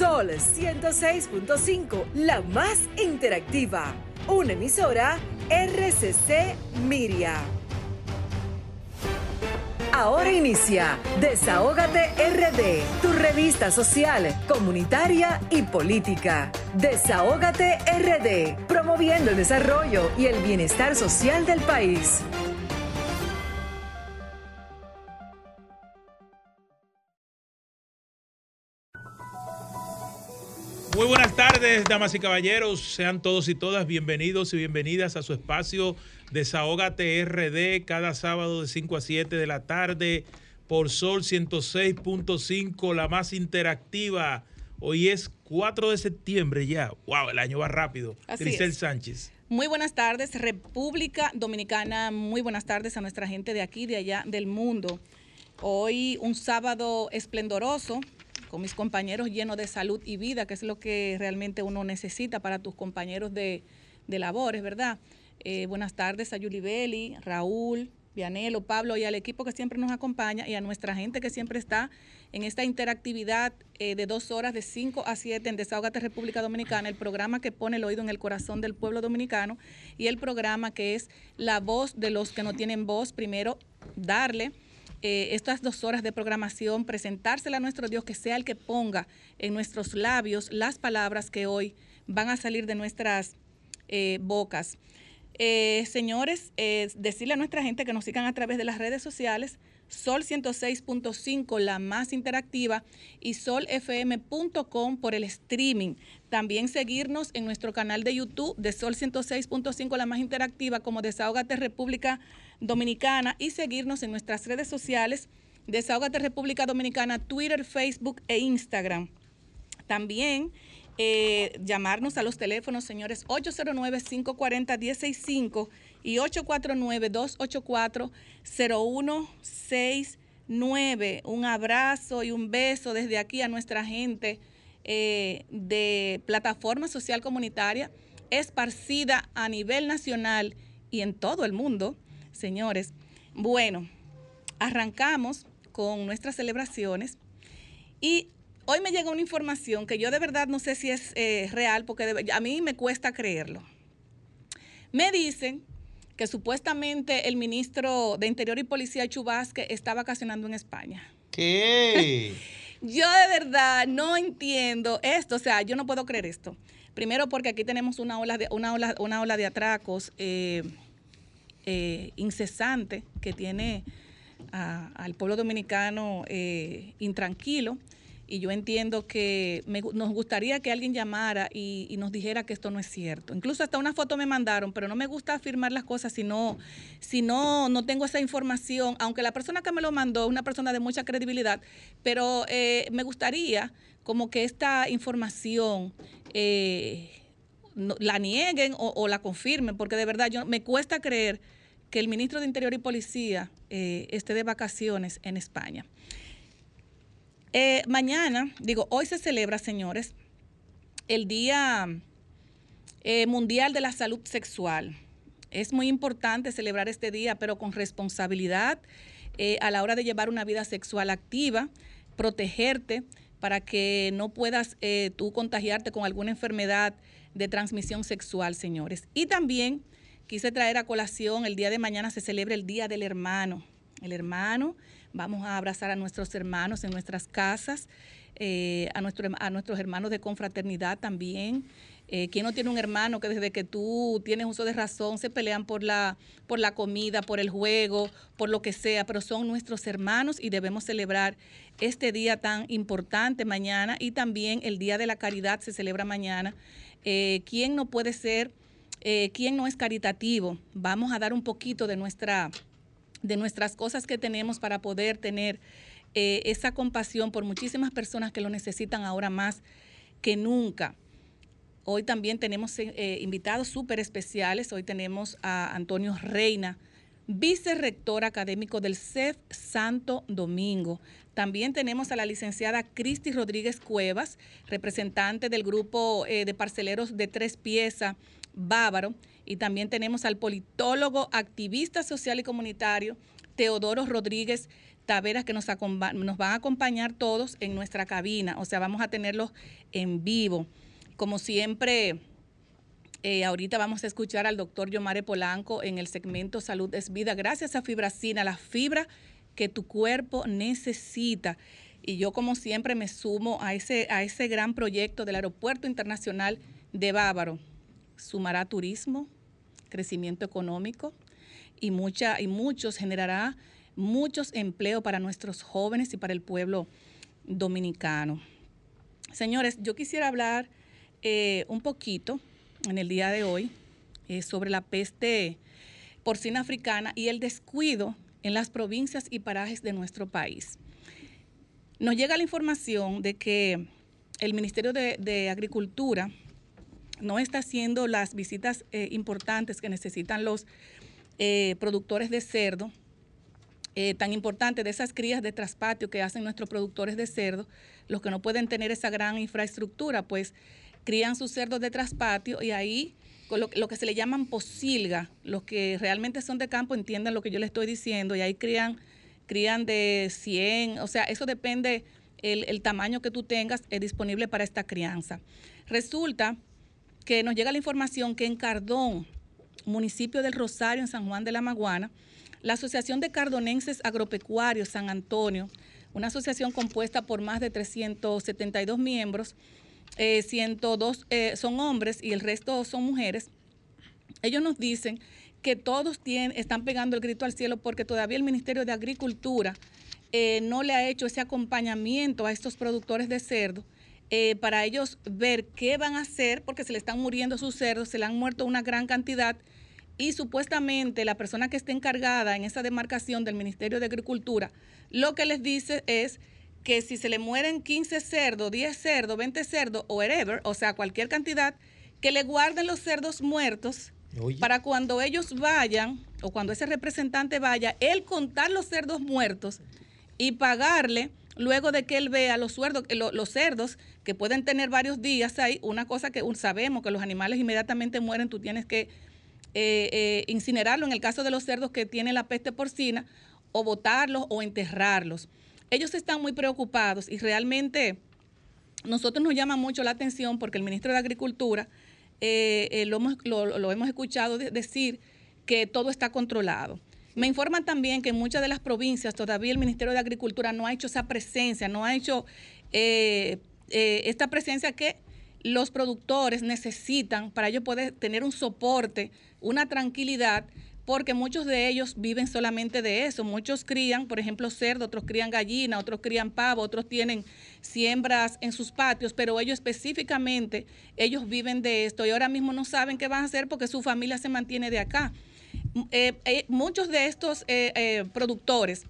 Sol 106.5, la más interactiva. Una emisora RCC Miria. Ahora inicia Desahógate RD, tu revista social, comunitaria y política. Desahógate RD, promoviendo el desarrollo y el bienestar social del país. Muy buenas tardes, damas y caballeros. Sean todos y todas bienvenidos y bienvenidas a su espacio Desahógate RD cada sábado de 5 a 7 de la tarde por Sol 106.5, la más interactiva. Hoy es 4 de septiembre ya. ¡Wow! El año va rápido. Grisel Sánchez. Muy buenas tardes, República Dominicana. Muy buenas tardes a nuestra gente de aquí, de allá, del mundo. Hoy un sábado esplendoroso, con mis compañeros llenos de salud y vida, que es lo que realmente uno necesita para tus compañeros de, labores, ¿verdad? Eh, buenas tardes a Yuli Belli, Raúl, Vianelo, Pablo y al equipo que siempre nos acompaña y a nuestra gente que siempre está en esta interactividad eh, de dos horas de 5 a 7 en Desahogate República Dominicana, el programa que pone el oído en el corazón del pueblo dominicano y el programa que es la voz de los que no tienen voz, primero darle eh, estas dos horas de programación, presentársela a nuestro Dios, que sea el que ponga en nuestros labios las palabras que hoy van a salir de nuestras eh, bocas. Eh, señores, decirle a nuestra gente que nos sigan a través de las redes sociales, Sol 106.5, la más interactiva, y solfm.com por el streaming. También seguirnos en nuestro canal de YouTube de Sol 106.5, la más interactiva, como Desahogate República Dominicana y seguirnos en nuestras redes sociales, Desahogate República Dominicana, Twitter, Facebook e Instagram. También eh, llamarnos a los teléfonos, señores, 809-540-165 y 849-284-0169. Un abrazo y un beso desde aquí a nuestra gente eh, de plataforma social comunitaria esparcida a nivel nacional y en todo el mundo señores. Bueno, arrancamos con nuestras celebraciones y hoy me llega una información que yo de verdad no sé si es eh, real porque a mí me cuesta creerlo. Me dicen que supuestamente el ministro de Interior y Policía Chubasque está vacacionando en España. ¿Qué? yo de verdad no entiendo esto, o sea, yo no puedo creer esto. Primero porque aquí tenemos una ola de, una ola, una ola de atracos. Eh, eh, incesante que tiene al pueblo dominicano eh, intranquilo. Y yo entiendo que nos gustaría que alguien llamara y, nos dijera que esto no es cierto. Incluso hasta una foto me mandaron, pero no me gusta afirmar las cosas si no, si no, no tengo esa información, aunque la persona que me lo mandó es una persona de mucha credibilidad, pero eh, me gustaría como que esta información la nieguen o, la confirmen, porque de verdad yo, me cuesta creer que el ministro de Interior y Policía eh, esté de vacaciones en España. Eh, mañana, digo, hoy se celebra, señores, el Día eh, Mundial de la Salud Sexual. Es muy importante celebrar este día, pero con responsabilidad a la hora de llevar una vida sexual activa, protegerte para que no puedas tú contagiarte con alguna enfermedad de transmisión sexual, señores. Y también quise traer a colación, el día de mañana se celebra el Día del Hermano. El hermano, vamos a abrazar a nuestros hermanos en nuestras casas, eh, a, nuestro, a nuestros hermanos de confraternidad también. Eh, ¿Quién no tiene un hermano que desde que tú tienes uso de razón se pelean por la, por la comida, por el juego, por lo que sea? Pero son nuestros hermanos y debemos celebrar este día tan importante mañana y también el Día de la Caridad se celebra mañana. Eh, ¿Quién no puede ser eh, ¿quién no es caritativo? Vamos a dar un poquito de, nuestra, de nuestras cosas que tenemos para poder tener eh, esa compasión por muchísimas personas que lo necesitan ahora más que nunca. Hoy también tenemos eh, invitados súper especiales. Hoy tenemos a Antonio Reina, vicerrector académico del CEF Santo Domingo. También tenemos a la licenciada Cristi Rodríguez Cuevas, representante del grupo de parceleros de tres piezas Bávaro. Y también tenemos al politólogo, activista social y comunitario, Teodoro Rodríguez Taveras que nos, nos van a acompañar todos en nuestra cabina, o sea, vamos a tenerlos en vivo. Como siempre, eh, ahorita vamos a escuchar al doctor Yomare Polanco en el segmento Salud es Vida. Gracias a Fibracina, la fibra que tu cuerpo necesita. Y yo, como siempre, me sumo a ese, a ese gran proyecto del Aeropuerto Internacional de Bávaro. Sumará turismo, crecimiento económico y, mucha, y muchos generará muchos empleos para nuestros jóvenes y para el pueblo dominicano. Señores, yo quisiera hablar eh, un poquito en el día de hoy eh, sobre la peste porcina africana y el descuido en las provincias y parajes de nuestro país. Nos llega la información de que el Ministerio de, Agricultura no está haciendo las visitas eh, importantes que necesitan los productores de cerdo tan importante de esas crías de traspatio que hacen nuestros productores de cerdo, los que no pueden tener esa gran infraestructura, pues crían sus cerdos de traspatio y ahí con lo, que se le llaman posilga, los que realmente son de campo entiendan lo que yo les estoy diciendo y ahí crían, crían de 100, o sea, eso depende el, el tamaño que tú tengas es disponible para esta crianza. Resulta que nos llega la información que en Cardón, municipio del Rosario, en San Juan de la Maguana, la Asociación de Cardonenses Agropecuarios San Antonio, una asociación compuesta por más de 372 miembros, 102 eh, eh, son hombres y el resto son mujeres. Ellos nos dicen que todos tienen, están pegando el grito al cielo porque todavía el Ministerio de Agricultura eh, no le ha hecho ese acompañamiento a estos productores de cerdo para ellos ver qué van a hacer porque se le están muriendo sus cerdos, se le han muerto una gran cantidad y supuestamente la persona que esté encargada en esa demarcación del Ministerio de Agricultura, lo que les dice es que si se le mueren 15 cerdos, 10 cerdos, 20 cerdos o whatever, o sea, cualquier cantidad, que le guarden los cerdos muertos para cuando ellos vayan o cuando ese representante vaya, él contar los cerdos muertos y pagarle luego de que él vea los, cerdos, los cerdos que pueden tener varios días ahí, una cosa que sabemos que los animales inmediatamente mueren, tú tienes que eh, eh, incinerarlo en el caso de los cerdos que tienen la peste porcina, o botarlos o enterrarlos. Ellos están muy preocupados y realmente nosotros nos llama mucho la atención porque el ministro de Agricultura eh, lo, hemos, lo, hemos escuchado decir que todo está controlado. Me informan también que en muchas de las provincias todavía el Ministerio de Agricultura no ha hecho esa presencia, no ha hecho esta presencia que los productores necesitan para ellos poder tener un soporte, una tranquilidad, porque muchos de ellos viven solamente de eso. Muchos crían, por ejemplo, cerdo, otros crían gallina, otros crían pavo, otros tienen siembras en sus patios, pero ellos específicamente, ellos viven de esto y ahora mismo no saben qué van a hacer porque su familia se mantiene de acá. Eh, eh, muchos de estos eh, productores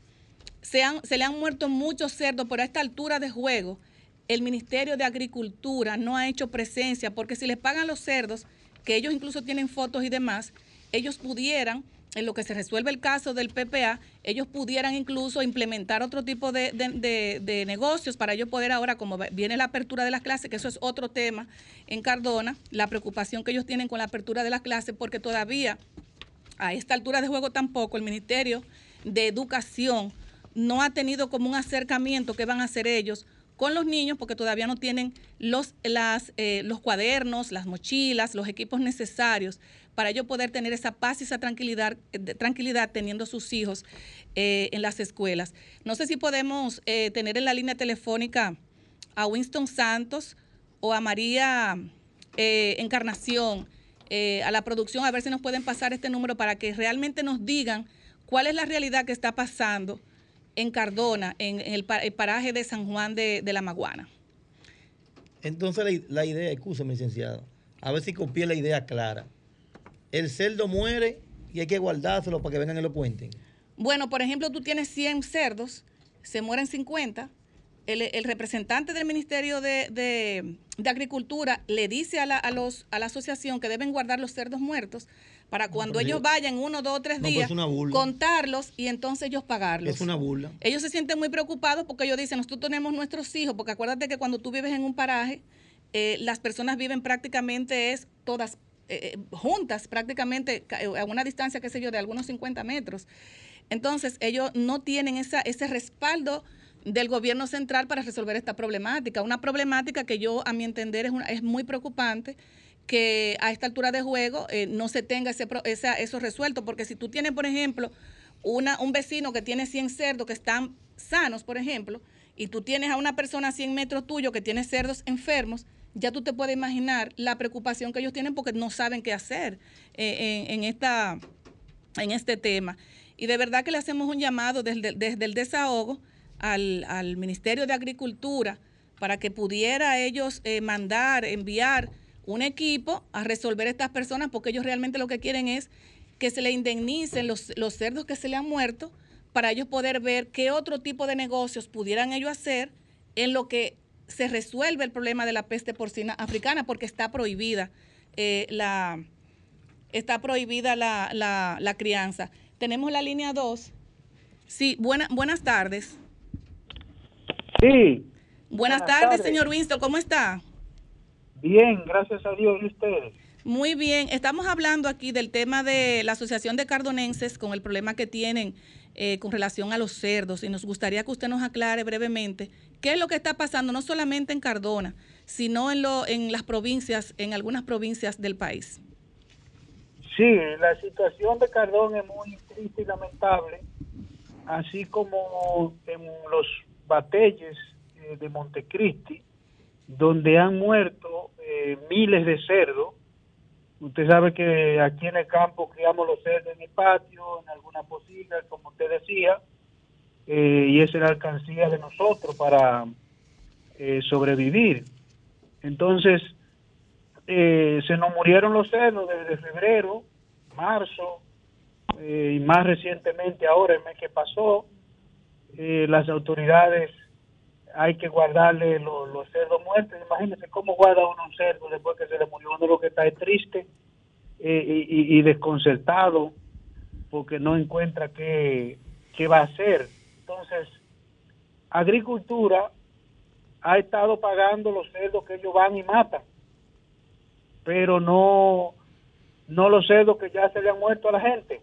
se, se le han muerto muchos cerdos por esta altura de juego el Ministerio de Agricultura no ha hecho presencia, porque si les pagan los cerdos, que ellos incluso tienen fotos y demás, ellos pudieran, en lo que se resuelve el caso del PPA, ellos pudieran incluso implementar otro tipo de, negocios para ellos poder ahora, como viene la apertura de las clases, que eso es otro tema en Cardona, la preocupación que ellos tienen con la apertura de las clases, porque todavía a esta altura de juego tampoco el Ministerio de Educación no ha tenido como un acercamiento que van a hacer ellos con los niños porque todavía no tienen los, las, eh, los cuadernos, las mochilas, los equipos necesarios para ellos poder tener esa paz y esa tranquilidad, eh, tranquilidad teniendo sus hijos eh, en las escuelas. No sé si podemos tener en la línea telefónica a Winston Santos o a María Encarnación, a la producción, a ver si nos pueden pasar este número para que realmente nos digan cuál es la realidad que está pasando en Cardona, en, el, paraje de San Juan de, la Maguana. Entonces la, idea, escúchame licenciado, a ver si copié la idea clara. El cerdo muere y hay que guardárselo para que vengan y lo cuenten. Bueno, por ejemplo, tú tienes 100 cerdos, se mueren 50. El, representante del Ministerio de, Agricultura le dice a la, a, los, a la asociación que deben guardar los cerdos muertos para cuando ellos vayan uno, dos, tres pues días, contarlos y entonces ellos pagarlos. Es una burla. Ellos se sienten muy preocupados porque ellos dicen, nosotros tenemos nuestros hijos, porque acuérdate que cuando tú vives en un paraje, eh, las personas viven prácticamente es todas eh, eh, juntas, prácticamente a una distancia, qué sé yo, de algunos 50 metros. Entonces, ellos no tienen esa, ese respaldo del gobierno central para resolver esta problemática. Una problemática que yo, a mi entender, es, es muy preocupante que a esta altura de juego eh, no se tenga ese, eso resuelto, porque si tú tienes, por ejemplo, una, un vecino que tiene 100 cerdos que están sanos, por ejemplo, y tú tienes a una persona a 100 metros tuyo que tiene cerdos enfermos, ya tú te puedes imaginar la preocupación que ellos tienen porque no saben qué hacer eh, en, esta, en este tema. Y de verdad que le hacemos un llamado desde, desde el desahogo al, al, Ministerio de Agricultura para que pudiera ellos eh, mandar, enviar un equipo a resolver estas personas porque ellos realmente lo que quieren es que se le indemnicen los, los cerdos que se le han muerto para ellos poder ver qué otro tipo de negocios pudieran ellos hacer en lo que se resuelve el problema de la peste porcina africana porque está prohibida eh, la está prohibida la, la, crianza. Tenemos la línea 2. Sí, buena, buenas tardes. Sí. Buenas, tardes, señor Winston, ¿cómo está? Bien, gracias a Dios y ustedes. Muy bien, estamos hablando aquí del tema de la Asociación de Cardonenses con el problema que tienen eh, con relación a los cerdos y nos gustaría que usted nos aclare brevemente qué es lo que está pasando no solamente en Cardona, sino en, lo, en las provincias, en algunas provincias del país. Sí, la situación de Cardona es muy triste y lamentable, así como en los batalles eh, de Montecristi, donde han muerto eh, miles de cerdos. Usted sabe que aquí en el campo criamos los cerdos en el patio, en alguna posible, como usted decía, eh, y es la alcancía de nosotros para eh, sobrevivir. Entonces, se nos murieron los cerdos desde febrero, marzo, y más recientemente ahora, el mes que pasó, las autoridades hay que guardarle los, cerdos muertos. Imagínense cómo guarda uno un cerdo después que se le murió. Uno lo que está es triste eh, y, desconcertado porque no encuentra qué, qué va a hacer. Entonces, agricultura ha estado pagando los cerdos que ellos van y matan, pero no, no los cerdos que ya se le han muerto a la gente.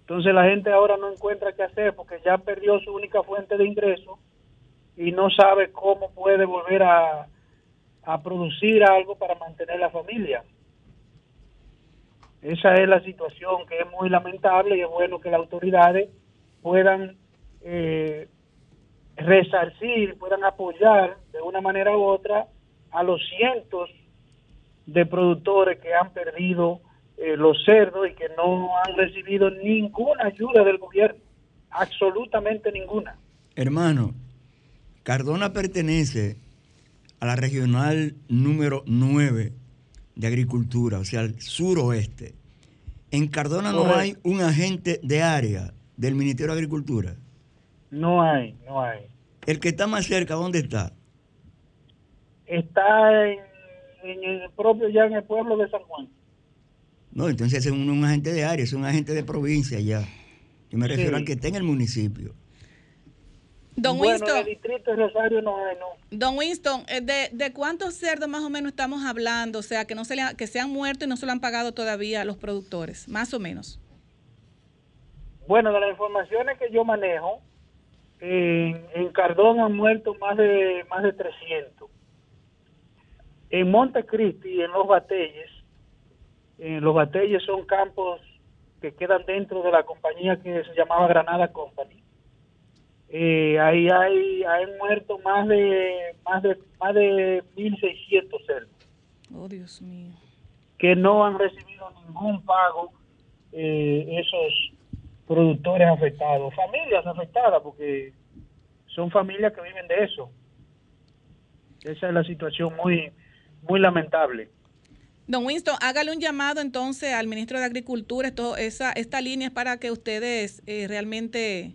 Entonces la gente ahora no encuentra qué hacer porque ya perdió su única fuente de ingreso y no sabe cómo puede volver a, a producir algo para mantener la familia. Esa es la situación que es muy lamentable y es bueno que las autoridades puedan eh, resarcir, puedan apoyar de una manera u otra a los cientos de productores que han perdido eh, los cerdos y que no han recibido ninguna ayuda del gobierno, absolutamente ninguna. Hermano, Cardona pertenece a la regional número 9 de agricultura, o sea, al suroeste. En Cardona no hay un agente de área del Ministerio de Agricultura. No hay, no hay. El que está más cerca, ¿dónde está? Está en, el propio, ya en el pueblo de San Juan. No, entonces es un, agente de área, es un agente de provincia ya. Yo me refiero al que está en el municipio. Don Winston. Don Winston, eh, ¿de, ¿de, cuántos cerdos más o menos estamos hablando? O sea, que, no se le que se han muerto y no se lo han pagado todavía a los productores, más o menos. Bueno, de las informaciones que yo manejo, en, Cardón han muerto más de más de 300. En Montecristi, en Los Batelles, en Los Batelles son campos que quedan dentro de la compañía que se llamaba Granada Company eh, ahí hay, hay muerto más de más de más de 1600 cerdos. Oh, Dios mío. Que no han recibido ningún pago eh, esos productores afectados, familias afectadas, porque son familias que viven de eso. Esa es la situación muy, muy lamentable. Don Winston, hágale un llamado entonces al ministro de Agricultura. Esto, esa, esta línea es para que ustedes eh, realmente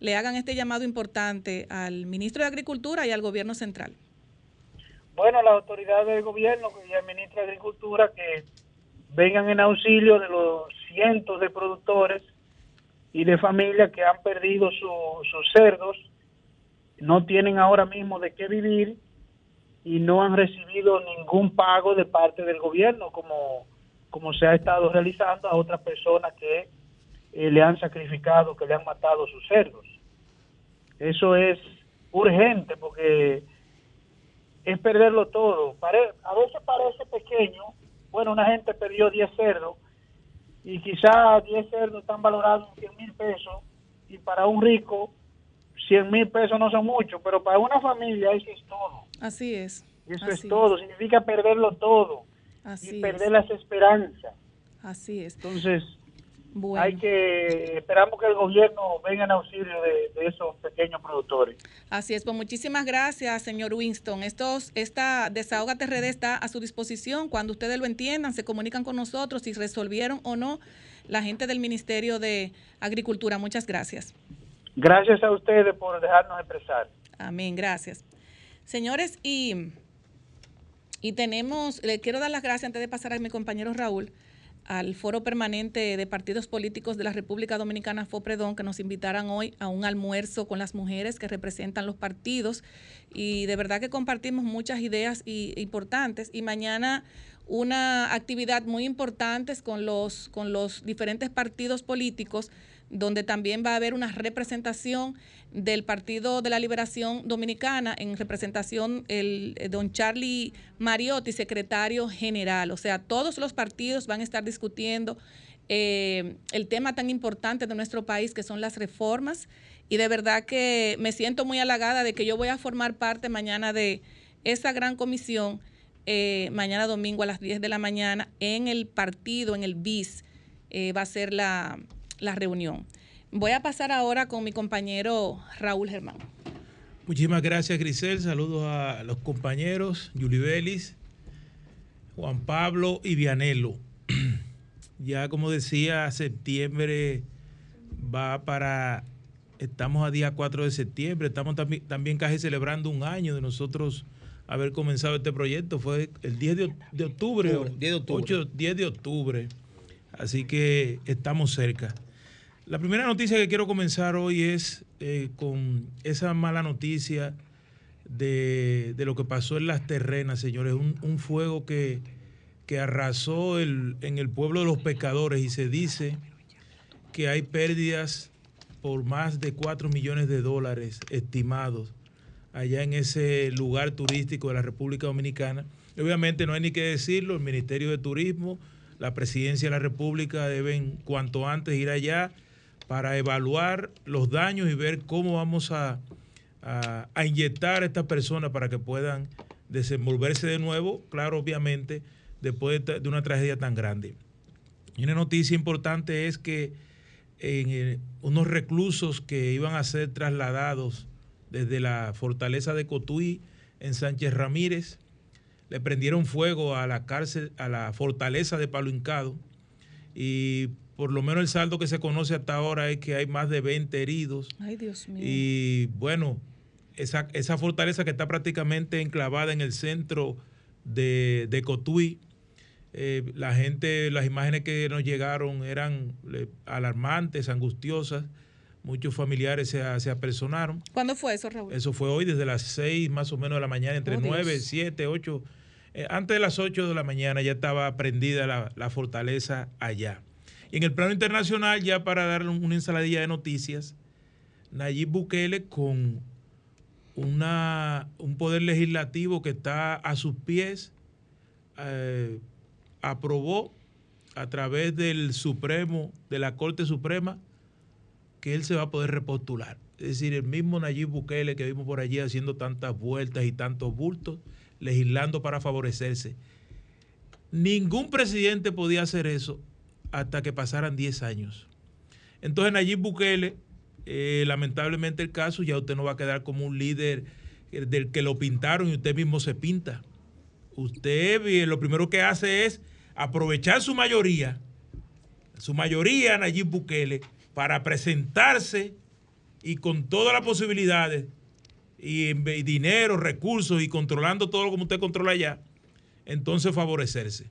le hagan este llamado importante al ministro de Agricultura y al gobierno central? Bueno, las autoridades del gobierno y al ministro de Agricultura que vengan en auxilio de los cientos de productores y de familias que han perdido sus cerdos, no tienen ahora mismo de qué vivir y no han recibido ningún pago de parte del gobierno como, como se ha estado realizando a otras personas que eh, le han sacrificado, que le han matado sus cerdos. Eso es urgente porque es perderlo todo. a veces parece pequeño. Bueno, una gente perdió 10 cerdos y quizás 10 cerdos están valorados en 100 mil pesos y para un rico 100 mil pesos no son mucho, pero para una familia eso es todo. Así es. Eso es todo, significa perderlo todo y perder las esperanzas. Así es. Entonces, hay que, esperamos que el gobierno venga en auxilio de, esos pequeños productores. Así es, pues muchísimas gracias, señor Winston. Estos, esta Desahogate RD está a su disposición. Cuando ustedes lo entiendan, se comunican con nosotros si resolvieron o no la gente del Ministerio de Agricultura. Muchas gracias. Gracias a ustedes por dejarnos expresar. Amén, gracias. Señores, y, y tenemos, le quiero dar las gracias antes de pasar a mi compañero Raúl al Foro Permanente de Partidos Políticos de la República Dominicana, FOPREDON, que nos invitaran hoy a un almuerzo con las mujeres que representan los partidos. Y de verdad que compartimos muchas ideas importantes. Y mañana una actividad muy importante con los, con los diferentes partidos políticos donde también va a haber una representación del Partido de la Liberación Dominicana, en representación el eh, don Charlie Mariotti, secretario general. O sea, todos los partidos van a estar discutiendo eh, el tema tan importante de nuestro país, que son las reformas. Y de verdad que me siento muy halagada de que yo voy a formar parte mañana de esa gran comisión, eh, mañana domingo a las 10 de la mañana, en el partido, en el BIS. va a ser la la reunión. Voy a pasar ahora con mi compañero Raúl Germán. Muchísimas gracias, Grisel. Saludos a los compañeros, Yuli Belis, Juan Pablo y Vianelo. ya como decía, septiembre va para, estamos a día 4 de septiembre, estamos también, casi celebrando un año de nosotros haber comenzado este proyecto. Fue el 10 de, octubre, 10 de octubre. 10 de octubre. Así que estamos cerca. La primera noticia que quiero comenzar hoy es eh, con esa mala noticia de, lo que pasó en las terrenas, señores. Un, fuego que, que arrasó en el pueblo de los pescadores y se dice que hay pérdidas por más de 4 millones de dólares estimados allá en ese lugar turístico de la República Dominicana. Obviamente no hay ni que decirlo, el Ministerio de Turismo, la Presidencia de la República deben cuanto antes ir allá para evaluar los daños y ver cómo vamos a, inyectar a estas personas para que puedan desenvolverse de nuevo, claro, obviamente, después de, una tragedia tan grande. Una noticia importante es que eh, unos reclusos que iban a ser trasladados desde la fortaleza de Cotuí en Sánchez Ramírez, le prendieron fuego a la cárcel, a la fortaleza de Palo Hincado, y por lo menos el saldo que se conoce hasta ahora es que hay más de 20 heridos. Ay, Dios mío. Y bueno, esa, fortaleza que está prácticamente enclavada en el centro de, de Cotuí, eh, la gente, las imágenes que nos llegaron eran alarmantes, angustiosas. Muchos familiares se, se, apersonaron. ¿Cuándo fue eso, Raúl? Eso fue hoy, desde las 6 más o menos de la mañana, entre 9, 7, 8. antes de las 8 de la mañana ya estaba prendida la, la fortaleza allá. Y en el plano internacional, ya para darle una ensaladilla de noticias, Nayib Bukele con una, un poder legislativo que está a sus pies, eh, aprobó a través del Supremo, de la Corte Suprema, que él se va a poder repostular. Es decir, el mismo Nayib Bukele que vimos por allí haciendo tantas vueltas y tantos bultos, legislando para favorecerse. Ningún presidente podía hacer eso hasta que pasaran 10 años. Entonces Nayib Bukele, eh, lamentablemente el caso, ya usted no va a quedar como un líder del que lo pintaron y usted mismo se pinta. Usted eh, lo primero que hace es aprovechar su mayoría, su mayoría Nayib Bukele, para presentarse y con todas las posibilidades y, dinero, recursos y controlando todo como usted controla allá, entonces favorecerse.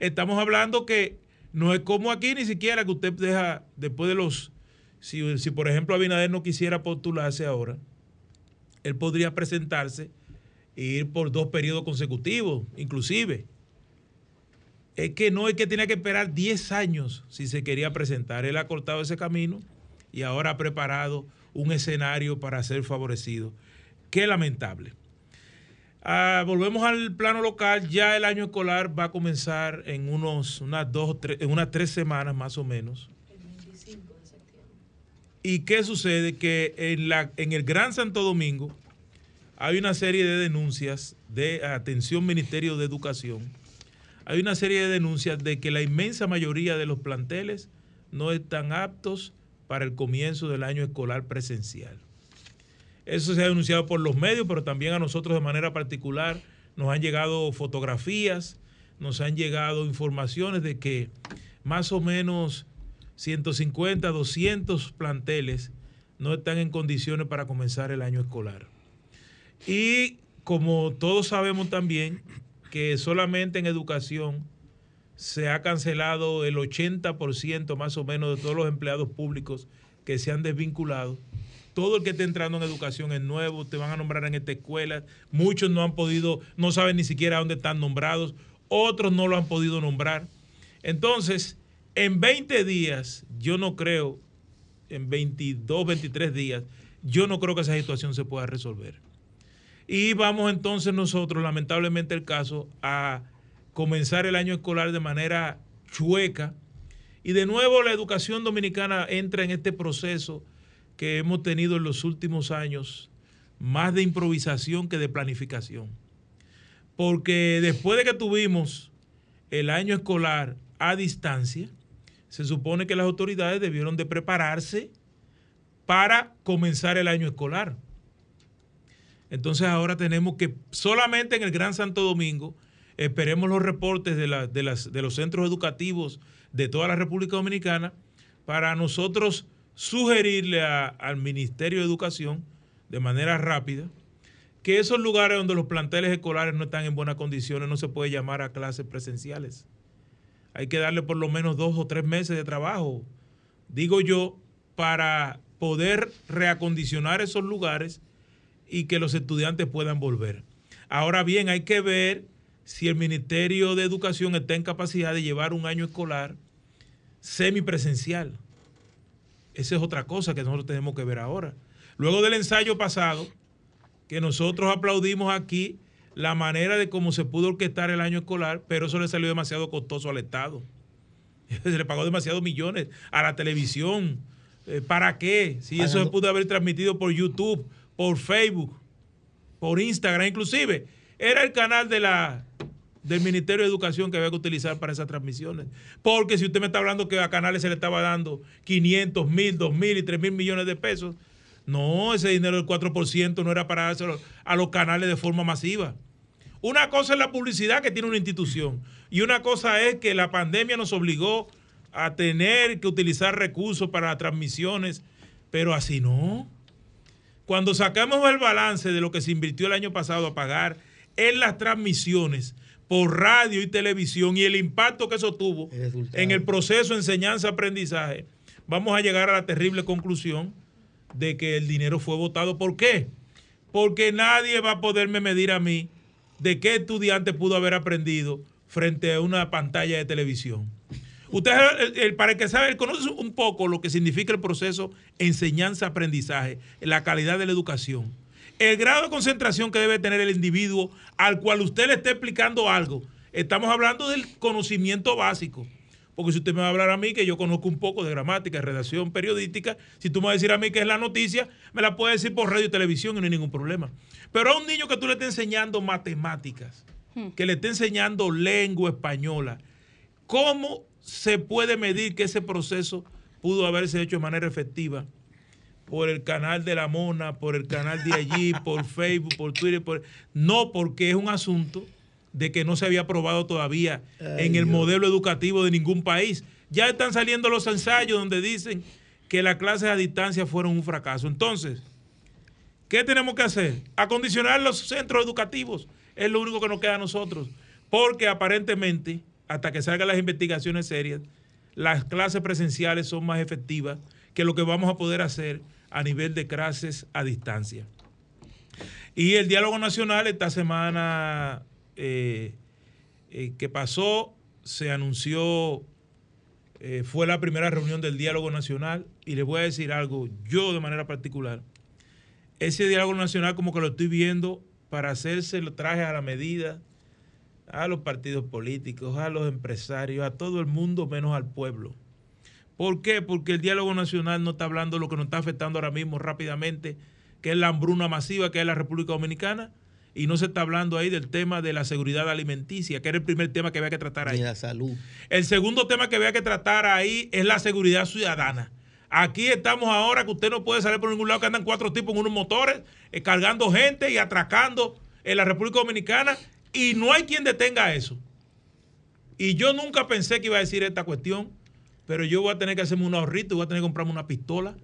Estamos hablando que no es como aquí ni siquiera que usted deja, después de los, si, por ejemplo Abinader no quisiera postularse ahora, él podría presentarse e ir por dos periodos consecutivos, inclusive. es que no es que tenía que esperar 10 años si se quería presentar. Él ha cortado ese camino y ahora ha preparado un escenario para ser favorecido. Qué lamentable. Ah, volvemos al plano local. Ya el año escolar va a comenzar en unos, unas dos, tres, en unas tres semanas más o menos. ¿Y qué sucede? Que en, la, en el Gran Santo Domingo hay una serie de denuncias de atención Ministerio de Educación. Hay una serie de denuncias de que la inmensa mayoría de los planteles no están aptos para el comienzo del año escolar presencial. Eso se ha denunciado por los medios, pero también a nosotros de manera particular nos han llegado fotografías, nos han llegado informaciones de que más o menos 150, 200 planteles no están en condiciones para comenzar el año escolar. Y como todos sabemos también que solamente en educación se ha cancelado el 80% más o menos de todos los empleados públicos que se han desvinculado. Todo el que esté entrando en educación es nuevo, te van a nombrar en esta escuela. Muchos no han podido, no saben ni siquiera dónde están nombrados, otros no lo han podido nombrar. Entonces, en 20 días, yo no creo, en 22, 23 días, yo no creo que esa situación se pueda resolver. Y vamos entonces nosotros, lamentablemente el caso, a comenzar el año escolar de manera chueca. Y de nuevo la educación dominicana entra en este proceso que hemos tenido en los últimos años, más de improvisación que de planificación. Porque después de que tuvimos el año escolar a distancia, se supone que las autoridades debieron de prepararse para comenzar el año escolar. Entonces ahora tenemos que solamente en el Gran Santo Domingo, esperemos los reportes de, de, las, de los centros educativos de toda la República Dominicana para nosotros sugerirle al Ministerio de Educación de manera rápida que esos lugares donde los planteles escolares no están en buenas condiciones no se puede llamar a clases presenciales. Hay que darle por lo menos dos o tres meses de trabajo, digo yo, para poder reacondicionar esos lugares y que los estudiantes puedan volver. Ahora bien, hay que ver si el Ministerio de Educación está en capacidad de llevar un año escolar semipresencial. Esa es otra cosa que nosotros tenemos que ver ahora. Luego del ensayo pasado, que nosotros aplaudimos aquí la manera de cómo se pudo orquestar el año escolar, pero eso le salió demasiado costoso al Estado. Se le pagó demasiados millones a la televisión. Eh, ¿Para qué? Si eso se pudo haber transmitido por YouTube, por Facebook, por Instagram, inclusive. Era el canal de la, del Ministerio de Educación que había que utilizar para esas transmisiones. Porque si usted me está hablando que a canales se le estaba dando 500, 1000, 2000 y 3000 millones de pesos, no, ese dinero del 4% no era para dárselo a los canales de forma masiva. Una cosa es la publicidad que tiene una institución y una cosa es que la pandemia nos obligó a tener que utilizar recursos para transmisiones, pero así no. Cuando sacamos el balance de lo que se invirtió el año pasado a pagar en las transmisiones por radio y televisión y el impacto que eso tuvo en el proceso de enseñanza-aprendizaje, vamos a llegar a la terrible conclusión de que el dinero fue votado. ¿Por qué? Porque nadie va a poderme medir a mí de qué estudiante pudo haber aprendido frente a una pantalla de televisión. Usted, para el que sabe, conoce un poco lo que significa el proceso enseñanza-aprendizaje, la calidad de la educación. El grado de concentración que debe tener el individuo al cual usted le esté explicando algo. Estamos hablando del conocimiento básico. Porque si usted me va a hablar a mí, que yo conozco un poco de gramática, redacción periodística, si tú me vas a decir a mí que es la noticia, me la puede decir por radio y televisión y no hay ningún problema. Pero a un niño que tú le estés enseñando matemáticas, hmm. que le esté enseñando lengua española, ¿cómo se puede medir que ese proceso pudo haberse hecho de manera efectiva por el canal de la Mona, por el canal de allí, por Facebook, por Twitter, no porque es un asunto de que no se había aprobado todavía en el modelo educativo de ningún país. Ya están saliendo los ensayos donde dicen que las clases a distancia fueron un fracaso. Entonces, ¿qué tenemos que hacer? Acondicionar los centros educativos. Es lo único que nos queda a nosotros. Porque aparentemente hasta que salgan las investigaciones serias, las clases presenciales son más efectivas que lo que vamos a poder hacer a nivel de clases a distancia. Y el diálogo nacional esta semana eh, eh, que pasó se anunció, eh, fue la primera reunión del diálogo nacional y les voy a decir algo, yo de manera particular, ese diálogo nacional como que lo estoy viendo para hacerse los trajes a la medida a los partidos políticos, a los empresarios, a todo el mundo menos al pueblo. ¿Por qué? Porque el diálogo nacional no está hablando de lo que nos está afectando ahora mismo rápidamente, que es la hambruna masiva que es la República Dominicana, y no se está hablando ahí del tema de la seguridad alimenticia, que era el primer tema que había que tratar ahí. Y la salud. El segundo tema que había que tratar ahí es la seguridad ciudadana. Aquí estamos ahora que usted no puede salir por ningún lado, que andan cuatro tipos en unos motores, eh, cargando gente y atracando en la República Dominicana, y no hay quien detenga eso. Y yo nunca pensé que iba a decir esta cuestión, pero yo voy a tener que hacerme un ahorrito y voy a tener que comprarme una pistola,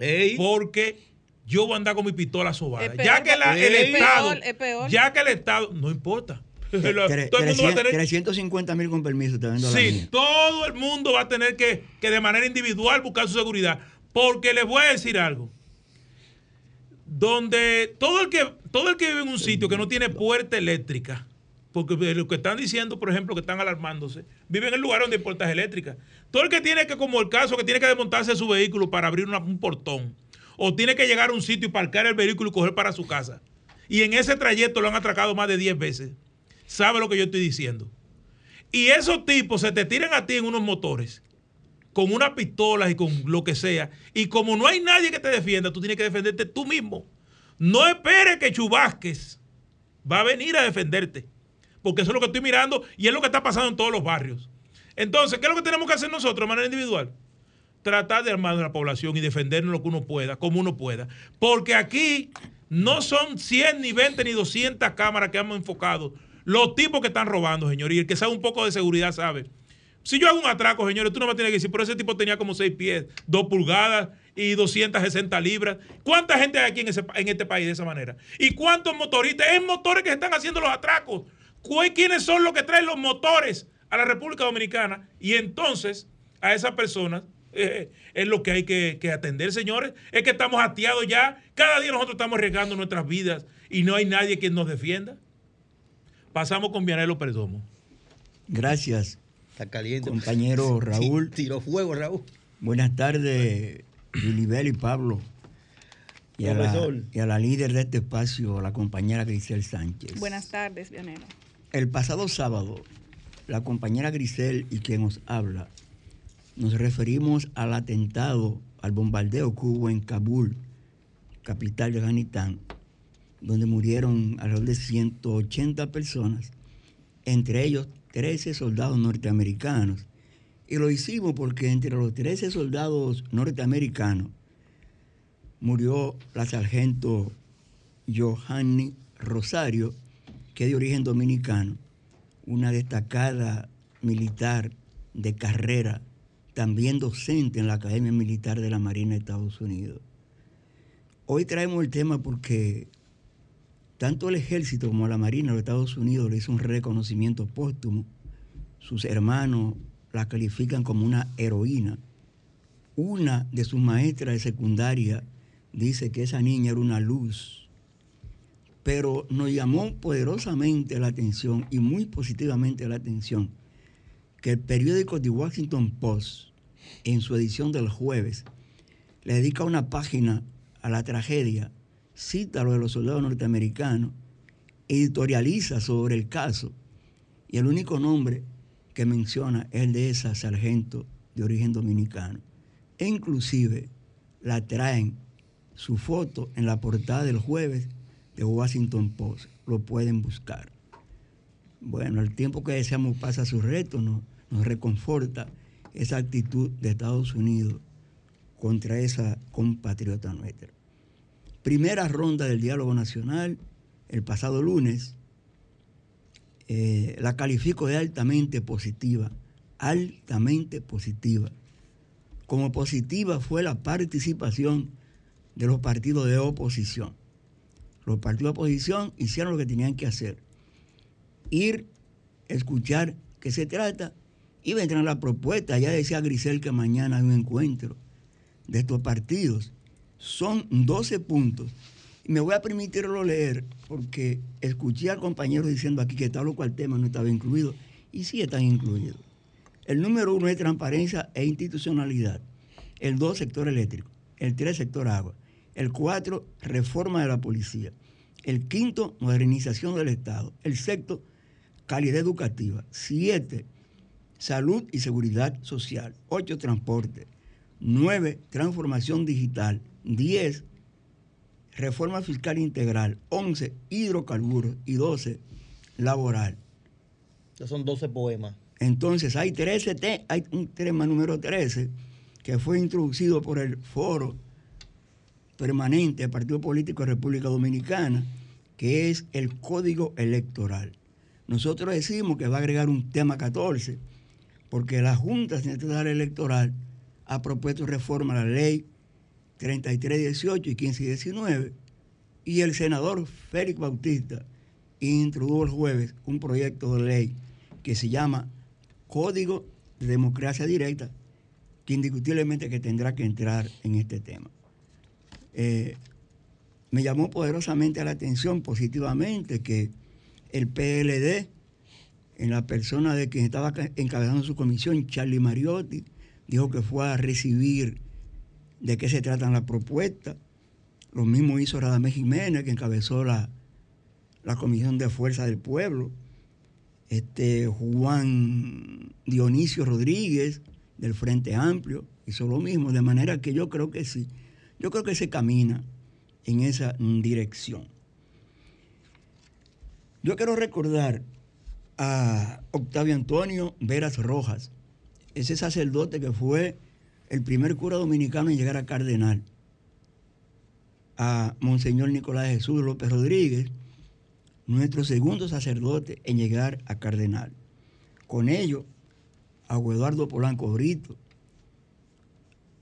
Ey, porque yo voy a andar con mi pistola sobada. Peor, ya que la- el es peor, Estado, es peor. ya que el Estado, no importa. Tre- Todo el mundo va a 300 tener 350 mil con permiso, está viendo la Sí, todo el mundo va a tener que, que de manera individual buscar su seguridad. Porque les voy a decir algo. Donde todo el que, todo el que vive en un sitio que no tiene puerta eléctrica, porque de lo que están diciendo, por ejemplo, que están alarmándose, vive en el lugar donde hay puertas eléctricas. Todo el que tiene que, como el caso, que tiene que desmontarse su vehículo para abrir un portón, o tiene que llegar a un sitio y parcar el vehículo y coger para su casa, y en ese trayecto lo han atracado más de 10 veces, sabe lo que yo estoy diciendo. Y esos tipos se te tiran a ti en unos motores con unas pistolas y con lo que sea. Y como no hay nadie que te defienda, tú tienes que defenderte tú mismo. No esperes que Chubásquez va a venir a defenderte. Porque eso es lo que estoy mirando y es lo que está pasando en todos los barrios. Entonces, ¿qué es lo que tenemos que hacer nosotros de manera individual? Tratar de armar a la población y defendernos lo que uno pueda, como uno pueda. Porque aquí no son 100, ni 20, ni 200 cámaras que hemos enfocado. Los tipos que están robando, señor. Y el que sabe un poco de seguridad sabe. Si yo hago un atraco, señores, tú no me tienes que decir, pero ese tipo tenía como 6 pies, 2 pulgadas y 260 libras. ¿Cuánta gente hay aquí en, ese, en este país de esa manera? ¿Y cuántos motoristas? Es motores que están haciendo los atracos. ¿Cu- ¿Quiénes son los que traen los motores a la República Dominicana? Y entonces a esas personas eh, es lo que hay que, que atender, señores. Es que estamos hastiados ya. Cada día nosotros estamos arriesgando nuestras vidas y no hay nadie que nos defienda. Pasamos con Vianelo Perdomo. Gracias, está caliente. compañero Raúl. Tiro fuego, Raúl. Buenas tardes, Yulibel y Pablo. Y a, la, y a la líder de este espacio, la compañera Grisel Sánchez. Buenas tardes, Vianero. El pasado sábado, la compañera Grisel y quien nos habla, nos referimos al atentado, al bombardeo que hubo en Kabul, capital de Afganistán, donde murieron alrededor de 180 personas, entre ellos 13 soldados norteamericanos. Y lo hicimos porque entre los 13 soldados norteamericanos murió la sargento Johanny Rosario, que es de origen dominicano, una destacada militar de carrera, también docente en la Academia Militar de la Marina de Estados Unidos. Hoy traemos el tema porque tanto el ejército como la Marina de los Estados Unidos le hizo un reconocimiento póstumo. Sus hermanos la califican como una heroína. Una de sus maestras de secundaria dice que esa niña era una luz. Pero nos llamó poderosamente la atención y muy positivamente la atención que el periódico The Washington Post, en su edición del jueves, le dedica una página a la tragedia, cita lo de los soldados norteamericanos, editorializa sobre el caso y el único nombre que menciona es el de esa sargento de origen dominicano. E inclusive la traen su foto en la portada del jueves de Washington Post. Lo pueden buscar. Bueno, el tiempo que deseamos pasa su reto, nos, reconforta esa actitud de Estados Unidos contra esa compatriota nuestra. Primera ronda del diálogo nacional, el pasado lunes, eh, la califico de altamente positiva, altamente positiva. Como positiva fue la participación de los partidos de oposición. Los partidos de oposición hicieron lo que tenían que hacer. Ir, escuchar qué se trata y vendrán las propuestas. Ya decía Grisel que mañana hay un encuentro de estos partidos. Son 12 puntos. Y me voy a permitirlo leer porque escuché al compañero diciendo aquí que tal o cual tema no estaba incluido. Y sí están incluidos. El número uno es transparencia e institucionalidad. El dos, sector eléctrico. El tres, sector agua. El cuatro, reforma de la policía. El quinto, modernización del Estado. El sexto, calidad educativa. Siete, salud y seguridad social. Ocho, transporte. Nueve, transformación digital. Diez, reforma fiscal integral. Once, hidrocarburos. Y doce, laboral. Esos son 12 poemas. Entonces hay 13, te- hay un tema número 13 que fue introducido por el foro permanente del Partido Político de República Dominicana, que es el código electoral. Nosotros decimos que va a agregar un tema 14, porque la Junta Central Electoral ha propuesto reforma a la ley 3318 y 1519, y el senador Félix Bautista introdujo el jueves un proyecto de ley que se llama Código de Democracia Directa, que indiscutiblemente que tendrá que entrar en este tema. Eh, me llamó poderosamente la atención positivamente que el PLD, en la persona de quien estaba ca- encabezando su comisión, Charlie Mariotti, dijo que fue a recibir de qué se tratan las propuestas. Lo mismo hizo Radamés Jiménez, que encabezó la, la Comisión de Fuerza del Pueblo. Este Juan Dionisio Rodríguez, del Frente Amplio, hizo lo mismo. De manera que yo creo que sí. Yo creo que se camina en esa dirección. Yo quiero recordar a Octavio Antonio Veras Rojas, ese sacerdote que fue el primer cura dominicano en llegar a cardenal, a Monseñor Nicolás Jesús López Rodríguez, nuestro segundo sacerdote en llegar a cardenal. Con ello, a Eduardo Polanco Brito,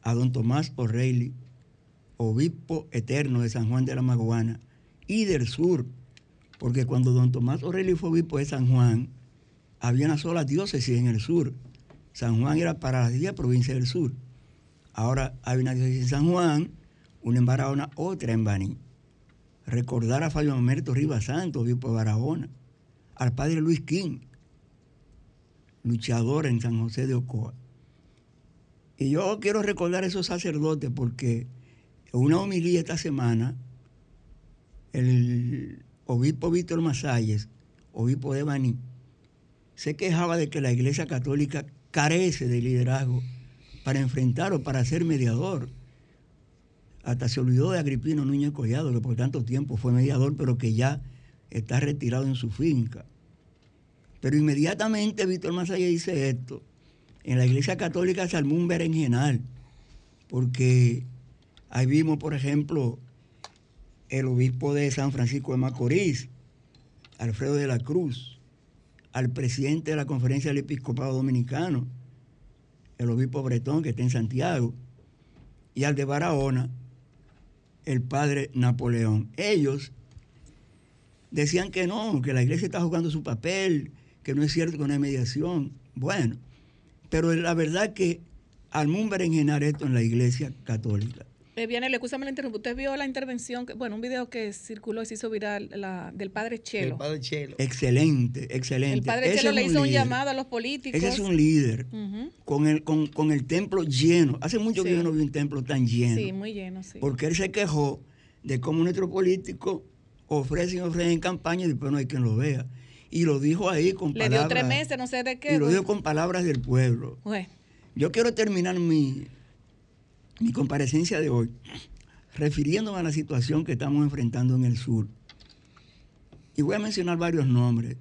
a don Tomás O'Reilly, obispo eterno de San Juan de la Maguana y del sur, porque cuando don Tomás O'Reilly fue obispo de San Juan, había una sola diócesis en el sur. San Juan era para las 10 provincias del sur. Ahora hay una diócesis en San Juan, una en Barahona, otra en Baní. Recordar a Fabio Mamerto Rivas Santos, obispo de Barahona, al padre Luis King, luchador en San José de Ocoa. Y yo quiero recordar a esos sacerdotes porque en una homilía esta semana, el obispo Víctor Masalles, obispo de Baní, se quejaba de que la Iglesia Católica carece de liderazgo para enfrentar o para ser mediador. Hasta se olvidó de Agripino Núñez Collado, que por tanto tiempo fue mediador, pero que ya está retirado en su finca. Pero inmediatamente Víctor Masalles dice esto. En la Iglesia Católica se armó un berenjenal, porque ahí vimos, por ejemplo, el obispo de San Francisco de Macorís, Alfredo de la Cruz, al presidente de la Conferencia del Episcopado Dominicano, el obispo Bretón, que está en Santiago, y al de Barahona, el padre Napoleón. Ellos decían que no, que la iglesia está jugando su papel, que no es cierto que no hay mediación. Bueno, pero la verdad que armó un berenjenar esto en la iglesia católica. Eh, Vianello, escúchame la interrumpo. Usted vio la intervención, que, bueno, un video que circuló y se hizo viral la, del padre Chelo. El padre Chelo. Excelente, excelente. El padre Ese Chelo le un hizo un líder. llamado a los políticos. Ese es un líder. Ujú. Con el, con, con el templo lleno. Hace mucho que yo no vi un templo tan lleno. Sí, muy lleno, sí. Porque él se quejó de cómo nuestros políticos ofrecen y ofrecen campaña y después no hay quien lo vea. Y lo dijo ahí con Le palabras. dio tres meses, no sé de qué. Y lo dijo con palabras del pueblo. Bueno, Yo quiero terminar mi, mi comparecencia de hoy refiriéndome a la situación que estamos enfrentando en el sur. Y voy a mencionar varios nombres.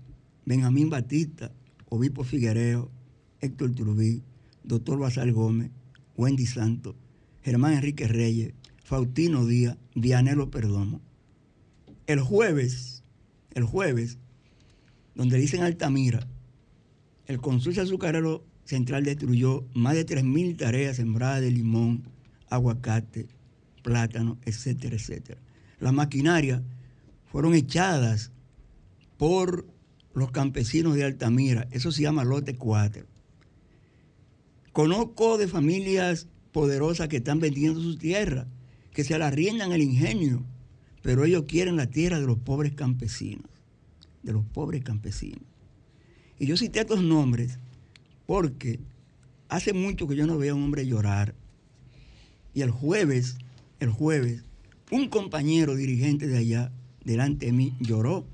Benjamín Batista, Obispo Figuereo, Héctor Turbí, Doctor Basal Gómez, Wendy Santos, Germán Enrique Reyes, Faustino Díaz, Vianelo Perdomo. El jueves, el jueves, donde dicen Altamira, el consulcio azucarero central destruyó más de 3.000 tareas sembradas de limón, aguacate, plátano, etcétera, etcétera. Las maquinarias fueron echadas por los campesinos de Altamira. Eso se llama lote 4. Conozco de familias poderosas que están vendiendo sus tierras, que se la riendan el ingenio, pero ellos quieren la tierra de los pobres campesinos, de los pobres campesinos. Y yo cité estos nombres porque hace mucho que yo no veo a un hombre llorar. Y el jueves, el jueves, un compañero dirigente de allá, delante de mí, lloró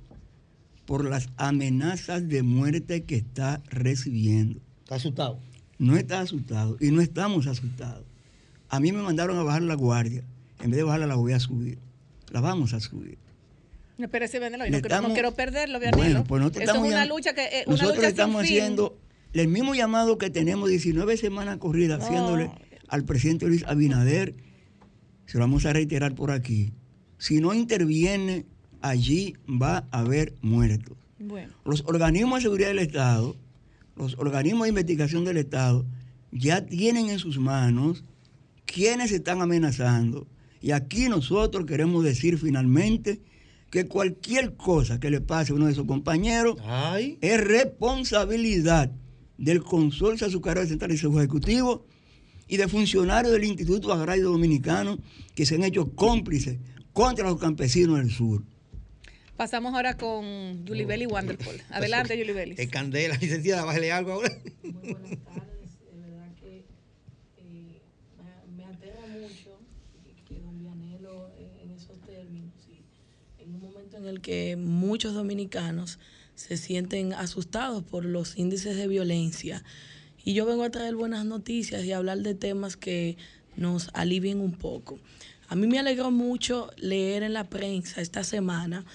por las amenazas de muerte que está recibiendo. Está asustado. No está asustado y no estamos asustados. A mí me mandaron a bajar la guardia. En vez de bajarla, la voy a subir. La vamos a subir. No, espérese, Venelo, Le no, quiero- no estamos- quiero perderlo, Vianelo. Bueno, pues no te Eso es estamos una lucha que eh, una Nosotros lucha estamos sin fin. haciendo el mismo llamado que tenemos 19 semanas corridas No. haciéndole al presidente Luis Abinader. Se lo vamos a reiterar por aquí. Si no interviene, allí va a haber muertos. Bueno, Los organismos de seguridad del Estado, los organismos de investigación del Estado, ya tienen en sus manos quienes están amenazando. Y aquí nosotros queremos decir finalmente que cualquier cosa que le pase a uno de esos compañeros Ay. es responsabilidad del Consorcio Azucarero Central y Seguro Ejecutivo y de funcionarios del Instituto Agrario Dominicano que se han hecho cómplices contra los campesinos del sur. pasamos ahora con Yulibeli Wanderpol. Adelante, Yulibeli. Es candela, licenciada, bájale algo ahora. Muy buenas tardes, de verdad que eh, me- aterra mucho que, que don Vianelo eh, en esos términos, y en un momento en el que muchos dominicanos se sienten asustados por los índices de violencia. Y yo vengo a traer buenas noticias y hablar de temas que nos alivien un poco. A mí me alegró mucho leer en la prensa esta semana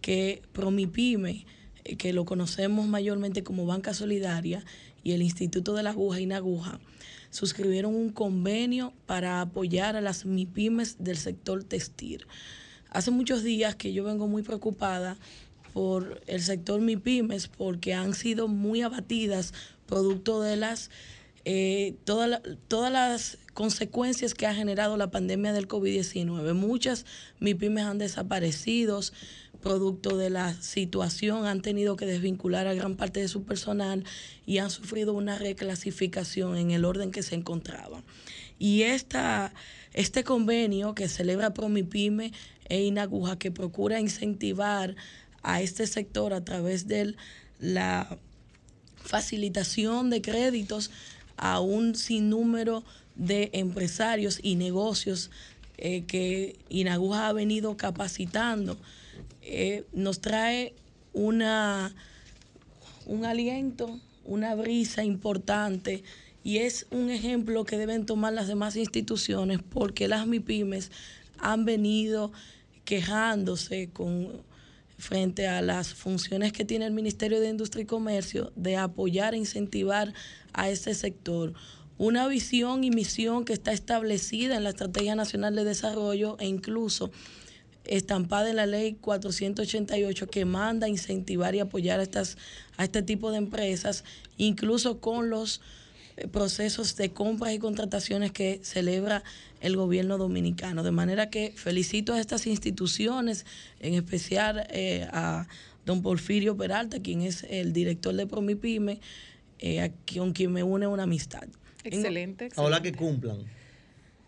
que Promipyme, eh, que lo conocemos mayormente como Banca Solidaria, y el Instituto de la Aguja, Inaguja, suscribieron un convenio para apoyar a las MIPIMES del sector textil. Hace muchos días que yo vengo muy preocupada por el sector MIPIMES porque han sido muy abatidas producto de las eh, toda la- todas las consecuencias que ha generado la pandemia del COVID-19. Muchas MIPIMES han desaparecido, producto de la situación, han tenido que desvincular a gran parte de su personal y han sufrido una reclasificación en el orden que se encontraban. Y esta, este convenio que celebra Promipyme e Inaguja, que procura incentivar a este sector a través de la facilitación de créditos a un sinnúmero de empresarios y negocios eh, que Inaguja ha venido capacitando, eh, nos trae una, un aliento, una brisa importante y es un ejemplo que deben tomar las demás instituciones porque las MIPIMES han venido quejándose con frente a las funciones que tiene el Ministerio de Industria y Comercio de apoyar e incentivar a este sector. Una visión y misión que está establecida en la Estrategia Nacional de Desarrollo e incluso estampada en la ley 488 que manda incentivar y apoyar a, estas, a este tipo de empresas, incluso con los procesos de compras y contrataciones que celebra el gobierno dominicano. De manera que felicito a estas instituciones, en especial eh, a don Porfirio Peralta, quien es el director de Promipyme, eh, a- con quien me une una amistad. Excelente. Ojalá excelente. que cumplan.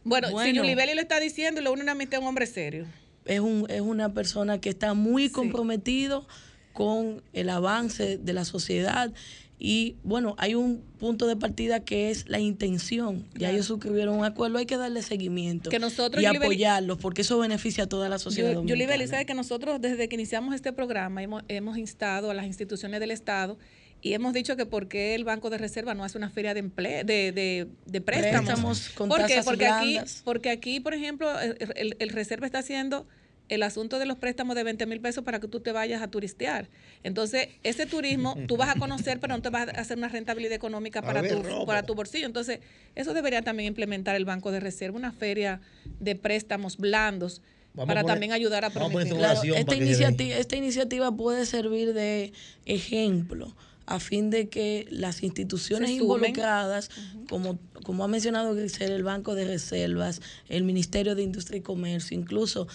Bueno, si Bueno. Yulibeli lo está diciendo y lo une una amistad a un hombre serio. es, un, es una persona que está muy comprometido con el avance de la sociedad y bueno, hay un punto de partida que es la intención. Ya Claro. ellos suscribieron un acuerdo, hay que darle seguimiento Que nosotros, y apoyarlos porque eso beneficia a toda la sociedad. Yu- Yulibeli, dominicana. sabe que nosotros desde que iniciamos este programa hemos, hemos instado a las instituciones del Estado y hemos dicho que por qué el Banco de Reserva no hace una feria de empleo, de, de, de préstamos. Préstamos con ¿Por qué? Porque aquí, porque aquí, por ejemplo, el, el- el Reserva está haciendo el asunto de los préstamos de 20 mil pesos para que tú te vayas a turistear. Entonces, ese turismo tú vas a conocer, pero no te vas a hacer una rentabilidad económica para ver, tu, robo. para tu bolsillo. Entonces, eso debería también implementar el Banco de Reserva, una feria de préstamos blandos Vamos para poner- también ayudar a su Claro, esta, iniciativa, esta iniciativa puede servir de ejemplo a fin de que las instituciones involucradas, como, como ha mencionado Grisel, el Banco de Reservas, el Ministerio de Industria y Comercio, incluso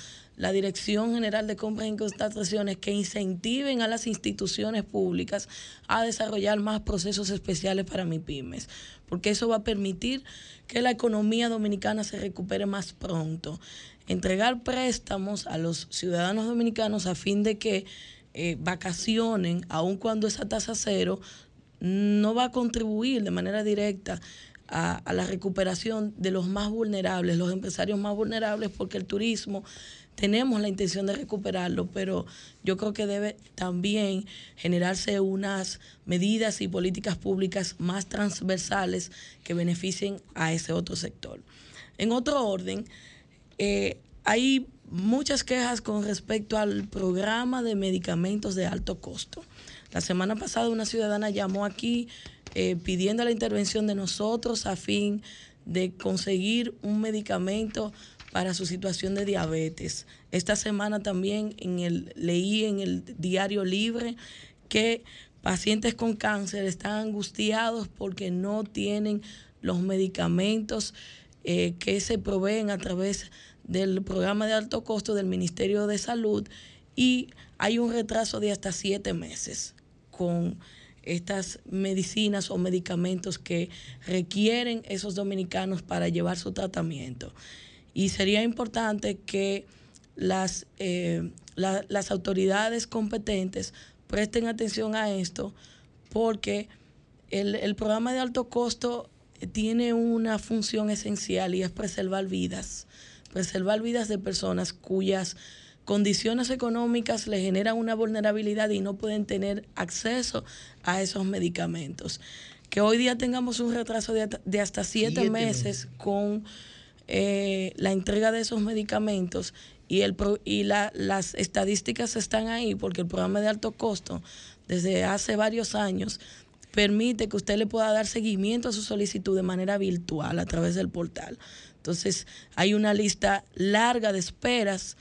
la Dirección General de Compras y Contrataciones, que incentiven a las instituciones públicas a desarrollar más procesos especiales para MIPIMES, porque eso va a permitir que la economía dominicana se recupere más pronto. Entregar préstamos a los ciudadanos dominicanos a fin de que eh, vacacionen, aun cuando esa tasa cero no va a contribuir de manera directa a la recuperación de los más vulnerables, los empresarios más vulnerables, porque el turismo tenemos la intención de recuperarlo, pero yo creo que debe también generarse unas medidas y políticas públicas más transversales que beneficien a ese otro sector. En otro orden, eh, hay muchas quejas con respecto al programa de medicamentos de alto costo. La semana pasada una ciudadana llamó aquí eh, pidiendo la intervención de nosotros a fin de conseguir un medicamento para su situación de diabetes. Esta semana también leí en el diario Libre que pacientes con cáncer están angustiados porque no tienen los medicamentos eh, que se proveen a través del programa de alto costo del Ministerio de Salud y hay un retraso de hasta siete meses con estas medicinas o medicamentos que requieren esos dominicanos para llevar su tratamiento. Y sería importante que las, eh, la- las autoridades competentes presten atención a esto porque el, el programa de alto costo tiene una función esencial y es preservar vidas, preservar vidas de personas cuyas condiciones económicas le generan una vulnerabilidad y no pueden tener acceso a esos medicamentos. Que hoy día tengamos un retraso de, hasta- de hasta siete, Siete meses meses. con eh, la entrega de esos medicamentos y, el, y la- las estadísticas están ahí porque el programa de alto costo desde hace varios años permite que usted le pueda dar seguimiento a su solicitud de manera virtual a través del portal. Entonces, hay una lista larga de esperas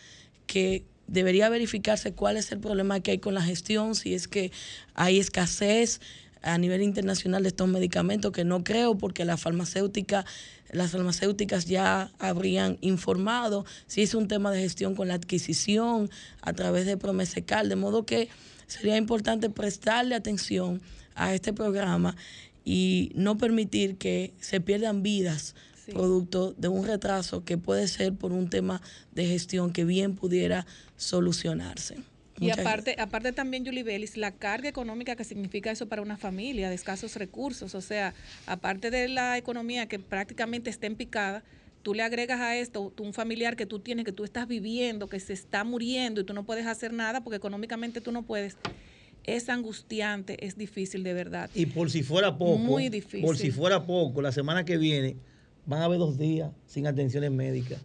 que debería verificarse cuál es el problema que hay con la gestión, si es que hay escasez a nivel internacional de estos medicamentos, que no creo porque la farmacéutica, las farmacéuticas ya habrían informado si es un tema de gestión con la adquisición a través de Promesecal, de modo que sería importante prestarle atención a este programa y no permitir que se pierdan vidas Sí. producto de un retraso que puede ser por un tema de gestión que bien pudiera solucionarse. Y aparte, aparte también, Julie Bellis, la carga económica que significa eso para una familia de escasos recursos. O sea, aparte de la economía que prácticamente está en picada, tú le agregas a esto tú, un familiar que tú tienes, que tú estás viviendo, que se está muriendo y tú no puedes hacer nada porque económicamente tú no puedes. Es angustiante, es difícil de verdad. Y por si fuera poco, Muy difícil. por si fuera poco, la semana que viene van a haber dos días sin atenciones médicas.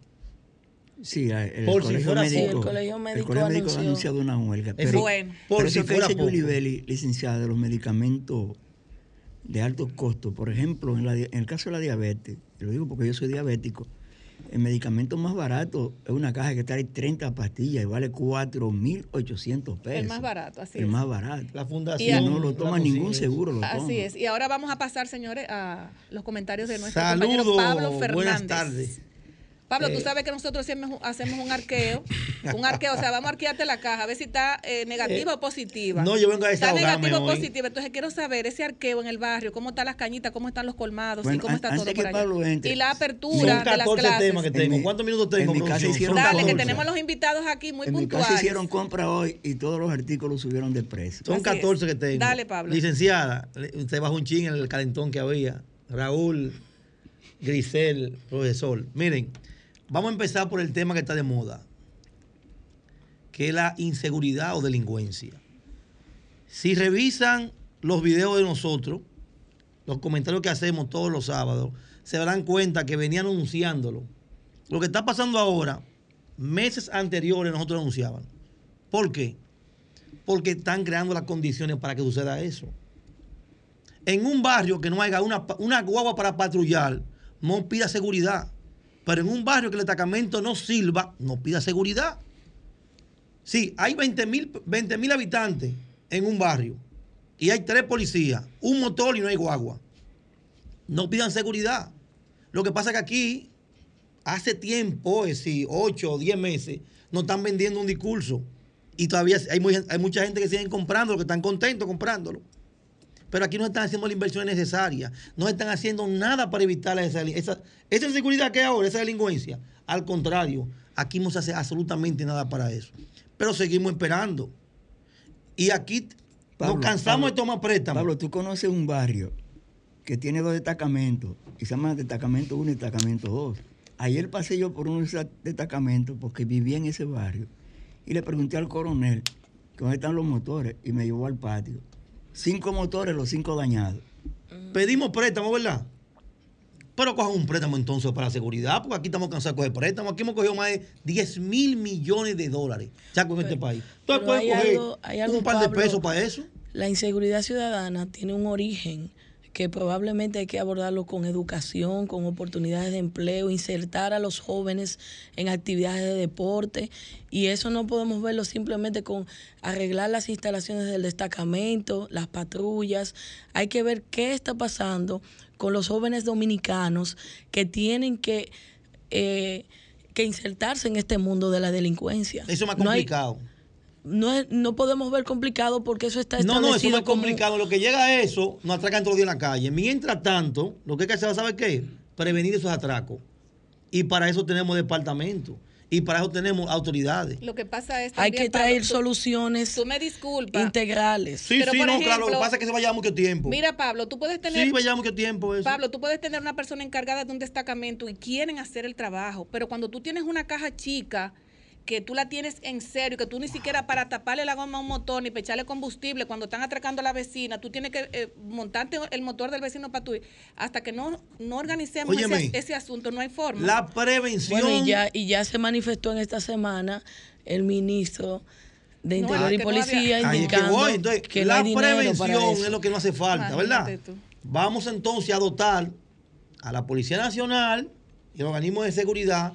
Sí, el, Por si colegio fuera médico. Sí, el colegio médico médico ha anunciado una huelga. Es Pero, Bueno. Por pero si eso que fuera dice poco. Julie Belli, licenciada, de los medicamentos de alto costo, por ejemplo, en, la en el caso de la diabetes, y lo digo porque yo soy diabético, el medicamento más barato es una caja que trae 30 pastillas y vale 4.800 pesos. El más barato, así El es. más barato. La fundación. Y no lo toma ningún seguro, lo toma. Así es. Y ahora vamos a pasar, señores, a los comentarios de nuestro compañero Saludos, Pablo Fernández. buenas tardes. Pablo, tú Eh, sabes que nosotros hacemos, hacemos un arqueo. Un arqueo, o sea, vamos a arquearte la caja, a ver si está eh, negativa Eh, o positiva. no, yo vengo a Está desahogarme negativa o positiva. Entonces quiero saber ese arqueo en el barrio, cómo están las cañitas, cómo están los colmados y cómo está an- todo por allá. Pablo entre, y la Son apertura de las 14 clases. temas que En tengo. mi- ¿Cuántos minutos tengo? en mi casa producción? hicieron Son Dale, que 14. tenemos los invitados aquí muy En mi puntuales. casa hicieron compra hoy y todos los artículos subieron de precio. Son Así 14 es. que tengo. Dale, Pablo. Licenciada, usted bajó un ching en el calentón que había. Raúl, Grisel, profesor. Miren, vamos a empezar por el tema que está de moda, que es la inseguridad o delincuencia. Si revisan los videos de nosotros, los comentarios que hacemos todos los sábados, se darán cuenta que venían anunciándolo. Lo que está pasando ahora, meses anteriores nosotros anunciaban. ¿Por qué? porque están creando las condiciones para que suceda eso. En un barrio que no haya una, una guagua para patrullar, no pida seguridad. Pero en un barrio que el destacamento no sirva, no pida seguridad. Sí, hay 20 mil habitantes en un barrio y hay tres policías, un motor y no hay guagua. No pidan seguridad. Lo que pasa es que aquí, hace tiempo, es decir, 8 o 10 meses, nos están vendiendo un discurso. Y todavía hay, hay mucha gente que siguen comprando, que están contentos comprándolo. Pero aquí no están haciendo las inversiones necesarias. No están haciendo nada para evitar esa, esa, esa inseguridad que hay ahora, esa delincuencia. Al contrario, aquí no se hace absolutamente nada para eso. Pero seguimos esperando. Y aquí Pablo, nos cansamos Pablo, de tomar préstamos. Pablo, tú conoces un barrio que tiene dos destacamentos, y se llama destacamento 1 y destacamento 2. Ayer pasé yo por uno de esos destacamentos porque vivía en ese barrio y le pregunté al coronel dónde están los motores y me llevó al patio. Cinco motores, los cinco dañados. Pedimos préstamo, ¿verdad? Pero cojan un préstamo entonces para seguridad, porque aquí estamos cansados de coger préstamo. Aquí hemos cogido más de 10 mil millones de dólares, chaco, en este país. Entonces hay coger algo- algo, un par de pesos para eso. La inseguridad ciudadana tiene un origen que probablemente hay que abordarlo con educación, con oportunidades de empleo, insertar a los jóvenes en actividades de deporte y eso no podemos verlo simplemente con arreglar las instalaciones del destacamento, las patrullas. Hay que ver qué está pasando con los jóvenes dominicanos que tienen que, eh, que insertarse en este mundo de la delincuencia. Eso es más No hay- complicado. No, es- no podemos ver complicado porque eso está No, establecido no, eso no es como- complicado. Lo que llega a eso, nos atracan todos los días en la calle. Mientras tanto, lo que hay que hacer, ¿sabe qué? Prevenir esos atracos. Y para eso tenemos departamentos. Y para eso tenemos autoridades. Lo que pasa es Hay también, que traer Pablo, tú- soluciones Tú me disculpas. integrales. Sí, Pero, sí, por no, claro. Lo que pasa es que se va a llevar mucho tiempo. Mira, Pablo, tú puedes tener sí, va a llevar mucho tiempo eso. Pablo, tú puedes tener una persona encargada de un destacamento y quieren hacer el trabajo, pero cuando tú tienes una caja chica que tú la tienes en serio, que tú ni siquiera para taparle la goma a un motor ni para echarle combustible cuando están atracando a la vecina, tú tienes que eh, montarte el motor del vecino para tu hasta que no, no organicemos Óyeme, ese, ese asunto, no hay forma. La prevención. Bueno, y ya, y ya se manifestó en esta semana el ministro de No, Interior y no Policía había- que indicando voy. Entonces, que no la prevención es lo que no hace falta, ¿verdad? Tú. Vamos entonces a dotar a la Policía Nacional y al organismo de seguridad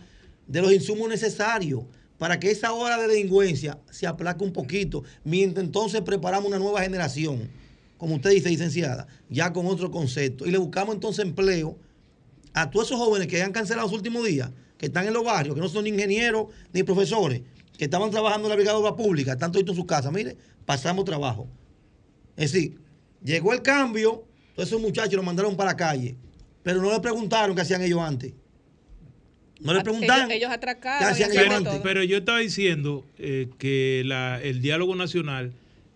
de los insumos necesarios para que esa hora de delincuencia se aplaque un poquito, mientras entonces preparamos una nueva generación, como usted dice, licenciada, ya con otro concepto. Y le buscamos entonces empleo a todos esos jóvenes que han cancelado los últimos días, que están en los barrios, que no son ni ingenieros ni profesores, que estaban trabajando en la Brigada Obra Pública, están todos en su casa. Mire, pasamos trabajo. Es decir, llegó el cambio, todos esos muchachos los mandaron para la calle, pero no le preguntaron qué hacían ellos antes. No le Ah, preguntaron. Ellos, ellos. Pero yo estaba diciendo eh, que la- el diálogo nacional,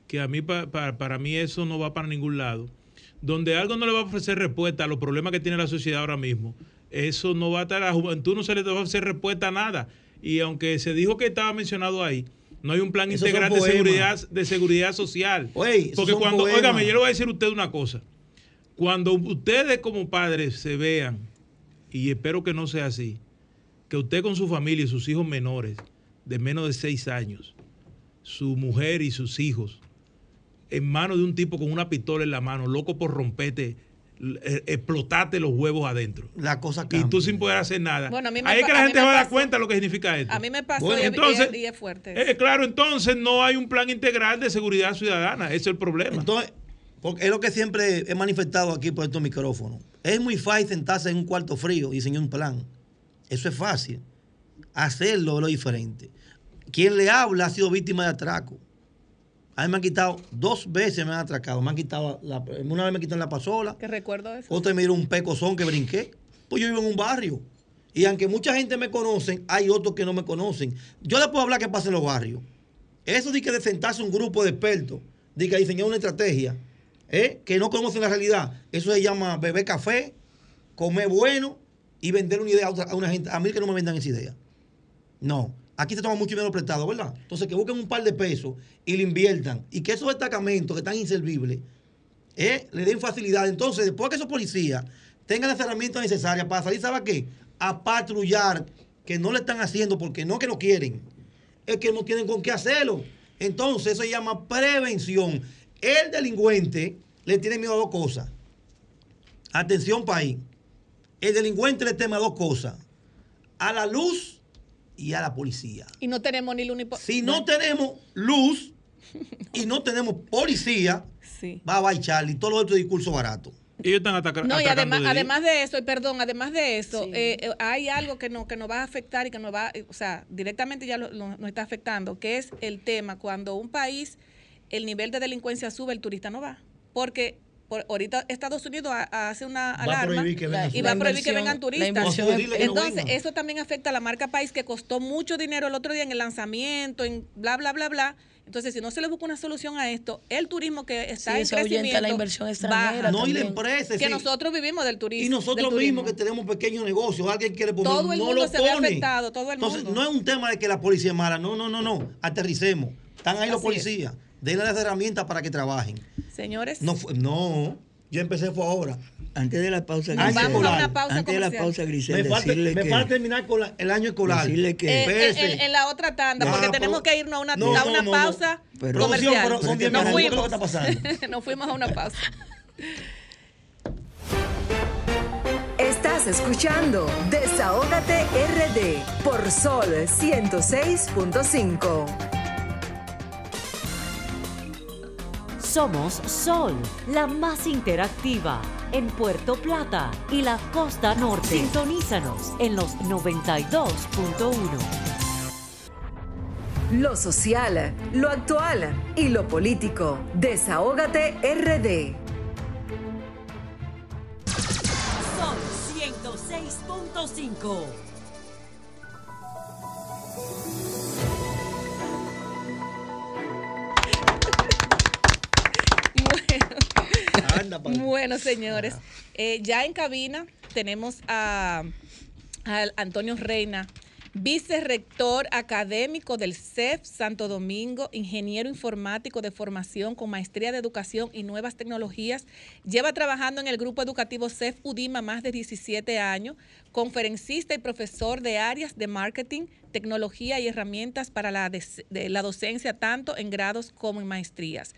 que a mí pa- pa- para mí eso no va para ningún lado, donde algo no le va a ofrecer respuesta a los problemas que tiene la sociedad ahora mismo, eso no va a estar a la juventud, no se le va a ofrecer respuesta a nada. Y aunque se dijo que estaba mencionado ahí, no hay un plan Esos integral de seguridad, de seguridad social. Oye, Porque cuando, poemas. óigame, yo le voy a decir a usted una cosa. Cuando ustedes como padres se vean, y espero que no sea así, que usted con su familia y sus hijos menores de menos de seis años, su mujer y sus hijos, en manos de un tipo con una pistola en la mano, loco por romperte, eh, explotarte los huevos adentro. La cosa Y cambia. tú sin poder hacer nada. Bueno, a mí me Ahí es que a la gente me va a dar cuenta de lo que significa esto. A mí me pasó Bueno, y, entonces, y- y es fuerte. eso. Eh, claro, entonces no hay un plan integral de seguridad ciudadana. Ese es el problema. Entonces, porque es lo que siempre he manifestado aquí por estos micrófonos. Es muy fácil sentarse en un cuarto frío y diseñar un plan. Eso es fácil. Hacerlo es lo diferente. Quien le habla ha sido víctima de atraco. A mí me han quitado, dos veces me han atracado. Me han quitado, la- una vez me quitaron la pasola, que recuerdo eso. otra me dieron un pecozón que brinqué. Pues yo vivo en un barrio. Y aunque mucha gente me conoce, hay otros que no me conocen. Yo le puedo hablar que pasa en los barrios. Eso de que de sentarse un grupo de expertos, de que diseñar una estrategia, ¿eh? que no conocen la realidad, eso se llama beber café, comer bueno y vender una idea a, una gente. A mí que no me vendan esa idea. No. Aquí se toma mucho dinero prestado, ¿verdad? Entonces que busquen un par de pesos y le inviertan. Y que esos destacamentos que están inservibles ¿eh? le den facilidad. Entonces, después que esos policías tengan las herramientas necesarias para salir, ¿sabe qué? A patrullar, que no le están haciendo porque no que no quieren, es que no tienen con qué hacerlo. Entonces, eso se llama prevención. El delincuente le tiene miedo a dos cosas. Atención, país. El delincuente le teme a dos cosas. A la luz y a la policía. Y no tenemos ni luz ni po- Si no tenemos luz y no tenemos policía, Sí. va a bailar y todo lo otro discurso barato. Ellos están ataca- No, y atacando además, de además de eso, y perdón, además de eso, Sí. eh, eh, hay algo que, no, que nos va a afectar y que nos va, eh, o sea, directamente ya lo, lo- nos está afectando, que es el tema cuando un país, el nivel de delincuencia sube, el turista no va. Porque por- ahorita Estados Unidos ha- hace una alarma y va a prohibir que vengan turistas. no Entonces, eso también afecta a la marca país que costó mucho dinero el otro día en el lanzamiento, en bla, bla, bla, bla. Entonces, si no se le busca una solución a esto, el turismo que está Sí, en crecimiento la inversión baja. extranjera No, y la empresa. que sí. nosotros vivimos del turismo. Y nosotros mismos que tenemos pequeños negocios, alguien quiere poner, Todo el no mundo lo se ve afectado, todo el Entonces, mundo. no es un tema de que la policía es mala, no, no, no, no, aterricemos. Están ahí los es. Denle las herramientas para que trabajen. Señores, No, no, yo empecé fue ahora. Antes de la pausa, Vamos Grisel, a una antes pausa de la comercial. pausa, Grisel, Me falta, decirle me que, falta terminar con la- el año escolar. decirle que eh, en, Espérese. en- en la otra tanda, Ah, porque pero- tenemos que irnos a una, No, a no, una no, no. pausa Pero- comercial. pero Nos minutos, ¿qué es fuimos. lo que está pasando? Nos fuimos a una pausa. Estás escuchando Desahógate RD por Sol 106.5. Somos Sol, la más interactiva en Puerto Plata y la costa norte. Sintonízanos en los 92.1. Lo social, lo actual y lo político. Desahógate RD. Sol 106.5. Anda, Bueno, señores, eh, ya en cabina tenemos a, a Antonio Reina, vicerrector académico del CEF Santo Domingo, ingeniero informático de formación con maestría de educación y nuevas tecnologías. Lleva trabajando en el grupo educativo CEF UDIMA más de 17 años, conferencista y profesor de áreas de marketing, tecnología y herramientas para la, de la docencia tanto en grados como en maestrías.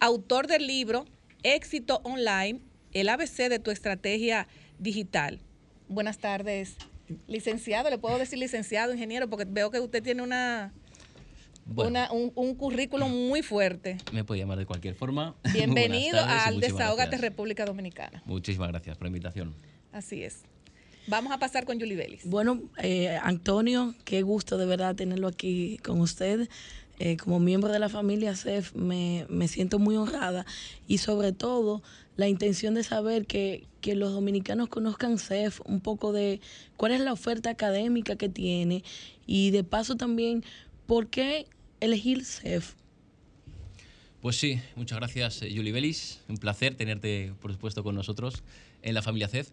Autor del libro Éxito Online, el ABC de tu estrategia digital. Buenas tardes, licenciado. Le puedo decir licenciado, ingeniero, porque veo que usted tiene una, Bueno, una- un, un currículum muy fuerte. me puede llamar de cualquier forma. Bienvenido al gracias. República Dominicana. Muchísimas gracias por la invitación. Así es. Vamos a pasar con Julie Vélez. Bueno, eh, Antonio, qué gusto de verdad tenerlo aquí con usted. Eh, como miembro de la familia CEF me, siento muy honrada y sobre todo la intención de saber que, los dominicanos conozcan CEF, un poco de cuál es la oferta académica que tiene y de paso también por qué elegir CEF. Pues sí, muchas gracias, eh, Yuli Belis. Un placer tenerte, por supuesto, con nosotros en la familia CEF.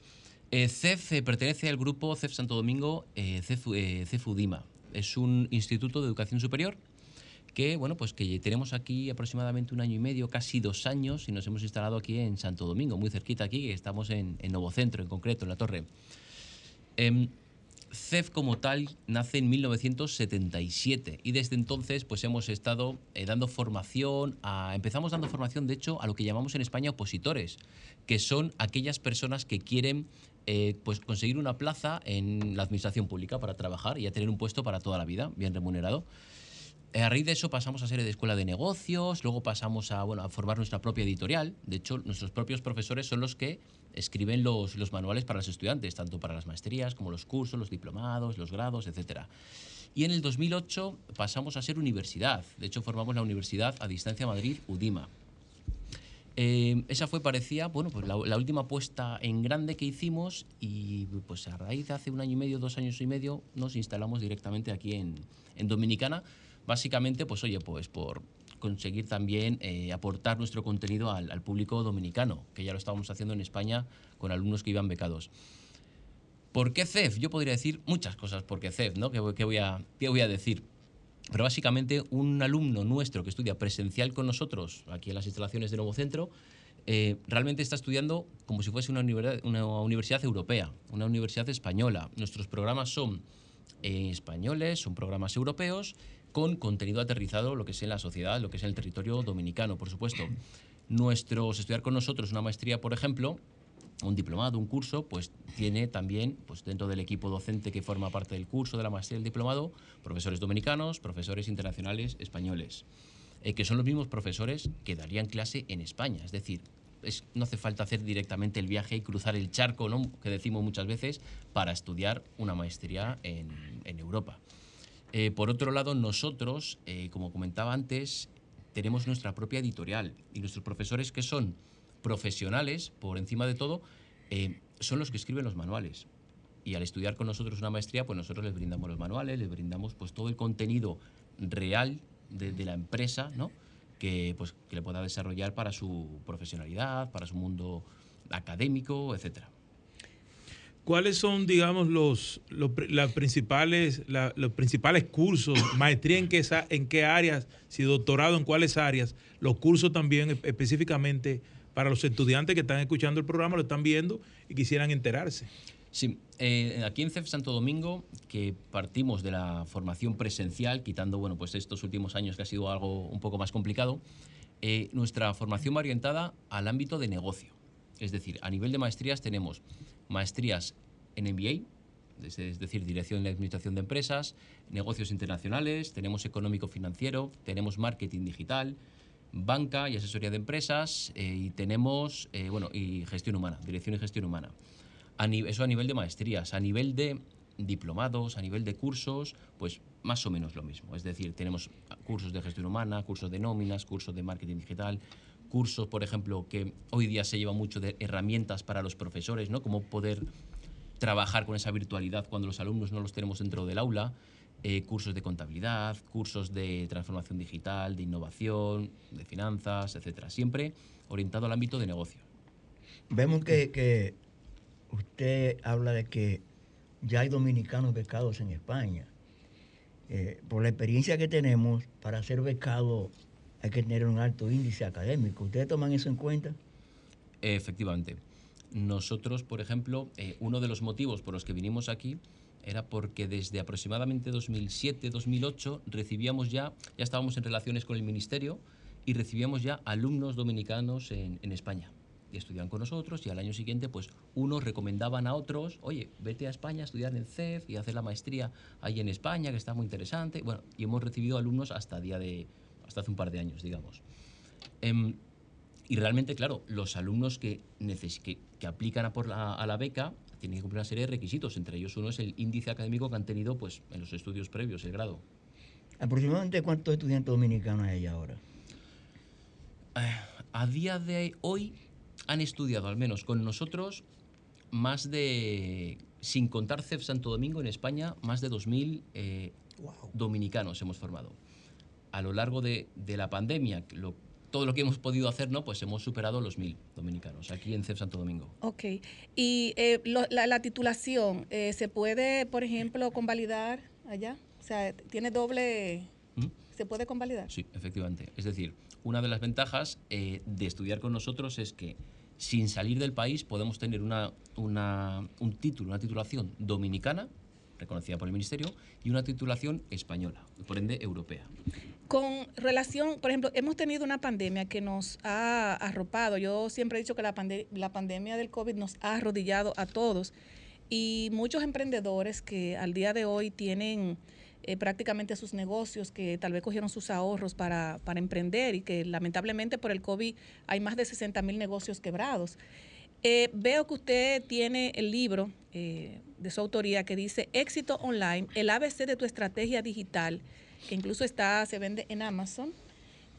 Eh, CEF eh, pertenece al grupo CEF Santo Domingo, eh, CEF, eh, CEF UDIMA. Es un instituto de educación superior que, bueno, pues que tenemos aquí aproximadamente un año y medio, casi dos años, y nos hemos instalado aquí en Santo Domingo, muy cerquita aquí, estamos en, en Novocentro, en concreto, en la torre. Em, CEF como tal nace en 1977 y desde entonces pues hemos estado eh, dando formación, a, empezamos dando formación de hecho a lo que llamamos en España opositores, que son aquellas personas que quieren eh, pues conseguir una plaza en la administración pública para trabajar y ya tener un puesto para toda la vida, bien remunerado. Eh, A raíz de eso pasamos a ser de escuela de negocios, luego pasamos a, bueno, a formar nuestra propia editorial. De hecho, nuestros propios profesores son los que escriben los, los manuales para los estudiantes, tanto para las maestrías como los cursos, los diplomados, los grados, etc. Y en el 2008 pasamos a ser universidad. De hecho, formamos la Universidad a Distancia Madrid, UDIMA. Eh, esa fue, parecía, bueno, pues la, la última apuesta en grande que hicimos y pues a raíz de hace un año y medio, dos años y medio, nos instalamos directamente aquí en, en Dominicana. Básicamente, pues oye, pues por conseguir también eh, aportar nuestro contenido al, al público dominicano, que ya lo estábamos haciendo en España con alumnos que iban becados. ¿Por qué CEF? Yo podría decir muchas cosas por qué CEF, ¿no? ¿Qué, voy, a, qué voy a decir? Pero básicamente un alumno nuestro que estudia presencial con nosotros aquí en las instalaciones de Nuevo Centro, eh, realmente está estudiando como si fuese una universidad, una universidad europea, una universidad española. Nuestros programas son eh, españoles, son programas europeos, con contenido aterrizado, lo que es en la sociedad, lo que es en el territorio dominicano, por supuesto. Nuestros estudiar con nosotros una maestría, por ejemplo, un diplomado, un curso, pues tiene también, pues dentro del equipo docente que forma parte del curso, de la maestría y del diplomado, profesores dominicanos, profesores internacionales españoles, eh, que son los mismos profesores que darían clase en España. Es decir, es- no hace falta hacer directamente el viaje y cruzar el charco, ¿no? que decimos muchas veces, para estudiar una maestría en, en Europa. Eh, por otro lado, nosotros, eh, como comentaba antes, tenemos nuestra propia editorial y nuestros profesores que son profesionales, por encima de todo, eh, son los que escriben los manuales. Y al estudiar con nosotros una maestría, pues nosotros les brindamos los manuales, les brindamos pues todo el contenido real de, la empresa, ¿no? Que, pues, que le pueda desarrollar para su profesionalidad, para su mundo académico, etcétera. ¿Cuáles son, digamos, los, los, las principales, los principales cursos, maestría en qué, en qué áreas, si doctorado en cuáles áreas, los cursos también específicamente para los estudiantes que están escuchando el programa, lo están viendo y quisieran enterarse? Sí, eh, aquí en CEF Santo Domingo, que partimos de la formación presencial, quitando bueno, pues estos últimos años que ha sido algo un poco más complicado, eh, nuestra formación va orientada al ámbito de negocio. Es decir, a nivel de maestrías tenemos maestrías en MBA, es decir, Dirección la Administración de Empresas, negocios internacionales, tenemos económico-financiero, tenemos marketing digital, banca y asesoría de empresas eh, y tenemos eh, bueno, y gestión humana, dirección y gestión humana. Eso a nivel de maestrías, a nivel de diplomados, a nivel de cursos, pues más o menos lo mismo. Es decir, tenemos cursos de gestión humana, cursos de nóminas, cursos de marketing digital, cursos, por ejemplo, que hoy día se lleva mucho de herramientas para los profesores, ¿no? Cómo poder trabajar con esa virtualidad cuando los alumnos no los tenemos dentro del aula, eh, cursos de contabilidad, cursos de transformación digital, de innovación, de finanzas, etcétera. Siempre orientado al ámbito de negocio. Vemos que, que usted habla de que ya hay dominicanos becados en España. Eh, por la experiencia que tenemos, para ser becado hay que tener un alto índice académico. ¿Ustedes toman eso en cuenta? Efectivamente. Nosotros, por ejemplo, eh, uno de los motivos por los que vinimos aquí era porque desde aproximadamente 2007-2008 recibíamos ya, ya estábamos en relaciones con el ministerio y recibíamos ya alumnos dominicanos en, en España. Y estudiaban con nosotros y al año siguiente, pues unos recomendaban a otros, oye, vete a España a estudiar en CEF y hacer la maestría ahí en España, que está muy interesante. Bueno, y hemos recibido alumnos hasta día de, hasta hace un par de años, digamos. Em, y realmente, claro, los alumnos que, neces- que, que aplican a, por la, a la beca tienen que cumplir una serie de requisitos. Entre ellos uno es el índice académico que han tenido pues, en los estudios previos, el grado. ¿Aproximadamente cuántos estudiantes dominicanos hay ahora? Eh, A día de hoy han estudiado, al menos con nosotros, más de, sin contar CEF Santo Domingo en España, más de 2.000 eh, dominicanos hemos formado. A lo largo de, de la pandemia, lo- todo lo que hemos podido hacer, ¿no? pues hemos superado los 1.000 dominicanos aquí en CEF Santo Domingo. Ok. Y eh, lo- la, la titulación, eh, ¿se puede, por ejemplo, convalidar allá? O sea, ¿tiene doble... ¿Mm? ¿Se puede convalidar? Sí, efectivamente. Es decir, una de las ventajas eh, de estudiar con nosotros es que sin salir del país podemos tener una, una- un título, una titulación dominicana, reconocida por el Ministerio, y una titulación española, por ende europea. Con relación, por ejemplo, hemos tenido una pandemia que nos ha arropado. Yo siempre he dicho que la, pande- la pandemia del COVID nos ha arrodillado a todos y muchos emprendedores que al día de hoy tienen eh, prácticamente sus negocios, que tal vez cogieron sus ahorros para, para emprender y que lamentablemente por el COVID hay más de 60 mil negocios quebrados. Eh, veo que usted tiene el libro eh, de su autoría que dice Éxito Online, el ABC de tu estrategia digital, que incluso está, se vende en Amazon.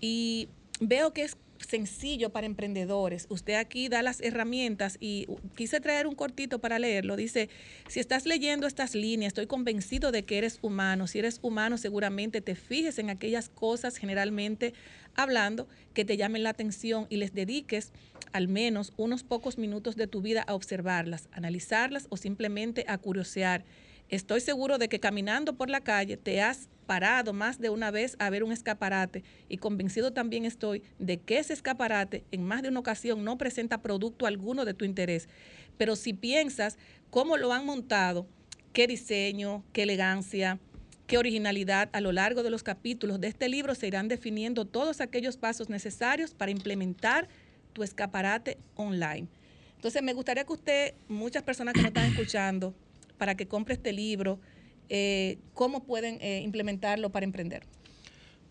Y veo que es sencillo para emprendedores. Usted aquí da las herramientas y quise traer un cortito para leerlo. Dice, si estás leyendo estas líneas, estoy convencido de que eres humano. Si eres humano, seguramente te fijes en aquellas cosas, generalmente hablando, que te llamen la atención y les dediques al menos unos pocos minutos de tu vida a observarlas, analizarlas o simplemente a curiosear. Estoy seguro de que caminando por la calle te has parado más de una vez a ver un escaparate y convencido también estoy de que ese escaparate en más de una ocasión no presenta producto alguno de tu interés. Pero si piensas cómo lo han montado, qué diseño, qué elegancia, qué originalidad, a lo largo de los capítulos de este libro se irán definiendo todos aquellos pasos necesarios para implementar tu escaparate online. Entonces me gustaría que usted, muchas personas que nos están escuchando, para que compre este libro, eh, ¿cómo pueden eh, implementarlo para emprender?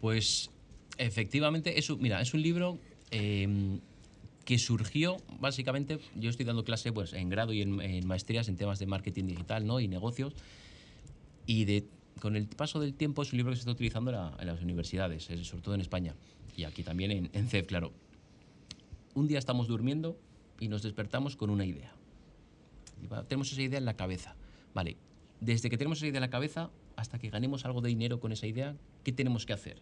Pues efectivamente, es un, mira, es un libro eh, que surgió básicamente, yo estoy dando clase pues, en grado y en, en maestrías en temas de marketing digital ¿no? y negocios, y de, con el paso del tiempo es un libro que se está utilizando en, la- en las universidades, eh, sobre todo en España, y aquí también en, en CEF, claro. un día estamos durmiendo y nos despertamos con una idea. Tenemos esa idea en la cabeza. Vale, desde que tenemos esa idea en la cabeza hasta que ganemos algo de dinero con esa idea, ¿qué tenemos que hacer?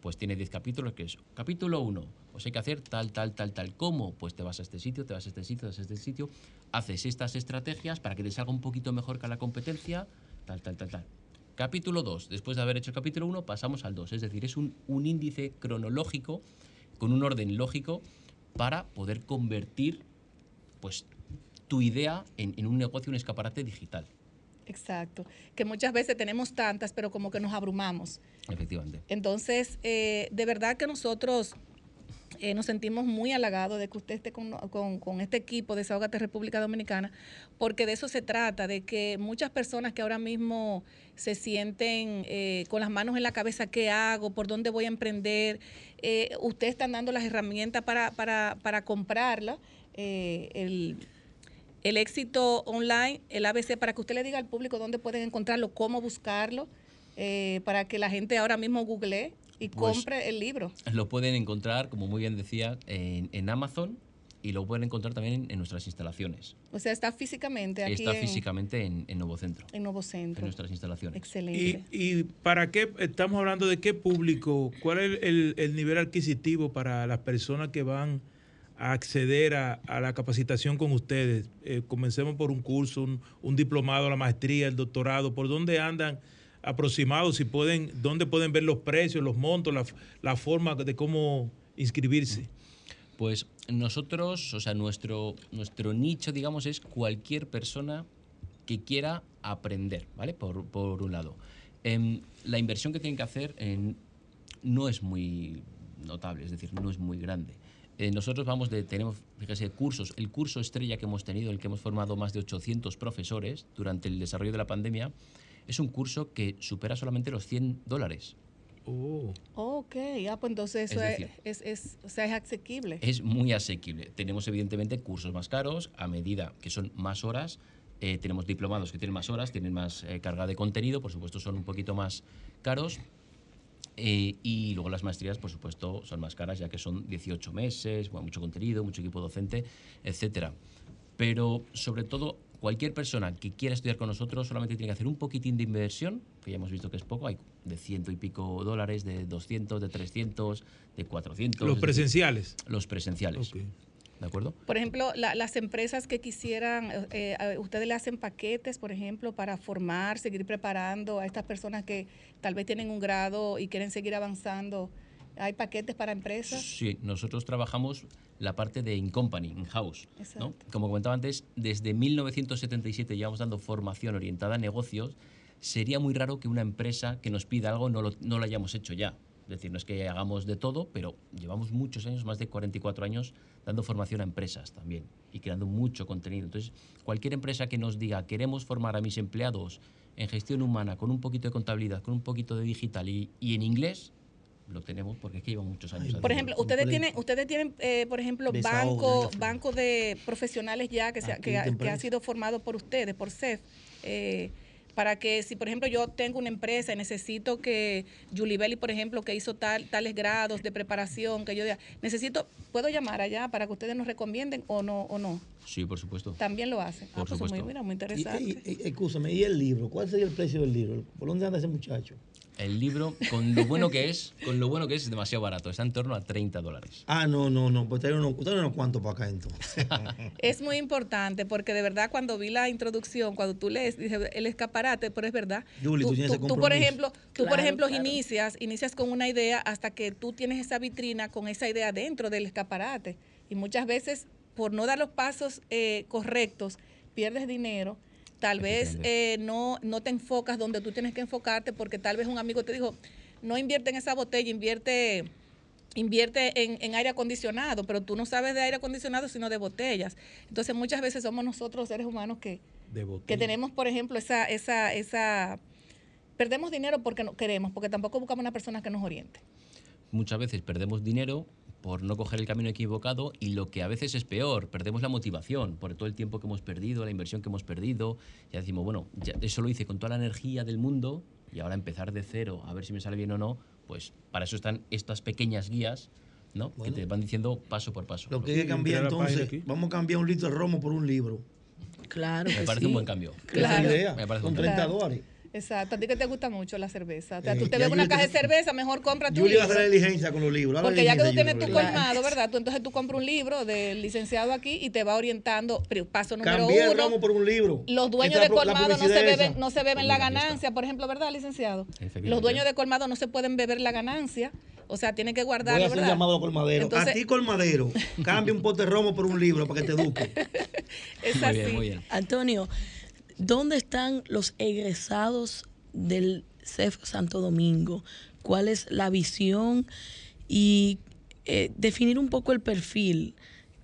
Pues tiene 10 capítulos, que es capítulo 1, pues hay que hacer tal, tal, tal, tal. ¿Cómo? Pues te vas a este sitio, te vas a este sitio, te vas a este sitio, haces estas estrategias para que te salga un poquito mejor que la competencia, tal, tal, tal, tal. Capítulo 2, después de haber hecho el capítulo 1, pasamos al 2. Es decir, es un, un índice cronológico, con un orden lógico, para poder convertir pues, tu idea en, en un negocio, un escaparate digital. Exacto. Que muchas veces tenemos tantas, pero como que nos abrumamos. Efectivamente. Entonces, eh, de verdad que nosotros eh, nos sentimos muy halagados de que usted esté con, con- con este equipo de Desahogate República Dominicana, porque de eso se trata, de que muchas personas que ahora mismo se sienten eh, con las manos en la cabeza, ¿qué hago? ¿Por dónde voy a emprender? Eh, ustedes están dando las herramientas para, para, para comprarla. eh, el, el éxito online, el ABC, para que usted le diga al público dónde pueden encontrarlo, cómo buscarlo, eh, para que la gente ahora mismo googlee y Pues- compre el libro. Lo pueden encontrar, como muy bien decía, en, en Amazon y lo pueden encontrar también en, en nuestras instalaciones. O sea, está físicamente aquí Está en, físicamente en, en Nuevo Centro, en Nuevo en Centro. nuestras instalaciones. Excelente. ¿Y, y para qué estamos hablando de qué público? ¿Cuál es el, el nivel adquisitivo para las personas que van a acceder a, a la capacitación con ustedes? Eh, comencemos por un curso, un, un diplomado, la maestría, el doctorado. ¿Por dónde andan aproximados? Si pueden, ¿Dónde pueden ver los precios, los montos, la, la forma de cómo inscribirse? Pues nosotros, o sea, nuestro, nuestro nicho, digamos, es cualquier persona que quiera aprender, ¿vale? Por, por un lado. Em, la inversión que tienen que hacer no es muy notable, es decir, no es muy grande. Eh, nosotros vamos de, tenemos, fíjese, cursos. El curso estrella que hemos tenido, el que hemos formado más de 800 profesores durante el desarrollo de la pandemia, es un curso que supera solamente los 100 dólares. Oh. Ok, ah, pues entonces eso Es es, decir- es, es- o sea, es asequible. Es muy asequible. Tenemos evidentemente cursos más caros a medida que son más horas. Eh, tenemos diplomados que tienen más horas, tienen más eh, carga de contenido, por supuesto son un poquito más caros. Eh, y luego las maestrías, por supuesto, son más caras ya que son 18 meses, bueno, mucho contenido, mucho equipo docente, etcétera. Pero sobre todo, cualquier persona que quiera estudiar con nosotros solamente tiene que hacer un poquitín de inversión, que ya hemos visto que es poco, hay de ciento y pico dólares, de 200, de 300, de 400. Los decir, presenciales. los presenciales. ¿De acuerdo? Por ejemplo, la- las empresas que quisieran, eh, eh, ustedes le hacen paquetes, por ejemplo, para formar, seguir preparando a estas personas que tal vez tienen un grado y quieren seguir avanzando. ¿Hay paquetes para empresas? Sí, nosotros trabajamos la parte de in-company, in-house. ¿no? Como comentaba antes, desde 1977 llevamos dando formación orientada a negocios. Sería muy raro que una empresa que nos pida algo no lo, no lo hayamos hecho ya. Es decir, no es que hagamos de todo, pero llevamos muchos años, más de 44 años, dando formación a empresas también y creando mucho contenido. Entonces, cualquier empresa que nos diga, queremos formar a mis empleados en gestión humana, con un poquito de contabilidad, con un poquito de digital y, y en inglés, lo tenemos porque es que llevan muchos años. Por ejemplo, ustedes tienen, ustedes tienen, eh, por ejemplo, Desahogo, banco, de profesionales ya que, se que, ha- te que ha empresa. sido formado por ustedes, por CEF, eh, para que si, por ejemplo, yo tengo una empresa y necesito que Julie Belli, por ejemplo, que hizo tal, tales grados de preparación, que yo diga, necesito, ¿puedo llamar allá para que ustedes nos recomienden o no? o no? Sí, por supuesto. También lo hacen. Por ah, pues muy, supuesto. mira, muy Y, interesante. y- y- escúchame, ¿y el libro? ¿Cuál sería el precio del libro? ¿Por dónde anda ese muchacho? El libro, con lo bueno que es, con lo bueno que es, es demasiado barato. Está en torno a 30 dólares. Ah, no, no, no. Pues trae unos, cuantos para acá entonces. Es muy importante porque de verdad cuando vi la introducción, cuando tú lees, dije el escaparate, pero es verdad. Julie, tú tienes ese por compromiso. ejemplo, tú por ejemplo claro. inicias, inicias con una idea hasta que tú tienes esa vitrina con esa idea dentro del escaparate y muchas veces por no dar los pasos eh, correctos pierdes dinero. Tal vez eh, no, no te enfocas donde tú tienes que enfocarte porque tal vez un amigo te dijo, no invierte en esa botella, invierte invierte en, en aire acondicionado, pero tú no sabes de aire acondicionado sino de botellas. Entonces muchas veces somos nosotros los seres humanos que, que tenemos, por ejemplo, esa, esa, esa, perdemos dinero porque no queremos, porque tampoco buscamos una persona que nos oriente. Muchas veces perdemos dinero por no coger el camino equivocado y lo que a veces es peor, perdemos la motivación por todo el tiempo que hemos perdido, la inversión que hemos perdido. Ya decimos, bueno, ya eso lo hice con toda la energía del mundo y ahora empezar de cero, a ver si me sale bien o no, pues para eso están estas pequeñas guías ¿no? Que te van diciendo paso por paso. Lo que hay que cambiar entonces, vamos a cambiar un litro de romo por un libro. Claro Me que parece sí. un buen cambio. Esa idea. Me parece Con un 30 Claro. dólares. Exacto, a ti que te gusta mucho la cerveza. O sea, Eh, tú te ves una caja de cerveza, mejor compra tu a libro. hacer la diligencia con los libros. Porque ya que tú tienes tu colmado, ¿verdad? Tú entonces tú compras un libro del licenciado aquí y te va orientando. Paso número Cambié el uno. romo por un libro. Los dueños de colmado no se beben, esa. no se beben la ganancia, por ejemplo, ¿verdad, licenciado? Los dueños de colmado no se pueden beber la ganancia, o sea, tienen que Voy a hacer un ¿verdad? llamado a los colmaderos. Entonces- a ti, colmadero, cambia un pote de romo por un libro para que te eduque. Es Muy así. bien, muy bien. Antonio, ¿dónde están los egresados del CEF Santo Domingo? ¿Cuál es la visión? Y eh, definir un poco el perfil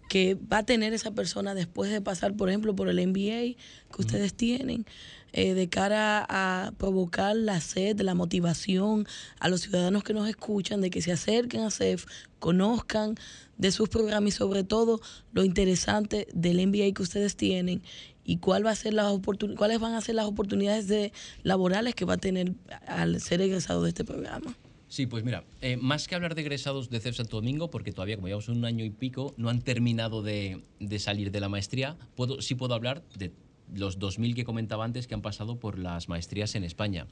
que va a tener esa persona después de pasar, por ejemplo, por el MBA que ustedes tienen, eh, de cara a provocar la sed, la motivación a los ciudadanos que nos escuchan, de que se acerquen a CEF, conozcan de sus programas y sobre todo lo interesante del MBA que ustedes tienen y cuál va a ser las cuáles van a ser las oportunidades de laborales que va a tener al ser egresado de este programa. Sí, pues mira, eh, más que hablar de egresados de CEF Santo Domingo, porque todavía, como llevamos un año y pico, no han terminado de, de salir de la maestría, puedo, sí puedo hablar de los 2.000 que comentaba antes que han pasado por las maestrías en España.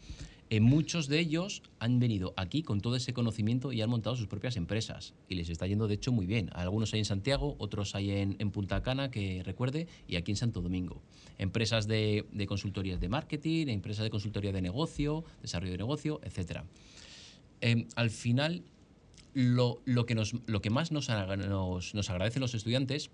Eh, muchos de ellos han venido aquí con todo ese conocimiento y han montado sus propias empresas. Y les está yendo, de hecho, muy bien. Algunos hay en Santiago, otros hay en, Punta Cana, que recuerde, y aquí en Santo Domingo. Empresas de, consultorías de marketing, empresas de consultoría de negocio, desarrollo de negocio, etcétera. Eh, al final, lo, lo que nos, lo que más nos, nos, nos agradecen los estudiantes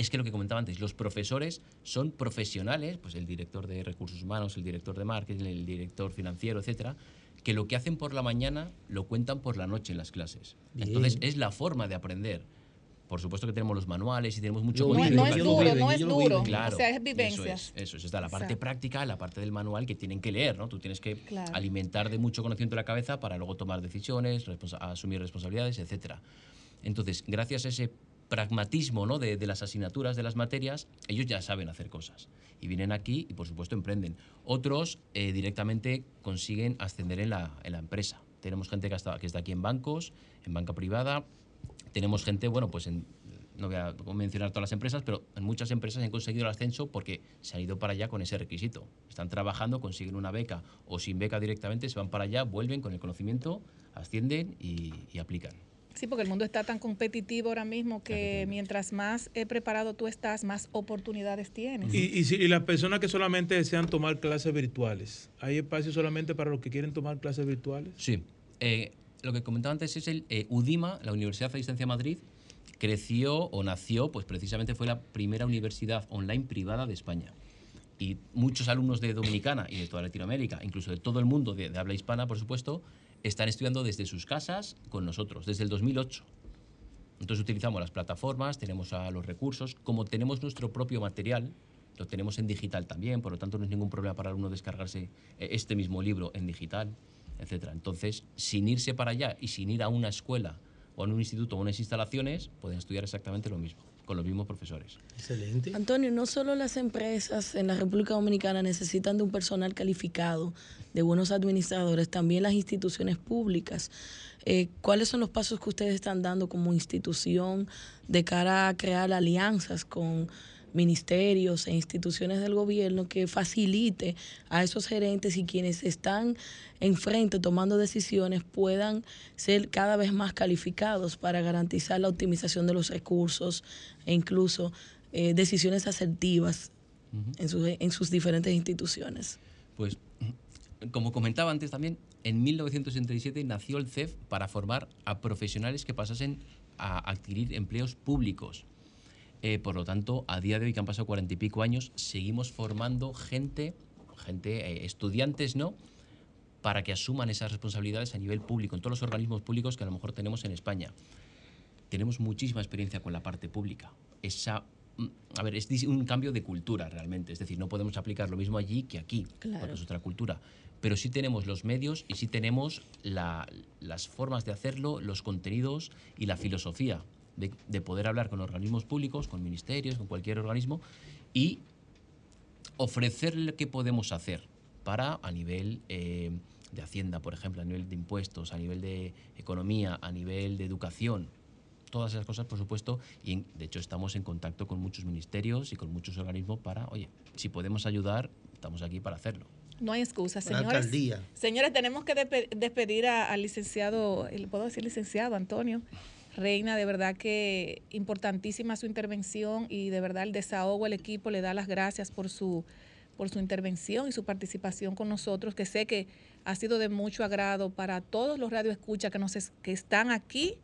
es que lo que comentaba antes, los profesores son profesionales, pues el director de recursos humanos, el director de marketing, el director financiero, etcétera, que lo que hacen por la mañana lo cuentan por la noche en las clases. Bien. Entonces, es la forma de aprender. Por supuesto que tenemos los manuales y tenemos mucho No, es- contenido no es ellos lo duro, viven, no es duro. Claro, o sea, es Eso vivencias. es, eso es. Está la parte Exacto. práctica, la parte del manual que tienen que leer, ¿no? Tú tienes que Claro. alimentar de mucho conocimiento la cabeza para luego tomar decisiones, responsa- asumir responsabilidades, etcétera. Entonces, gracias a ese pragmatismo ¿no? de, de las asignaturas, de las materias, ellos ya saben hacer cosas. Y vienen aquí y, por supuesto, emprenden. Otros eh, directamente consiguen ascender en la, empresa. Tenemos gente que que está aquí en bancos, en banca privada. Tenemos gente, bueno, pues en, no voy a mencionar todas las empresas, pero en muchas empresas han conseguido el ascenso porque se han ido para allá con ese requisito. Están trabajando, consiguen una beca o sin beca directamente, se van para allá, vuelven con el conocimiento, ascienden y aplican. Sí, porque el mundo está tan competitivo ahora mismo que mientras más eh, preparado tú estás, más oportunidades tienes. Y, y, si- y las personas que solamente desean tomar clases virtuales, ¿hay espacio solamente para los que quieren tomar clases virtuales? Sí. Eh, lo que comentaba antes es el eh, UDIMA, la Universidad de Distancia Madrid, creció o nació, pues precisamente fue la primera universidad online privada de España. Y muchos alumnos de Dominicana y de toda Latinoamérica, incluso de todo el mundo de, de habla hispana, por supuesto, están estudiando desde sus casas con nosotros, desde el 2008. Entonces utilizamos las plataformas, tenemos a los recursos, como tenemos nuestro propio material, lo tenemos en digital también, por lo tanto no es ningún problema para alumno descargarse eh, este mismo libro en digital, etcétera. Entonces, sin irse para allá y sin ir a una escuela o a un instituto o unas instalaciones, pueden estudiar exactamente lo mismo, con los mismos profesores. Excelente. Antonio, no solo las empresas en la República Dominicana necesitan de un personal calificado, de buenos administradores, también las instituciones públicas. Eh, ¿Cuáles son los pasos que ustedes están dando como institución de cara a crear alianzas con ministerios e instituciones del gobierno que facilite a esos gerentes y quienes están enfrente tomando decisiones puedan ser cada vez más calificados para garantizar la optimización de los recursos e incluso eh, decisiones asertivas en, sus, en sus diferentes instituciones. Pues, como comentaba antes también, en 1967 nació el CEF para formar a profesionales que pasasen a adquirir empleos públicos. Eh, por lo tanto, a día de hoy, que han pasado cuarenta y pico años, seguimos formando gente, gente eh, estudiantes, ¿no? Para que asuman esas responsabilidades a nivel público, en todos los organismos públicos que a lo mejor tenemos en España. Tenemos muchísima experiencia con la parte pública. Esa, mm, a ver, es un cambio de cultura realmente. Es decir, no podemos aplicar lo mismo allí que aquí, Claro. porque es otra cultura. Pero sí tenemos los medios y sí tenemos la- las formas de hacerlo, los contenidos y la filosofía de, de poder hablar con organismos públicos, con ministerios, con cualquier organismo y ofrecerle qué podemos hacer para a nivel eh, de Hacienda, por ejemplo, a nivel de impuestos, a nivel de economía, a nivel de educación, todas esas cosas, por supuesto, y de hecho estamos en contacto con muchos ministerios y con muchos organismos para, oye, si podemos ayudar, estamos aquí para hacerlo. No hay excusa, La señores. alcaldía. Señores, tenemos que despe- despedir al licenciado, puedo decir licenciado Antonio Reina, de verdad que importantísima su intervención y de verdad el desahogo, el equipo le da las gracias por su por su intervención y su participación con nosotros, que sé que ha sido de mucho agrado para todos los radioescuchas que nos es- que están aquí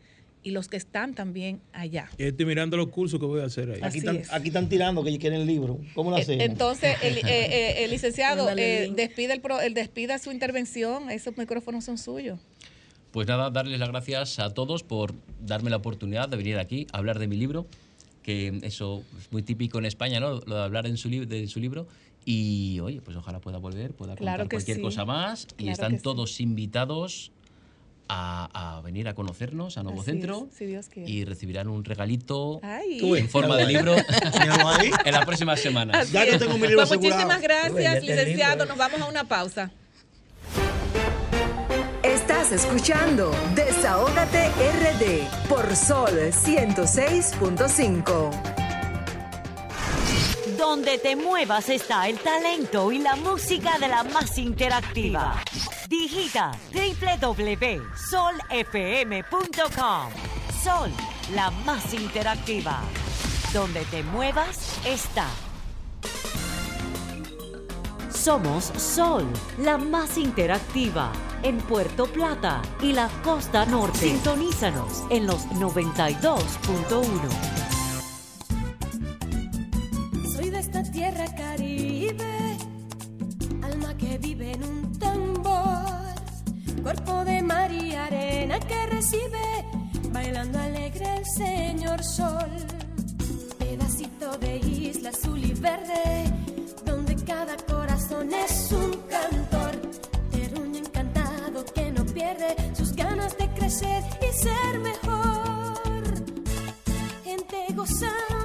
y los que están también allá. Estoy mirando los cursos que voy a hacer ahí. Aquí están, es. aquí están tirando que quieren el libro. ¿Cómo lo Eh, hacemos? Entonces, el, eh, eh, el licenciado, eh, link. despide, el, pro- el despida su intervención, esos micrófonos son suyos. Pues nada, darles las gracias a todos por darme la oportunidad de venir aquí a hablar de mi libro, que eso es muy típico en España, ¿no? Lo de hablar en su de su libro. Y oye, pues ojalá pueda volver, pueda contar cualquier sí. cosa más. y Claro están sí. todos invitados a, a venir a conocernos a Nuevo Así Centro. es, si Dios quiere. Y recibirán un regalito Ay. En forma de libro en las próximas semanas. Así Ya es. tengo mi libro Pues muchísimas gracias, licenciado. eh. Nos vamos a una pausa. Estás escuchando Desahógate RD por Sol 106.5. Donde te muevas está el talento y la música de la más interactiva. Digita www.solfm.com. Sol, la más interactiva. Donde te muevas está. Somos Sol, la más interactiva en Puerto Plata y la costa norte. Sintonízanos en los 92.1. Soy de esta tierra caribe, alma que vive en un tambor, cuerpo de mar y arena que recibe, bailando alegre el señor sol, pedacito de isla azul y verde, donde cada corazón es crecer y ser mejor. Gente gozando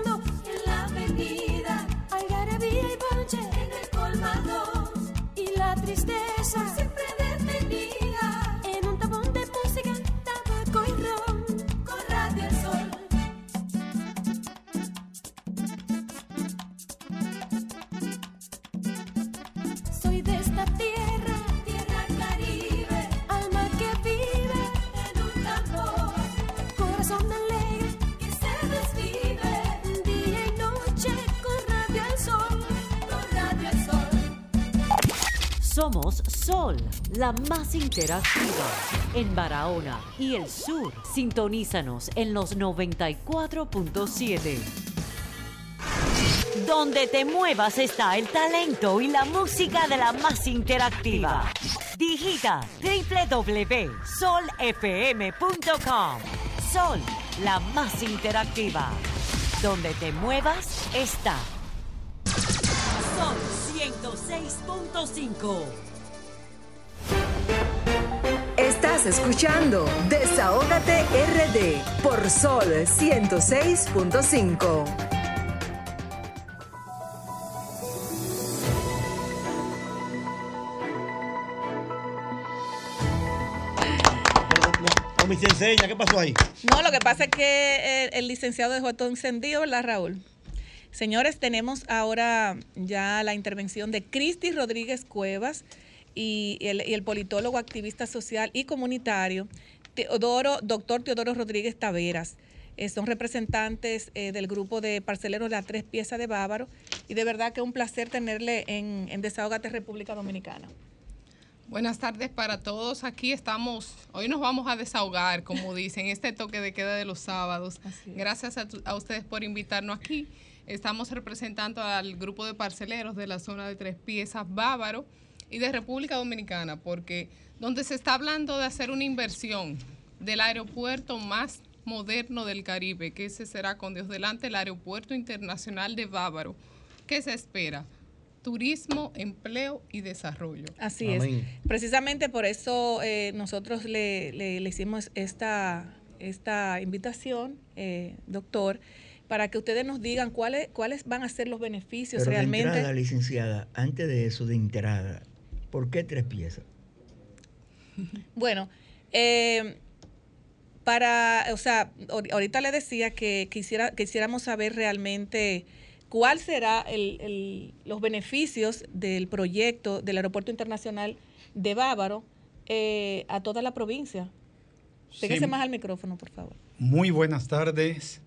Somos Sol, la más interactiva en Barahona y el sur. Sintonízanos en los 94.7. Donde te muevas está el talento y la música de la más interactiva. Digita www.solfm.com. Sol, la más interactiva. Donde te muevas está. Sol 106.5. Estás escuchando Desahógate RD por Sol 106.5. Con mi enseña, ¿qué pasó ahí? No, lo que pasa es que el, el licenciado dejó todo encendido, ¿verdad, Raúl? Señores, tenemos ahora ya la intervención de Cristi Rodríguez Cuevas y el, y el politólogo, activista social y comunitario, Teodoro, doctor Teodoro Rodríguez Taveras. Eh, son representantes eh, del grupo de parceleros de las tres piezas de Bávaro y de verdad que es un placer tenerle en, en Desahogate República Dominicana. Buenas tardes para todos. Aquí estamos, hoy nos vamos a desahogar, como dicen, este toque de queda de los sábados. Gracias a, tu- a ustedes por invitarnos aquí. Estamos representando al grupo de parceleros de la zona de Tres Piezas Bávaro y de República Dominicana, porque donde se está hablando de hacer una inversión del aeropuerto más moderno del Caribe, que ese será con Dios delante, el Aeropuerto Internacional de Bávaro. ¿Qué se espera? Turismo, empleo y desarrollo. Así es. Precisamente por eso eh, nosotros le, le- le hicimos esta, esta invitación, eh, doctor, para que ustedes nos digan cuáles, cuáles van a ser los beneficios Pero de realmente. entrada, licenciada, antes de eso, de entrada, ¿por qué tres piezas? Bueno, eh, para, o sea, ahor- ahorita le decía que quisiera, quisiéramos saber realmente cuál será el, el- los beneficios del proyecto del Aeropuerto Internacional de Bávaro eh, a toda la provincia. Pégase Sí. más al micrófono, por favor. Muy buenas tardes.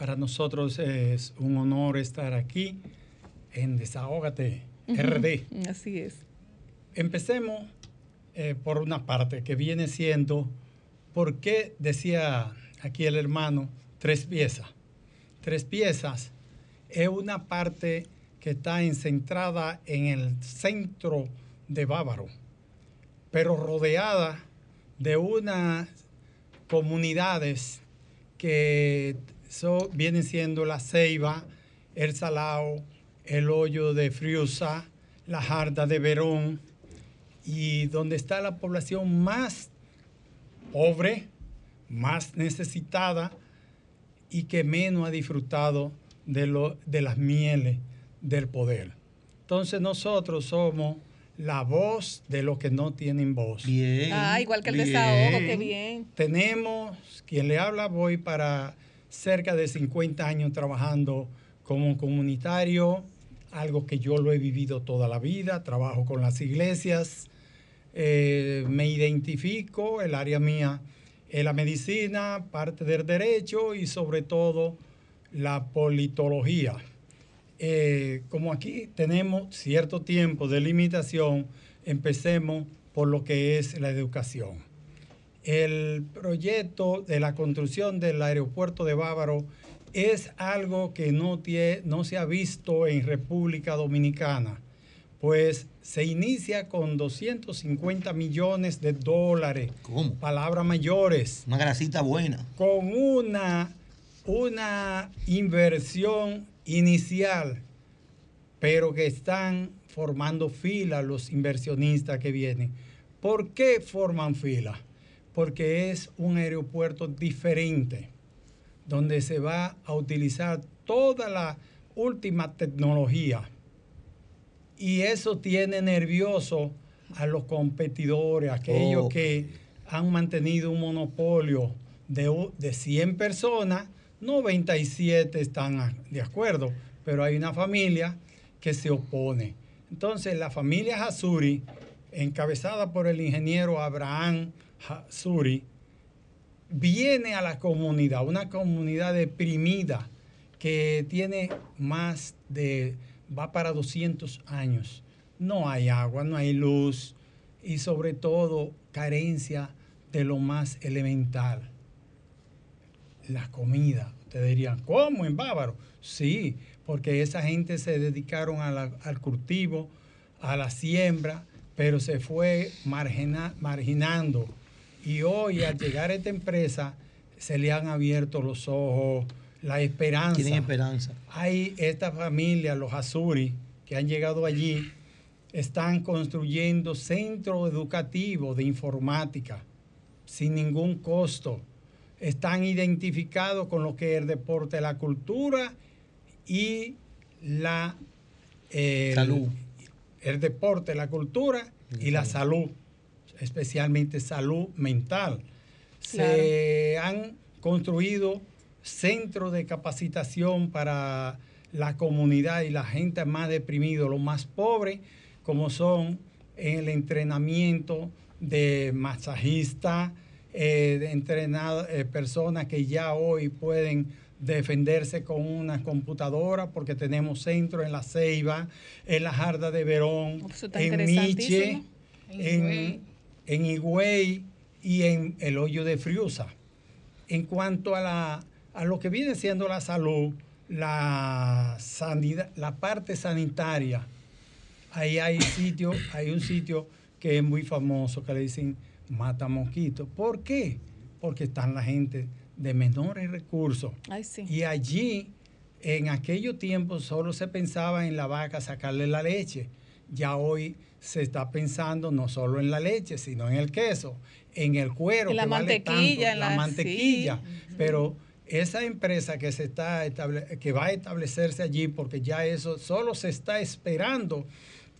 Para nosotros es un honor estar aquí en Desahógate RD. Así es. Empecemos eh, por una parte que viene siendo, ¿por qué decía aquí el hermano tres piezas? Tres piezas es una parte que está encentrada en el centro de Bávaro, pero rodeada de unas comunidades que so- vienen siendo la Ceiba, el Salao, el Hoyo de Friusa, la Jarda de Verón, y donde está la población más pobre, más necesitada y que menos ha disfrutado de, lo, de las mieles del poder. Entonces nosotros somos la voz de los que no tienen voz. Bien. Ah, igual que el desahogo, qué bien. Tenemos, quien le habla, voy para cerca de 50 años trabajando como comunitario, algo que yo lo he vivido toda la vida, trabajo con las iglesias, eh, me identifico, el área mía es la medicina, parte del derecho y sobre todo la politología. Eh, como aquí tenemos cierto tiempo de limitación, empecemos por lo que es la educación. El proyecto de la construcción del aeropuerto de Bávaro es algo que no, tie- no se ha visto en República Dominicana, pues se inicia con 250 millones de dólares. ¿Cómo? Palabras mayores. Una grasita buena. Con una, una inversión inicial, pero que están formando fila los inversionistas que vienen. ¿Por qué forman fila? Porque es un aeropuerto diferente, donde se va a utilizar toda la última tecnología. Y eso tiene nervioso a los competidores, aquellos que han mantenido un monopolio de, de 100 personas, 97 están de acuerdo, pero hay una familia que se opone. Entonces, la familia Hasuri, encabezada por el ingeniero Abraham Hasuri, viene a la comunidad, una comunidad deprimida que tiene más de, va para 200 años. No hay agua, no hay luz y sobre todo carencia de lo más elemental, la comida. Ustedes dirían, ¿cómo en Bávaro? Sí, porque esa gente se dedicaron al cultivo, a la siembra, pero se fue margina- marginando. Y hoy, al llegar a esta empresa, se le han abierto los ojos, la esperanza. Tienen esperanza. Hay esta familia, los Azuri, que han llegado allí, están construyendo centros educativos de informática sin ningún costo. Están identificados con lo que es el deporte, la cultura y la eh, Salud. El deporte, la cultura y la salud, especialmente salud mental. Se han construido centros de capacitación para la comunidad y la gente más deprimida, los más pobres, como son el entrenamiento de masajistas, eh, de entrenado- eh, personas que ya hoy pueden defenderse con una computadora porque tenemos centros en La Ceiba, en la Jarda de Verón, en Miche, en, en Higüey y en el Hoyo de Friusa. En cuanto a, la, a lo que viene siendo la salud, la, sanidad, la parte sanitaria, ahí hay sitio, hay un sitio que es muy famoso que le dicen mata mosquitos. ¿Por qué? Porque están la gente de menores recursos. Ay, sí. Y allí, en aquellos tiempos, solo se pensaba en la vaca sacarle la leche. Ya hoy se está pensando no solo en la leche, sino en el queso, en el cuero, En la que vale tanto, mantequilla, la la- mantequilla. sí. Pero esa empresa que se está estable- que va a establecerse allí, porque ya eso solo se está esperando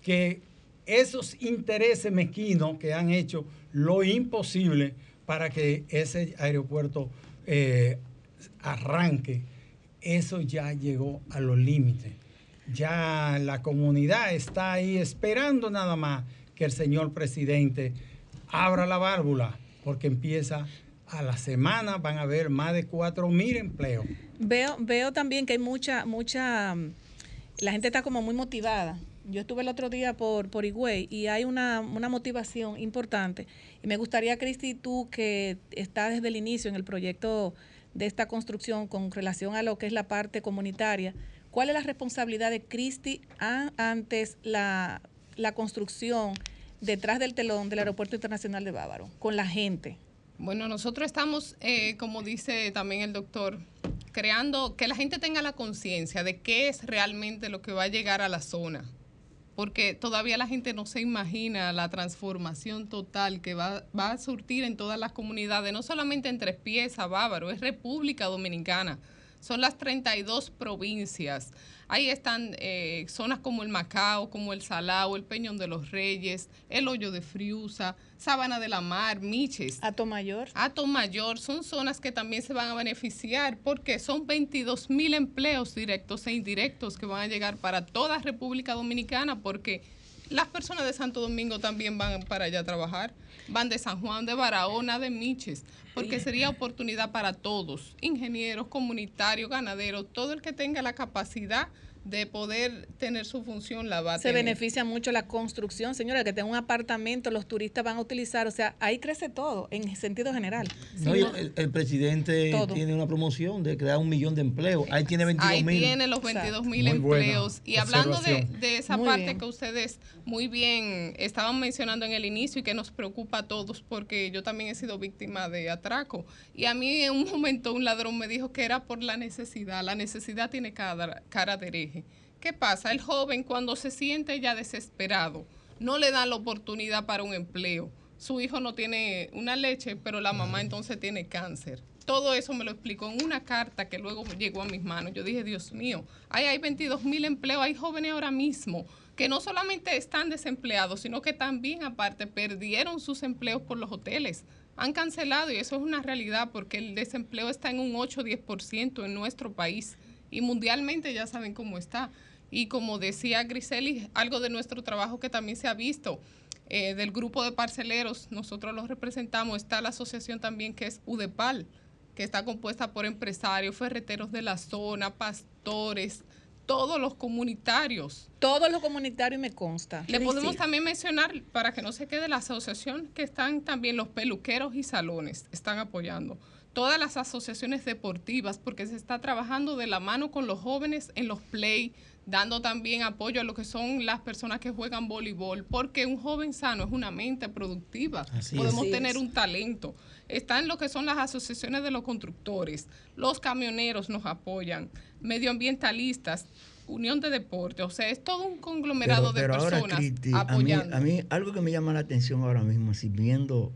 que esos intereses mezquinos que han hecho lo imposible para que ese aeropuerto eh, arranque, eso ya llegó a los límites. Ya la comunidad está ahí esperando nada más que el señor presidente abra la válvula, porque empieza a la semana, van a haber más de 4 mil empleos. Veo, veo también que hay mucha, mucha, mm, la gente está como muy motivada. Yo estuve el otro día por, por Higüey y hay una, una motivación importante. Y me gustaría, Cristi, tú que estás desde el inicio en el proyecto de esta construcción con relación a lo que es la parte comunitaria, ¿cuál es la responsabilidad de Cristi a- antes la, la construcción detrás del telón del Aeropuerto Internacional de Bávaro, con la gente? Bueno, nosotros estamos, eh, como dice también el doctor, creando que la gente tenga la conciencia de qué es realmente lo que va a llegar a la zona. Porque todavía la gente no se imagina la transformación total que va, va a surtir en todas las comunidades, no solamente en Tres Pies, a Bávaro, es República Dominicana. Son las 32 provincias. Ahí están eh, zonas como el Macao, como el Salao, el Peñón de los Reyes, el Hoyo de Friusa, Sabana de la Mar, Miches. Ato Mayor. Ato Mayor son zonas que también se van a beneficiar porque son 22 mil empleos directos e indirectos que van a llegar para toda República Dominicana porque las personas de Santo Domingo también van para allá a trabajar, van de San Juan, de Barahona, de Miches, porque sería oportunidad para todos, ingenieros, comunitarios, ganaderos, todo el que tenga la capacidad de poder tener su función la va a Se tener. beneficia mucho la construcción, señora, que tenga un apartamento, los turistas van a utilizar, o sea, ahí crece todo en sentido general. No, el, el presidente Todo. tiene una promoción de crear un millón de empleos. Ahí tiene 22 Ahí mil. tiene los 22 mil empleos. Y hablando de, de esa Muy parte bien. que ustedes muy bien estaban mencionando en el inicio y que nos preocupa a todos porque yo también he sido víctima de atraco. Y a mí en un momento un ladrón me dijo que era por la necesidad. La necesidad tiene cara, cara de hereje. ¿Qué pasa? El joven cuando se siente ya desesperado, no le dan la oportunidad para un empleo. Su hijo no tiene una leche, pero la mamá entonces tiene cáncer. Todo eso me lo explicó en una carta que luego llegó a mis manos. Yo dije, Dios mío, ahí hay 22 mil empleos, hay jóvenes ahora mismo que no solamente están desempleados, sino que también aparte perdieron sus empleos por los hoteles. Han cancelado y eso es una realidad porque el desempleo está en un 8 o 10% en nuestro país y mundialmente ya saben cómo está. Y como decía Griseli, algo de nuestro trabajo que también se ha visto, eh, del grupo de parceleros, nosotros los representamos, está la asociación también que es UDEPAL, que está compuesta por empresarios, ferreteros de la zona, pastores, todos los comunitarios. Todos los comunitarios me consta. Le podemos también mencionar, para que no se quede la asociación, que están también los peluqueros y salones, están apoyando. Todas las asociaciones deportivas, porque se está trabajando de la mano con los jóvenes en los play, dando también apoyo a lo que son las personas que juegan voleibol, porque un joven sano es una mente productiva. Así Podemos es. tener un talento. Están lo que son las asociaciones de los constructores, los camioneros nos apoyan, medioambientalistas, Unión de Deporte, o sea, es todo un conglomerado de ahora, personas Cristi, a mí, apoyando. a mí algo que me llama la atención ahora mismo, así viendo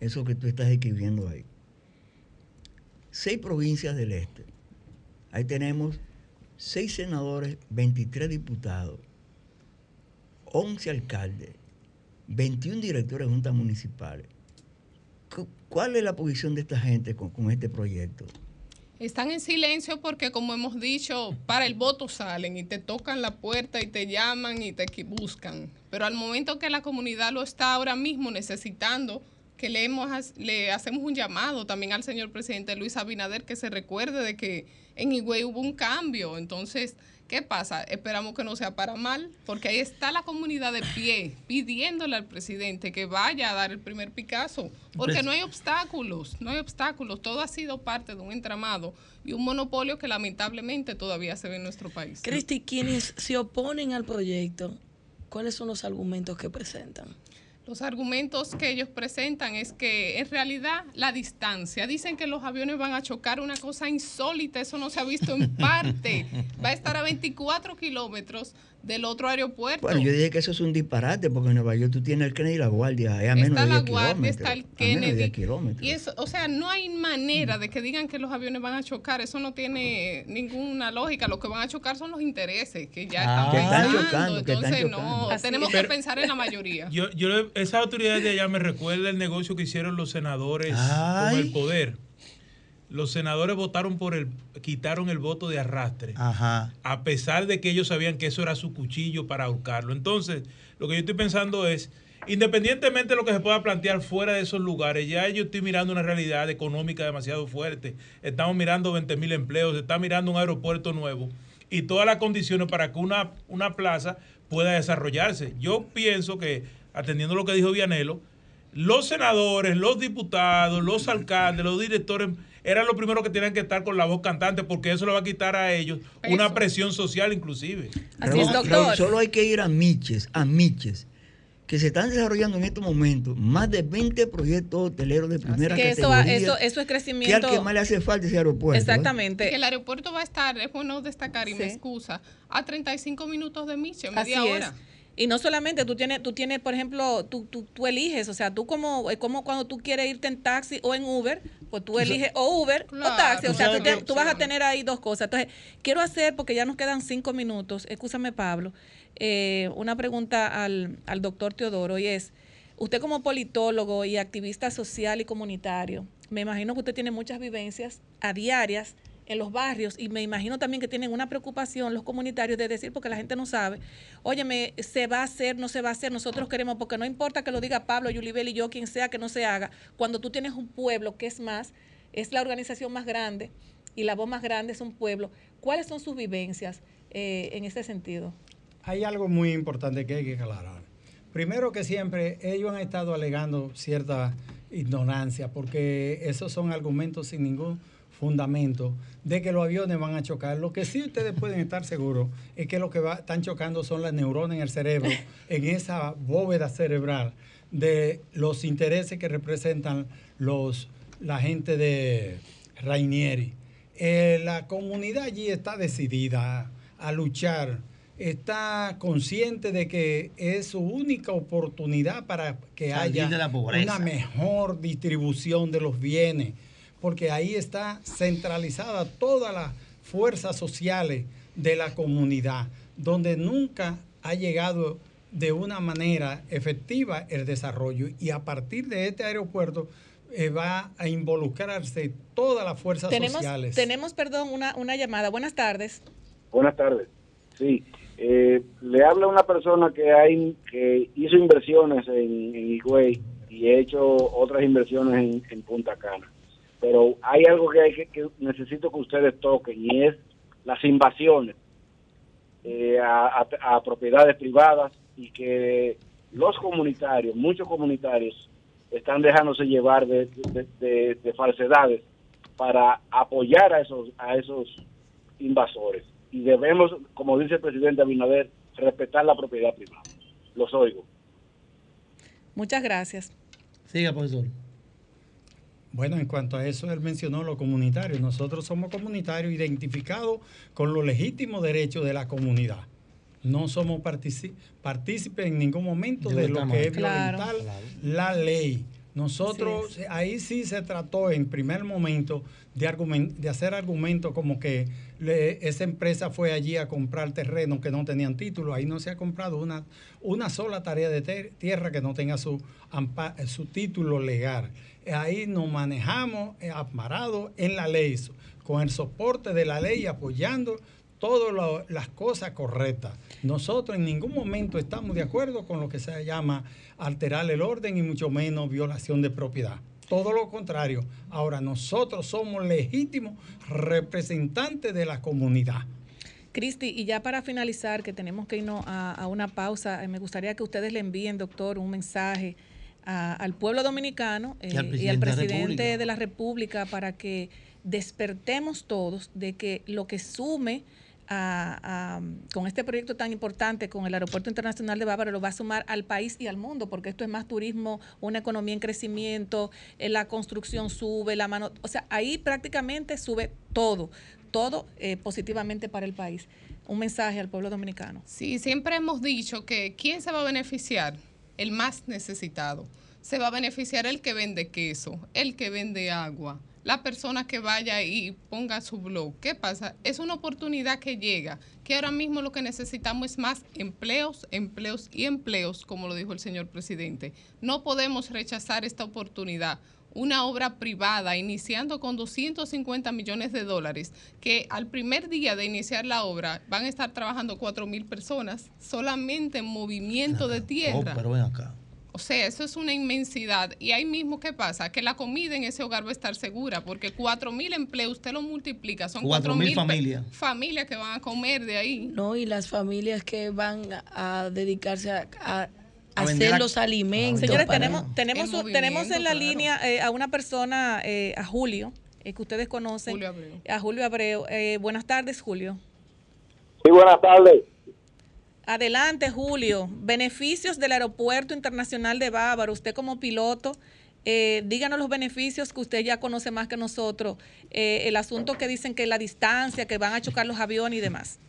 eso que tú estás escribiendo ahí. Seis provincias del este. Ahí tenemos seis senadores, 23 diputados, 11 alcaldes, 21 directores de juntas municipales. Cu- ¿Cuál es la posición de esta gente con, con este proyecto? Están en silencio porque, como hemos dicho, para el voto salen y te tocan la puerta y te llaman y te buscan. Pero al momento que la comunidad lo está ahora mismo necesitando, que le, hemos, le hacemos un llamado también al señor presidente Luis Abinader que se recuerde de que en Higüey hubo un cambio. Entonces, ¿qué pasa? Esperamos que no sea para mal, porque ahí está la comunidad de pie pidiéndole al presidente que vaya a dar el primer Picasso, porque Pres- no hay obstáculos, no hay obstáculos. Todo ha sido parte de un entramado y un monopolio que lamentablemente todavía se ve en nuestro país. Cristi, quienes se oponen al proyecto, ¿cuáles son los argumentos que presentan? Los argumentos que ellos presentan es que en realidad la distancia, dicen que los aviones van a chocar, una cosa insólita, eso no se ha visto en parte. Va a estar a 24 kilómetros del otro aeropuerto. Bueno, yo dije que eso es un disparate, porque en Nueva York tú tienes el Kennedy y la Guardia, es a menos está de la 10 Guardia, kilómetros. está el a menos de 10 Kennedy. Y eso, o sea, no hay manera de que digan que los aviones van a chocar, eso no tiene ninguna lógica. Lo que van a chocar son los intereses que ya Ah. están Que están pensando. chocando, que están Entonces, chocando. no, Así tenemos es. que Pero- pensar en la mayoría. Yo, yo le, esa autoridad de allá me recuerda el negocio que hicieron los senadores Ay. con el poder. Los senadores votaron por el, quitaron el voto de arrastre. Ajá. a pesar de que ellos sabían que eso era su cuchillo para ahorcarlo. Entonces, lo que yo estoy pensando es, independientemente de lo que se pueda plantear fuera de esos lugares, ya yo estoy mirando una realidad económica demasiado fuerte. Estamos mirando 20 mil empleos, se está mirando un aeropuerto nuevo y todas las condiciones para que una, una plaza pueda desarrollarse. Yo pienso que, atendiendo lo que dijo Vianelo, los senadores, los diputados, los alcaldes, los directores eran los primeros que tenían que estar con la voz cantante porque eso le va a quitar a ellos una presión social inclusive. Así es, Raúl, doctor. solo hay que ir a Miches, a Miches, que se están desarrollando en estos momentos más de 20 proyectos hoteleros de primera que eso, categoría. eso, eso es que al crecimiento. que más le hace falta ese aeropuerto. ¿eh? Exactamente. Que el aeropuerto va a estar, es bueno destacar y me excusa, a 35 minutos de Miche, Así media es. Y no solamente, tú tienes, tú tienes, por ejemplo, tú, tú, tú eliges, o sea, tú como, es como cuando tú quieres irte en taxi o en Uber, pues tú eliges o Uber Claro, o taxi, o sea, te- tú vas a tener ahí dos cosas. Entonces, quiero hacer, porque ya nos quedan cinco minutos, escúchame Pablo, eh, una pregunta al, al doctor Teodoro y es, usted como politólogo y activista social y comunitario, me imagino que usted tiene muchas vivencias a diarias en los barrios y me imagino también que tienen una preocupación los comunitarios de decir, porque la gente no sabe, óyeme, se va a hacer, no se va a hacer, nosotros queremos, porque no importa que lo diga Pablo, Yulibel y yo, quien sea que no se haga, cuando tú tienes un pueblo que es más, es la organización más grande y la voz más grande es un pueblo, ¿cuáles son sus vivencias eh, en ese sentido? Hay algo muy importante que hay que aclarar. Primero que siempre, ellos han estado alegando cierta ignorancia, porque esos son argumentos sin ningún fundamento de que los aviones van a chocar. Lo que sí ustedes pueden estar seguros es que lo que va- están chocando son las neuronas en el cerebro, en esa bóveda cerebral de los intereses que representan los, la gente de Rainieri. Eh, la comunidad allí está decidida a luchar, está consciente de que es su única oportunidad para que Salir haya de la pobreza. una mejor distribución de los bienes, porque ahí está centralizada todas las fuerzas sociales de la comunidad, donde nunca ha llegado de una manera efectiva el desarrollo y a partir de este aeropuerto eh, va a involucrarse todas las fuerzas Tenemos, sociales. tenemos, perdón, una, una llamada. Buenas tardes. Buenas tardes. Sí, eh, le habla una persona que hay que hizo inversiones en, en y he hecho otras inversiones en, Punta Cana. Pero hay algo que, hay que, que necesito que ustedes toquen y es las invasiones eh, a, propiedades privadas y que los comunitarios, muchos comunitarios, están dejándose llevar de, de- de- de falsedades para apoyar a esos a esos invasores y debemos, como dice el presidente Abinader, respetar la propiedad privada. Los oigo. Muchas gracias. Siga, profesor. Bueno, en cuanto a eso, él mencionó lo comunitario. Nosotros somos comunitarios identificados con los legítimos derechos de la comunidad. No somos partícipes en ningún momento De lo que es manera. violentar Claro. la ley. Nosotros, ahí sí se trató en primer momento de, de hacer argumentos como que le- esa empresa fue allí a comprar terreno que no tenían título. Ahí no se ha comprado una, una sola tarea de tierra que no tenga su, ampa- su título legal. Ahí nos manejamos eh, amparados en la ley, con el soporte de la ley, apoyando todas las cosas correctas. Nosotros en ningún momento estamos de acuerdo con lo que se llama alterar el orden y mucho menos violación de propiedad. Todo lo contrario. Ahora nosotros somos legítimos representantes de la comunidad. Cristi, y ya para finalizar, que tenemos que irnos a, a una pausa, eh, me gustaría que ustedes le envíen, doctor, un mensaje a- al pueblo dominicano eh, Y al y al presidente la de la República para que despertemos todos de que lo que sume con este proyecto tan importante, con el Aeropuerto Internacional de Bávaro, lo va a sumar al país y al mundo, porque esto es más turismo, una economía en crecimiento, eh, la construcción sube, la mano, o sea, ahí prácticamente sube todo, todo eh, positivamente para el país. Un mensaje al pueblo dominicano. Sí, siempre hemos dicho que ¿quién se va a beneficiar? El más necesitado. Se va a beneficiar el que vende queso, el que vende agua, la persona que vaya y ponga su blog. ¿Qué pasa? Es una oportunidad que llega, que ahora mismo lo que necesitamos es más empleos, empleos y empleos, como lo dijo el señor presidente. No podemos rechazar esta oportunidad. Una obra privada iniciando con 250 millones de dólares, que al primer día de iniciar la obra van a estar trabajando 4 mil personas solamente en movimiento de tierra. Oh, pero ven acá. O sea, eso es una inmensidad. Y ahí mismo, ¿qué pasa? Que la comida en ese hogar va a estar segura, porque 4 mil empleos, usted lo multiplica, son 4 mil familias. familias que van a comer de ahí. No, y las familias que van a dedicarse a, hacer a- los alimentos. Señores, tenemos, tenemos, tenemos en la línea eh, a una persona, eh, a Julio, eh, que ustedes conocen. Julio Abreu. A Julio Abreu. Eh, buenas tardes, Julio. Sí, buenas tardes. Adelante, Julio. Beneficios del Aeropuerto Internacional de Bávaro. Usted como piloto, eh, díganos los beneficios que usted ya conoce más que nosotros. Eh, el asunto que dicen que la distancia, que van a chocar los aviones y demás.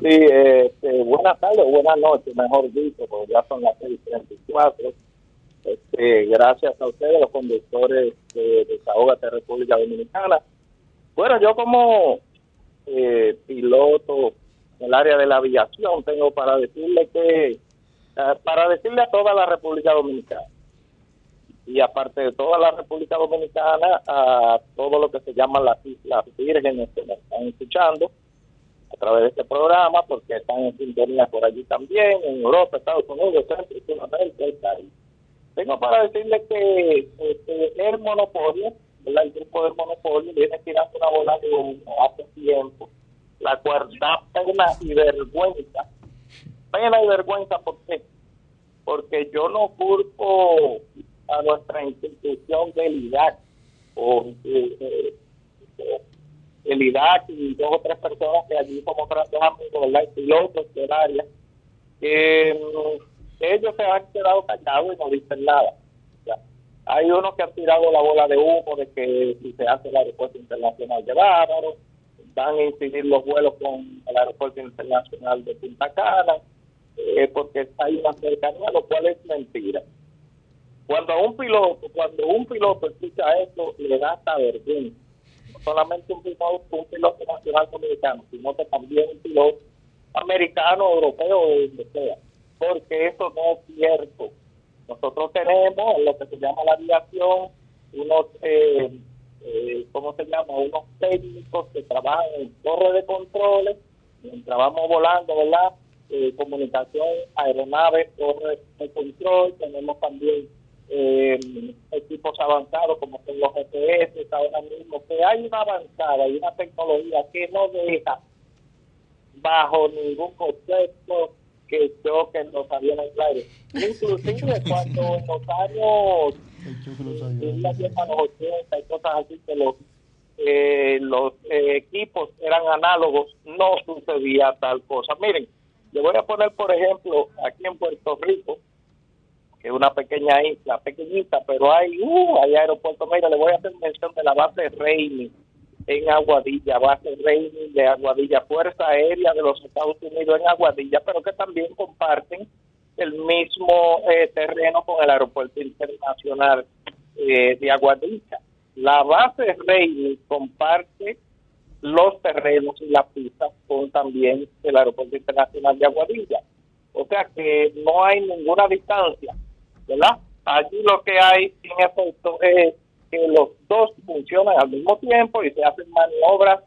Sí, este, buenas tardes, buenas noches, mejor dicho, porque ya son las 6.34. Este, gracias a ustedes, los conductores de Desahogate República Dominicana. Bueno, yo como eh, piloto el área de la aviación tengo para decirle que, eh, para decirle a toda la República Dominicana, y aparte de toda la República Dominicana, a todo lo que se llaman las Islas Vírgenes que nos están escuchando, a través de este programa, porque están en sintonía por allí también, en Europa, Estados Unidos, Centro y Sudamérica y Caribe. Tengo para decirle que este, el monopolio, ¿verdad? el grupo del monopolio, viene tirando una bola de humo hace tiempo, la cual da pena y vergüenza. Pena y vergüenza, ¿por qué? Porque yo no culpo a nuestra institución del IDAC o eh, eh, eh, el IDAC y dos o tres personas que allí grandes amigos, ¿verdad? Y pilotos del área, que mm, ellos se han quedado callados y no dicen nada. Hay unos que han tirado la bola de humo de que si se hace el aeropuerto internacional de Bávaro, van a incidir los vuelos con el aeropuerto internacional de Punta Cana, eh, porque hay una cercanía, lo cual es mentira. Cuando un piloto, cuando un piloto escucha esto, le da hasta vergüenza no solamente un piloto, un piloto nacional dominicano, sino que también un piloto americano, europeo o donde sea, porque eso no es cierto. Nosotros tenemos en lo que se llama la aviación unos, eh, eh, ¿cómo se llama? Unos técnicos que trabajan en torre de controles, mientras vamos volando, ¿verdad? Eh, comunicación, aeronaves, torre de control, tenemos también eh, equipos avanzados como son los GPS ahora mismo, que hay una avanzada y una tecnología que no deja bajo ningún concepto que choquen los aviones aire. Inclusive cuando en los años de los 80 y cosas así que los eh, los eh, equipos eran análogos, no sucedía tal cosa. Miren, le voy a poner, por ejemplo, aquí en Puerto Rico, que es una pequeña isla, pequeñita, pero hay, uh, hay aeropuertos. Mira, le voy a hacer mención de la base Reini en Aguadilla, base Reini de Aguadilla, Fuerza Aérea de los Estados Unidos en Aguadilla, pero que también comparten el mismo eh, terreno con el aeropuerto internacional eh, de Aguadilla. La base Reini comparte los terrenos y las pistas con también el aeropuerto internacional de Aguadilla. O sea que no hay ninguna distancia, ¿verdad? Allí lo que hay en efecto es que los dos funcionan al mismo tiempo y se hacen maniobras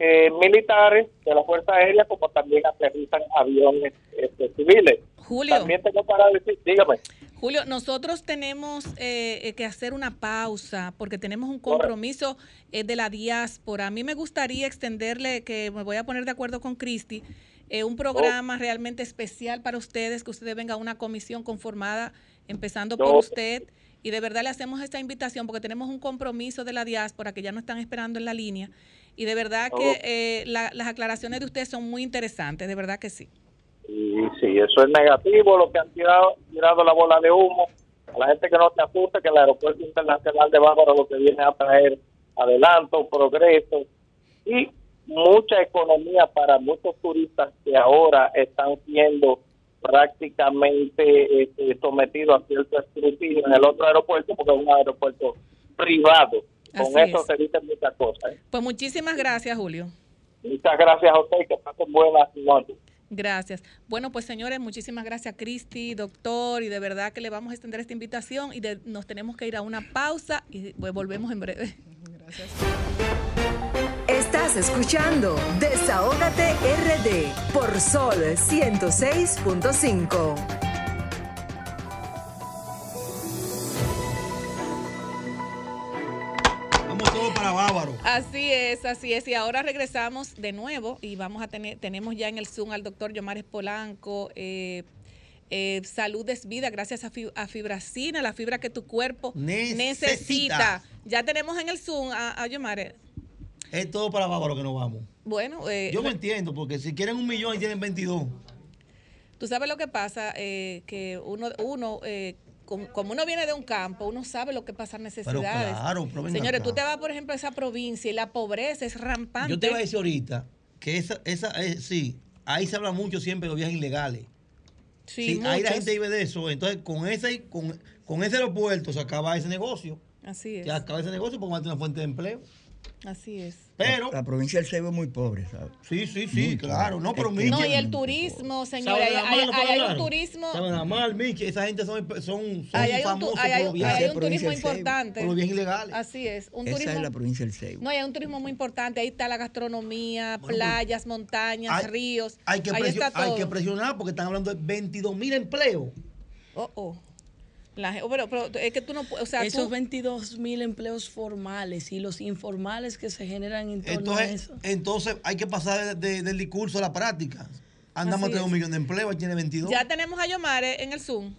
eh, militares de la Fuerza Aérea como también aterrizan aviones este, civiles. Julio. También tengo para decir, dígame. Julio, nosotros tenemos eh, eh, que hacer una pausa porque tenemos un compromiso eh, de la diáspora. A mí me gustaría extenderle, que me voy a poner de acuerdo con Cristi, eh, un programa realmente especial para ustedes, que ustedes vengan a una comisión conformada, empezando por usted. Y de verdad le hacemos esta invitación porque tenemos un compromiso de la diáspora que ya nos están esperando en la línea. Y de verdad Oh. que eh, la- las aclaraciones de ustedes son muy interesantes, de verdad que sí. Y sí, eso es negativo, lo que han tirado, tirado la bola de humo. A la gente que no se asuste que el aeropuerto internacional de Bávaro lo que viene a traer adelanto, progreso y mucha economía para muchos turistas que ahora están siendo prácticamente este, sometidos a cierto escrutinio en el otro aeropuerto porque es un aeropuerto privado Así Con eso es. se evitan muchas cosas. ¿eh? Pues muchísimas gracias, Julio. Muchas gracias a usted y que pasen buenas noches. Gracias. Bueno, pues señores, muchísimas gracias, Cristi, doctor, y de verdad que le vamos a extender esta invitación y de- nos tenemos que ir a una pausa y pues, volvemos en breve. Gracias. Estás escuchando Desahógate RD por Sol 106.5. Bávaro. Así es, así es. Y ahora regresamos de nuevo y vamos a tener, tenemos ya en el Zoom al doctor Yomares Polanco. eh, eh, salud es vida, gracias a, fi- a fibracina, la fibra que tu cuerpo Necesita. necesita. Ya tenemos en el Zoom a, a Yomares. Es todo para Bávaro que nos vamos. Bueno, eh, Yo me entiendo, porque si quieren un millón y tienen 22. Tú sabes lo que pasa, eh, que uno, uno eh, como, como uno viene de un campo, uno sabe lo que pasa necesidades. claro, pero venga Señores, acá. tú te vas, por ejemplo, a esa provincia y la pobreza es rampante. Yo te iba a decir ahorita que esa, esa eh, sí, ahí se habla mucho siempre de los viajes ilegales. Sí, Sí, ahí la gente vive de eso. Entonces, con ese, con, con ese aeropuerto se acaba ese negocio. Así es. Se acaba ese negocio porque va a tener una fuente de empleo. Así es. Pero. La provincia del Ceibo es muy pobre, ¿sabes? Sí, sí, sí, claro. No, pero mira. No, y el turismo, señores, ¿Saben hay, nada más hay- hay- hay un turismo. ¿Saben nada más, Michi? Esa gente son, son, son hay famosos ahí hay- por los viajes. hay un turismo importante. Por los viajes ilegales. Así es. Un Esa turismo, es la provincia del Ceibo. No, hay un turismo muy importante. Ahí está la gastronomía, playas, montañas, hay- ríos. Hay que, ahí presio- está hay que presionar porque están hablando de 22 mil empleos. Oh, oh. La pero, pero es que tú no puedes, o sea, Esos tú- 22 mil empleos formales y los informales que se generan en torno a Entonces, eso. entonces hay que pasar de- de- del discurso a la práctica. Andamos a tener un millón de empleos, tiene 22. ya tenemos a Yomare en el Zoom.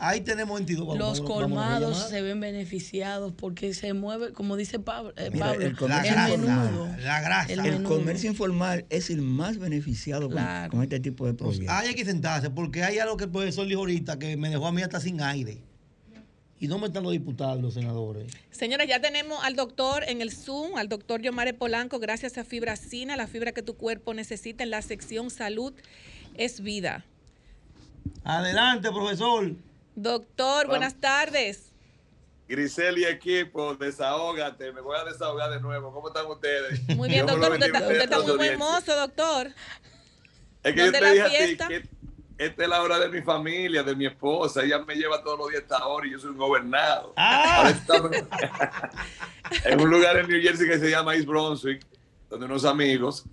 Ahí tenemos 22. vamos- Los vamos- colmados se ven beneficiados porque se mueve, como dice Pablo, eh, Mira, Pablo, el comercio el menudo. La grasa. El El comercio informal es el más beneficiado con- Claro. con, este tipo de proyectos. Ahí hay que sentarse porque hay algo que el profesor dijo ahorita que me dejó a mí hasta sin aire. Y no me están los diputados y los senadores. Señores, ya tenemos al doctor en el Zoom, al doctor Yomare Polanco, gracias a Fibracina, la fibra que tu cuerpo necesita en la sección salud es vida. Adelante, profesor. Doctor, buenas tardes. Grisel y equipo, desahógate, me voy a desahogar de nuevo. ¿Cómo están ustedes? Muy bien, doctor, usted está, usted muy buen mozo, doctor. Es que yo ¿Dónde te dije a ti que esta es la hora de mi familia, de mi esposa. Ella me lleva todos los días esta hora y yo soy un gobernado. Ahora estamos en un lugar en New Jersey que se llama East Brunswick, donde unos amigos.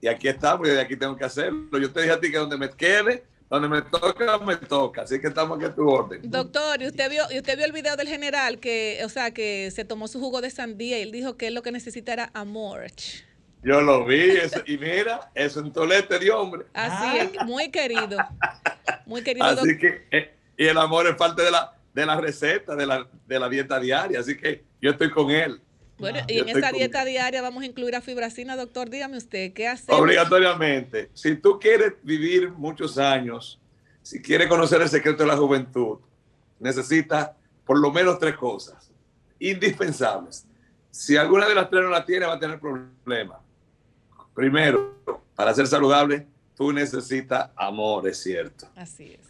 Y aquí estamos y de aquí tengo que hacerlo. Yo te dije a ti que donde me quede, donde me toca, me toca. Así que estamos aquí a tu orden. Doctor, y usted vio, y usted vio el video del general que, o sea, que se tomó su jugo de sandía y él dijo que él lo que necesita era amor. Yo lo vi eso- y mira, eso en tolete de hombre. Así es, muy querido. Muy querido Así doctor. que, eh, y el amor es parte de la, de la receta, de la, de la dieta diaria. Así que yo estoy con él. Bueno, Ah, y en esa con dieta diaria vamos a incluir a fibracina, doctor. Dígame usted, ¿qué hacer? Obligatoriamente. Si tú quieres vivir muchos años, si quieres conocer el secreto de la juventud, necesitas por lo menos tres cosas indispensables. Si alguna de las tres no la tiene, va a tener problemas. Primero, para ser saludable, tú necesitas amor, es cierto. Así es.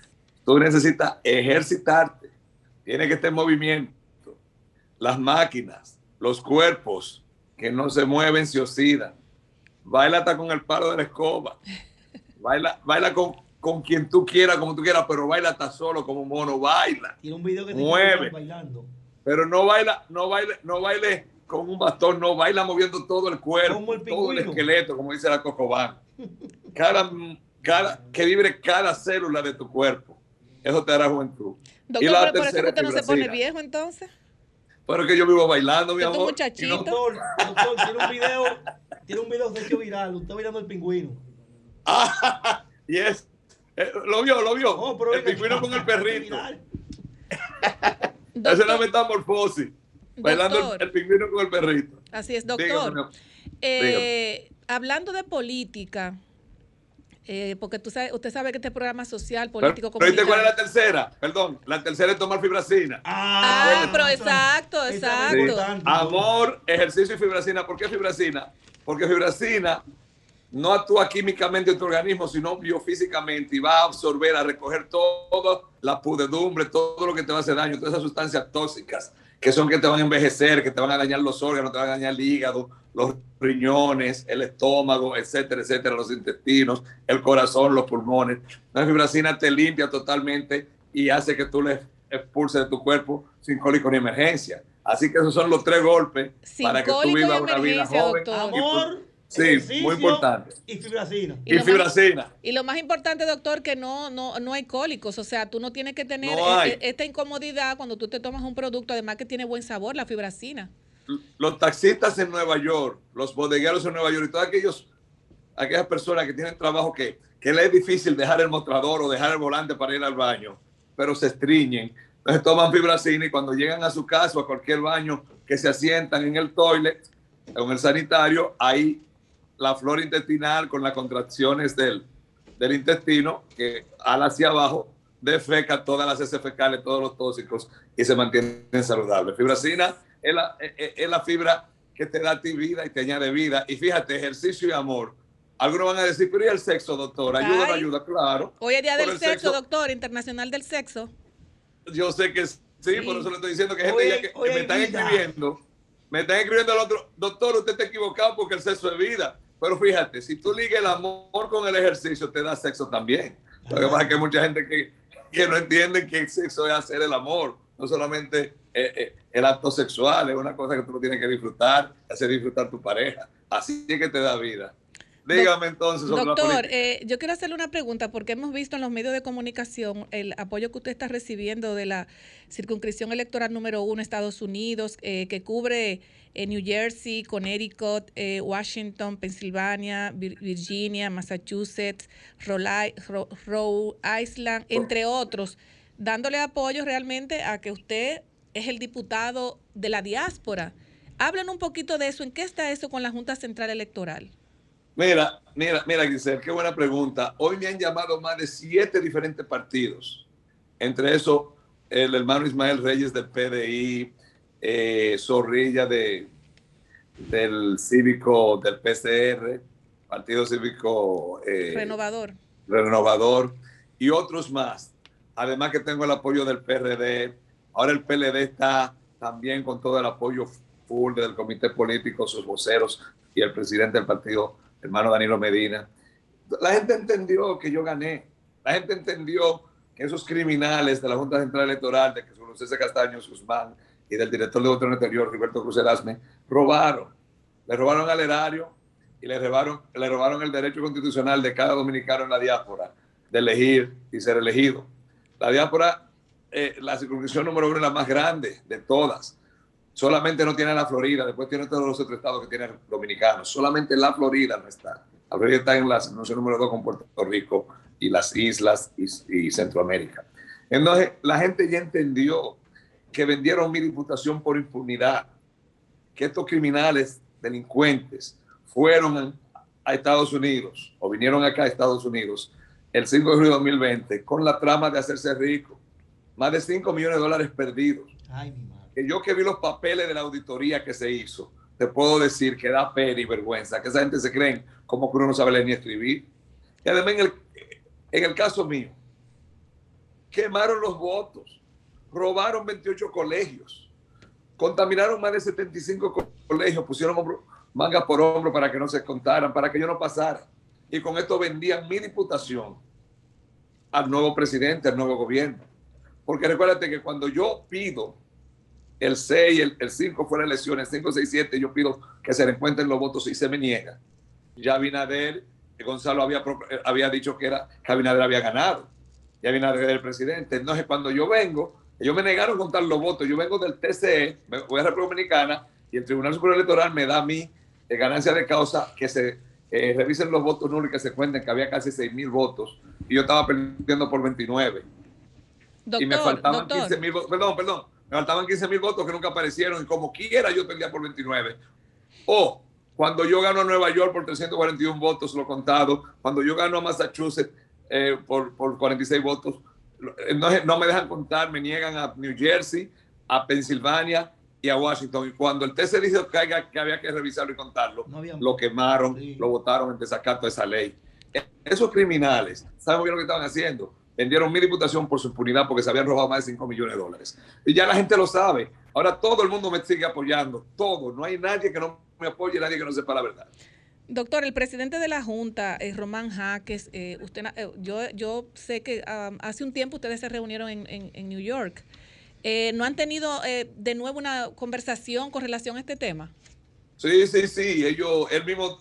Tú necesitas ejercitarte. Tiene que estar en movimiento. Las máquinas, los cuerpos que no se mueven se oxidan. Baila hasta con el palo de la escoba. Baila, baila con, con quien tú quieras, como tú quieras, pero baila hasta solo como un mono. Baila. Tiene un video que te Mueve. bailando. Pero no baila, no baile, no baile con un bastón, no baila moviendo todo el cuerpo, todo el pingüino. esqueleto, como dice la Cocobán. Cada, cada, que vibre cada célula de tu cuerpo. Eso te hará juventud. Doctor, la pero por eso que tercera usted no se pone viejo entonces. Pero que yo vivo bailando, mi amor. muchachito. Doctor, doctor, tiene un video, tiene un video hecho viral, usted bailando el pingüino. y es, eh, lo vio, lo vio. Oh, pero el venga, pingüino con el perrito. Esa es la metamorfosis. Bailando el, pingüino con el perrito. Así es, doctor. Eh, hablando de política, eh, porque tú sabes, usted sabe que este programa social, político, Pero, pero ¿viste cuál es la tercera? Perdón, la tercera es tomar fibracina. Ah, pero exacto, Sí. exacto. Amor, ejercicio y fibracina. ¿Por qué fibracina? Porque fibracina no actúa químicamente en tu organismo, sino biofísicamente y va a absorber, a recoger toda la pudredumbre, todo lo que te va a hacer daño, todas esas sustancias tóxicas que son que te van a envejecer, que te van a dañar los órganos, te van a dañar el hígado, los riñones, el estómago, etcétera, etcétera, los intestinos, el corazón, los pulmones. La fibracina te limpia totalmente y hace que tú le expulses de tu cuerpo sin cólico ni emergencia. Así que esos son los tres golpes Sin para que tú vivas una vida joven. doctor. y Amor, sí, muy importante. Y fibracina. Y, más- fibracina. Y lo más importante, doctor, que no, no, no hay cólicos. O sea, tú no tienes que tener No e- e- esta incomodidad cuando tú te tomas un producto, además que tiene buen sabor, la fibracina. los taxistas en Nueva York, los bodegueros en Nueva York y todos aquellos, aquellas personas que tienen trabajo que, que les es difícil dejar el mostrador o dejar el volante para ir al baño, pero se estriñen. Entonces toman fibracina y cuando llegan a su casa o a cualquier baño que se asientan en el toilet o en el sanitario, ahí la flora intestinal con las contracciones del, del intestino que ala hacia abajo defeca todas las heces fecales, todos los tóxicos y se mantienen saludables. Fibracina es la, es- es la fibra que te da a ti vida y te añade vida. Y fíjate, ejercicio y amor. Algunos van a decir, pero ¿y el sexo, doctor? ¿Ayuda Ay. ayuda? Claro. Hoy es Día del el sexo, doctor, internacional del sexo. Yo sé que sí, por eso le estoy diciendo que Hoy gente ya que, que me es están vida. escribiendo, me están escribiendo el otro, doctor, usted está equivocado porque el sexo es vida. Pero fíjate, si tú ligues el amor con el ejercicio, te da sexo también. Lo que pasa es que hay mucha gente que, que no entiende que el sexo es hacer el amor, no solamente eh, eh, el acto sexual, es una cosa que tú lo tienes que disfrutar, hacer disfrutar tu pareja. Así es que te da vida. Dígame entonces sobre la Doctor, política. eh, yo quiero hacerle una pregunta porque hemos visto en los medios de comunicación el apoyo que usted está recibiendo de la circunscripción electoral número uno, Estados Unidos, eh, que cubre eh, New Jersey, Connecticut, Washington, Pensilvania, Vir- Virginia, Massachusetts, Rhode Island, entre otros, dándole apoyo realmente a que usted es el diputado de la diáspora. Hablen un poquito de eso. ¿En qué está eso con la Junta Central Electoral? Mira, mira, mira, Giselle, qué buena pregunta. Hoy me han llamado más de siete diferentes partidos. Entre eso, el hermano Ismael Reyes del PDI, eh, Zorrilla de, del Cívico del PCR, Partido Cívico eh, Renovador. Renovador y otros más. Además que tengo el apoyo del PRD. Ahora el PLD está también con todo el apoyo full del comité político, sus voceros y el presidente del partido, hermano Danilo Medina. La gente entendió que yo gané. La gente entendió que esos criminales de la Junta Central Electoral, de Jesús César Castaño Guzmán y del director de Gobierno Interior, Gilberto Cruz Erasme, robaron. Le robaron al erario y le robaron, le robaron el derecho constitucional de cada dominicano en la diáspora de elegir y ser elegido. La diáspora, eh, la circunscripción número uno es la más grande de todas. Solamente no tiene la Florida, después tiene todos los otros estados que tienen dominicanos. Solamente la Florida no está. La Florida está en la circunscripción número dos con Puerto Rico y las islas y, y Centroamérica. Entonces, la gente ya entendió que vendieron mi diputación por impunidad, que estos criminales, delincuentes, fueron a, Estados Unidos o vinieron acá a Estados Unidos el 5 de julio de 2020 con la trama de hacerse rico. Más de 5 millones de dólares perdidos. Que yo que vi los papeles de la auditoría que se hizo, te puedo decir que da pena y vergüenza, que esa gente se creen como que uno no sabe leer ni escribir. Y además en el, en el caso mío, quemaron los votos, robaron 28 colegios, contaminaron más de 75 co- colegios, pusieron hombro- mangas por hombro para que no se contaran, para que yo no pasara. Y con esto vendían mi diputación al nuevo presidente, al nuevo gobierno. Porque recuérdate que cuando yo pido el 6, el, el 5 fueron elecciones, 5, 6, 7, yo pido que se encuentren los votos y se me niega. Ya Abinader, Gonzalo había, eh, había dicho que, era, que Abinader había ganado. Ya Abinader era el presidente. Entonces, cuando yo vengo, ellos me negaron contar los votos. Yo vengo del TCE, voy a República Dominicana y el Tribunal Superior Electoral me da a mí eh, ganancia de causa que se eh, revisen los votos nulos y que se cuenten que había casi 6 mil votos y yo estaba perdiendo por 29 y me Doctor, faltaban doctor. 15 mil votos, perdón, perdón, me faltaban 15 mil votos que nunca aparecieron y como quiera yo perdía por 29. O cuando yo gano a Nueva York por 341 votos, lo contado, cuando yo gano a Massachusetts eh, por, por 46 votos, eh, no, no me dejan contar, me niegan a New Jersey, a Pensilvania y a Washington. Y cuando el TC dijo que, había que revisarlo y contarlo, lo quemaron, lo votaron en desacato a esa ley. Esos criminales, ¿saben bien lo que estaban haciendo? Vendieron mi diputación por su impunidad porque se habían robado más de 5 millones de dólares. Y ya la gente lo sabe. Ahora todo el mundo me sigue apoyando, todo. No hay nadie que no me apoye, nadie que no sepa la verdad. Doctor, el presidente de la Junta, eh, Román Jaques, eh, usted, eh, yo, yo sé que um, hace un tiempo ustedes se reunieron en, en- en New York. Eh, ¿No han tenido de nuevo una conversación con relación a este tema? Sí, sí, sí. Ellos, él mismo,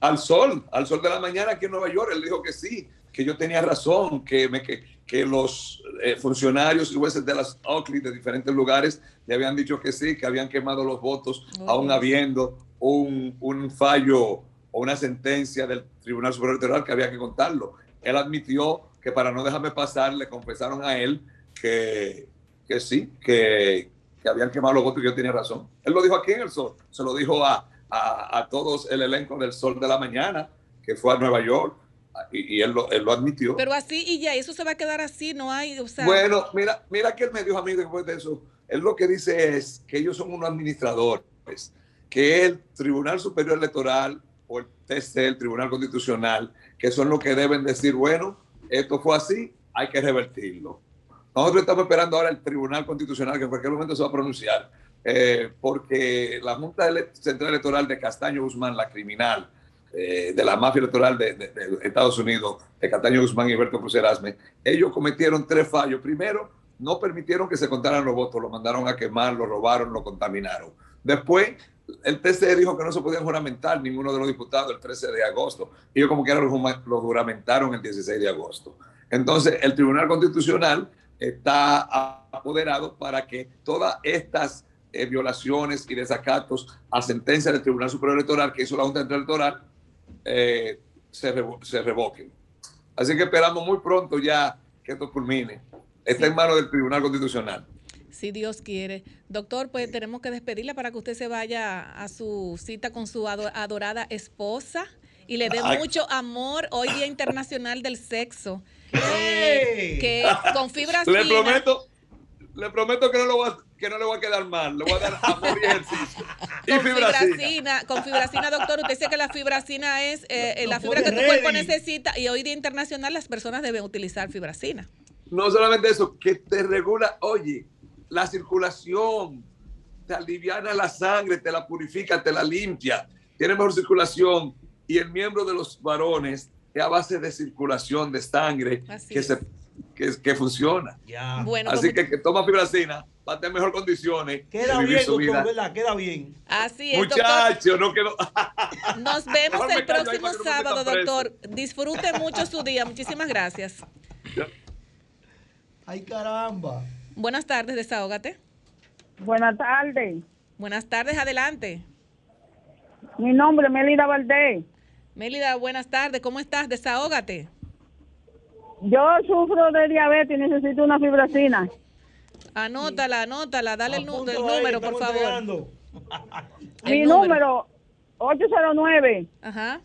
al sol, al sol de la mañana aquí en Nueva York, él dijo que sí, que yo tenía razón, que, me, que, que los eh, funcionarios y jueces de las Oakley de diferentes lugares le habían dicho que sí, que habían quemado los votos, aún habiendo un, un fallo o una sentencia del Tribunal Superior Electoral que había que contarlo. Él admitió que para no dejarme pasar, le confesaron a él que, que sí, que, que habían quemado los votos y yo tenía razón. Él lo dijo aquí en el Sol, se lo dijo a, a, a todos el elenco del Sol de la Mañana, que fue a Nueva York, y, y él, lo, él lo admitió. Pero así y ya, eso se va a quedar así, no hay, o sea... Bueno, mira, mira que él me dijo a mí después de eso. Él lo que dice es que ellos son unos administradores, que el Tribunal Superior Electoral o el TC, el Tribunal Constitucional, que son los que deben decir, bueno, esto fue así, hay que revertirlo. Nosotros estamos esperando ahora el Tribunal Constitucional, que en cualquier momento se va a pronunciar, eh, porque la Junta Central Electoral de Castaño Guzmán, la criminal, eh, de la mafia electoral de, Estados Unidos, de Castaño Guzmán y Berto Cruz Erasme, ellos cometieron tres fallos. Primero, no permitieron que se contaran los votos, lo mandaron a quemar, lo robaron, lo contaminaron. Después, el TCE dijo que no se podían juramentar ninguno de los diputados el 13 de agosto. Ellos como quiera lo juma- lo juramentaron el 16 de agosto. Entonces, el Tribunal Constitucional está apoderado para que todas estas eh, violaciones y desacatos a sentencia del Tribunal Superior Electoral que hizo la Junta Electoral eh, se, revo- se revoquen. Así que esperamos muy pronto ya que esto culmine. Está en manos del Tribunal Constitucional. Si Dios quiere. Doctor, pues tenemos que despedirla para que usted se vaya a su cita con su ado- adorada esposa y le dé mucho amor hoy Día Internacional del Sexo. Eh, que con fibra Le fina- prometo, le prometo que no, lo voy a- que no le voy a quedar mal. Le voy a dar amor y ejercicio. Y con fibracina. fibracina, con fibracina, doctor, usted dice que la fibracina es eh, eh, la fibra que pone tu cuerpo ready. necesita y hoy Día Internacional las personas deben utilizar fibracina. No solamente eso, que te regula, oye, la circulación, te aliviana la sangre, te la purifica, te la limpia, tiene mejor circulación y el miembro de los varones es a base de circulación de sangre Así que, es. se, que, que funciona. Bueno, Así como- que, que toma fibracina, va a tener mejor condiciones Queda de vivir bien, su doctor, vida. ¿verdad? Queda bien. Así es, doctor. Muchacho, no quedó. Nos vemos el próximo sábado, doctor. Disfrute mucho su día. Muchísimas gracias. Ay, caramba. Buenas tardes, desahógate. Buenas tardes. Buenas tardes, adelante. Mi nombre es Melida Valdés. Mélida, buenas tardes. ¿Cómo estás? Desahógate. Yo sufro de diabetes y necesito una fibracina. Anótala, anótala. Dale el, el ahí, número, por favor. El Mi número, 809 Ajá.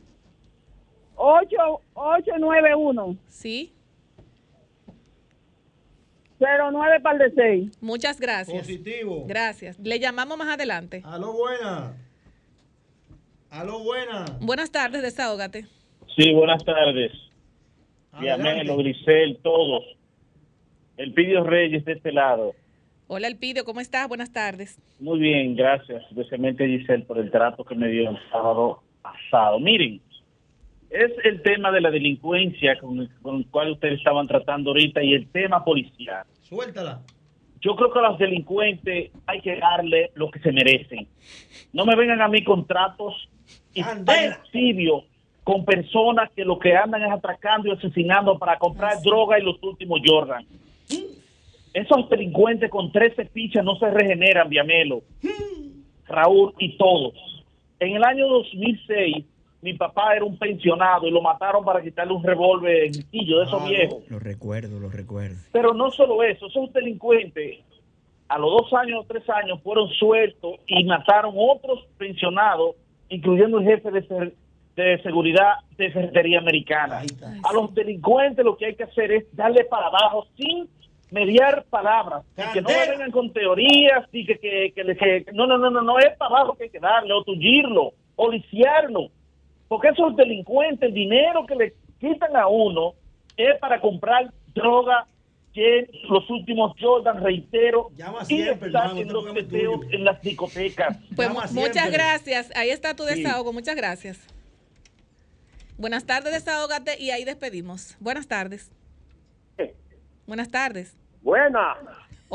8891 Sí. 09 par de 6. Muchas gracias. Positivo. Gracias. Le llamamos más adelante. Aló, buena. Aló, buena. Buenas tardes, desahógate. Sí, buenas tardes. Adelante. Diamelo, Grisel, todos. El Pidio Reyes de este lado. Hola, Elpidio, ¿cómo estás? Buenas tardes. Muy bien, gracias, especialmente Giselle, por el trato que me dio el sábado pasado. Miren, es el tema de la delincuencia con el, con el cual ustedes estaban tratando ahorita y el tema policial. Suéltala. Yo creo que a los delincuentes hay que darle lo que se merecen. No me vengan a mí con tratos y con personas que lo que andan es atracando y asesinando para comprar droga y los últimos Jordan. Esos delincuentes con 13 fichas no se regeneran, Viamelo, Raúl y todos. En el año 2006, mi papá era un pensionado y lo mataron para quitarle un revólver de esos viejos. Lo recuerdo, lo recuerdo. Pero no solo eso, esos delincuentes a los dos años o tres años fueron sueltos y mataron otros pensionados, incluyendo el jefe de, ser- de seguridad de Ferretería Americana. A los delincuentes lo que hay que hacer es darle para abajo sin mediar palabras, y que no me vengan con teorías y que, que, que, le- que- no, no, no, no, no es para abajo que hay que darle, o tullirlo, o lisiarlo, porque esos delincuentes, el dinero que le quitan a uno es para comprar droga, que los últimos Jordan, reitero, y siempre, están hermano, en no los teteos en las discotecas. Pues mu- muchas gracias. Ahí está tu Sí. desahogo. Muchas gracias. Buenas tardes, desahógate y ahí despedimos. Buenas tardes. Buenas tardes. Buena.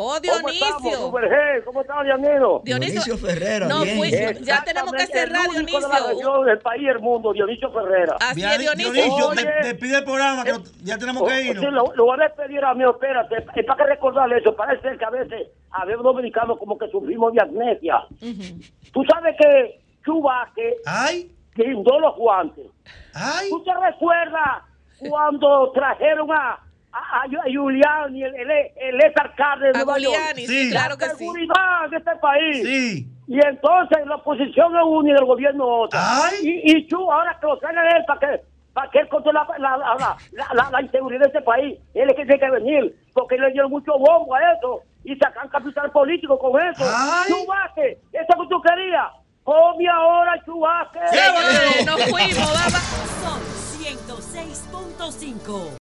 Oh, ¿Cómo Dionisio. estamos, Super G? ¿Cómo está, Dionisio? Dionisio Ferrera. No, bien. fui- ya tenemos que cerrar, el único de la Dionisio. región, del país y el mundo, Dionisio Ferrera. Así es, Dionisio. Dionisio, Oye, te- despide el programa, que no- ya tenemos que Oh, irnos. sí, lo, lo voy a despedir a mí, espérate. Es para que recordarle eso. Parece que a veces a ver dominicanos como que sufrimos de amnesia. Tú sabes que Chubaque que inundó los guantes. ¿Tú te recuerdas cuando trajeron a, a, a Giuliani, el, el, el ex alcalde de A Nueva York? Giuliani, sí, Sí. claro que La sí. seguridad de este país. Sí. Y entonces la oposición es una y el gobierno otra. Y, y Chu, ahora que lo traigan a él para que para que él controle la, la, la, la, la- la- la inseguridad de este país. Él es que tiene que venir, porque le dieron mucho bombo a eso y sacan capital político con eso. Chubaque, eso que tú querías. Come ahora. Señores, nos fuimos, Sol 106.5.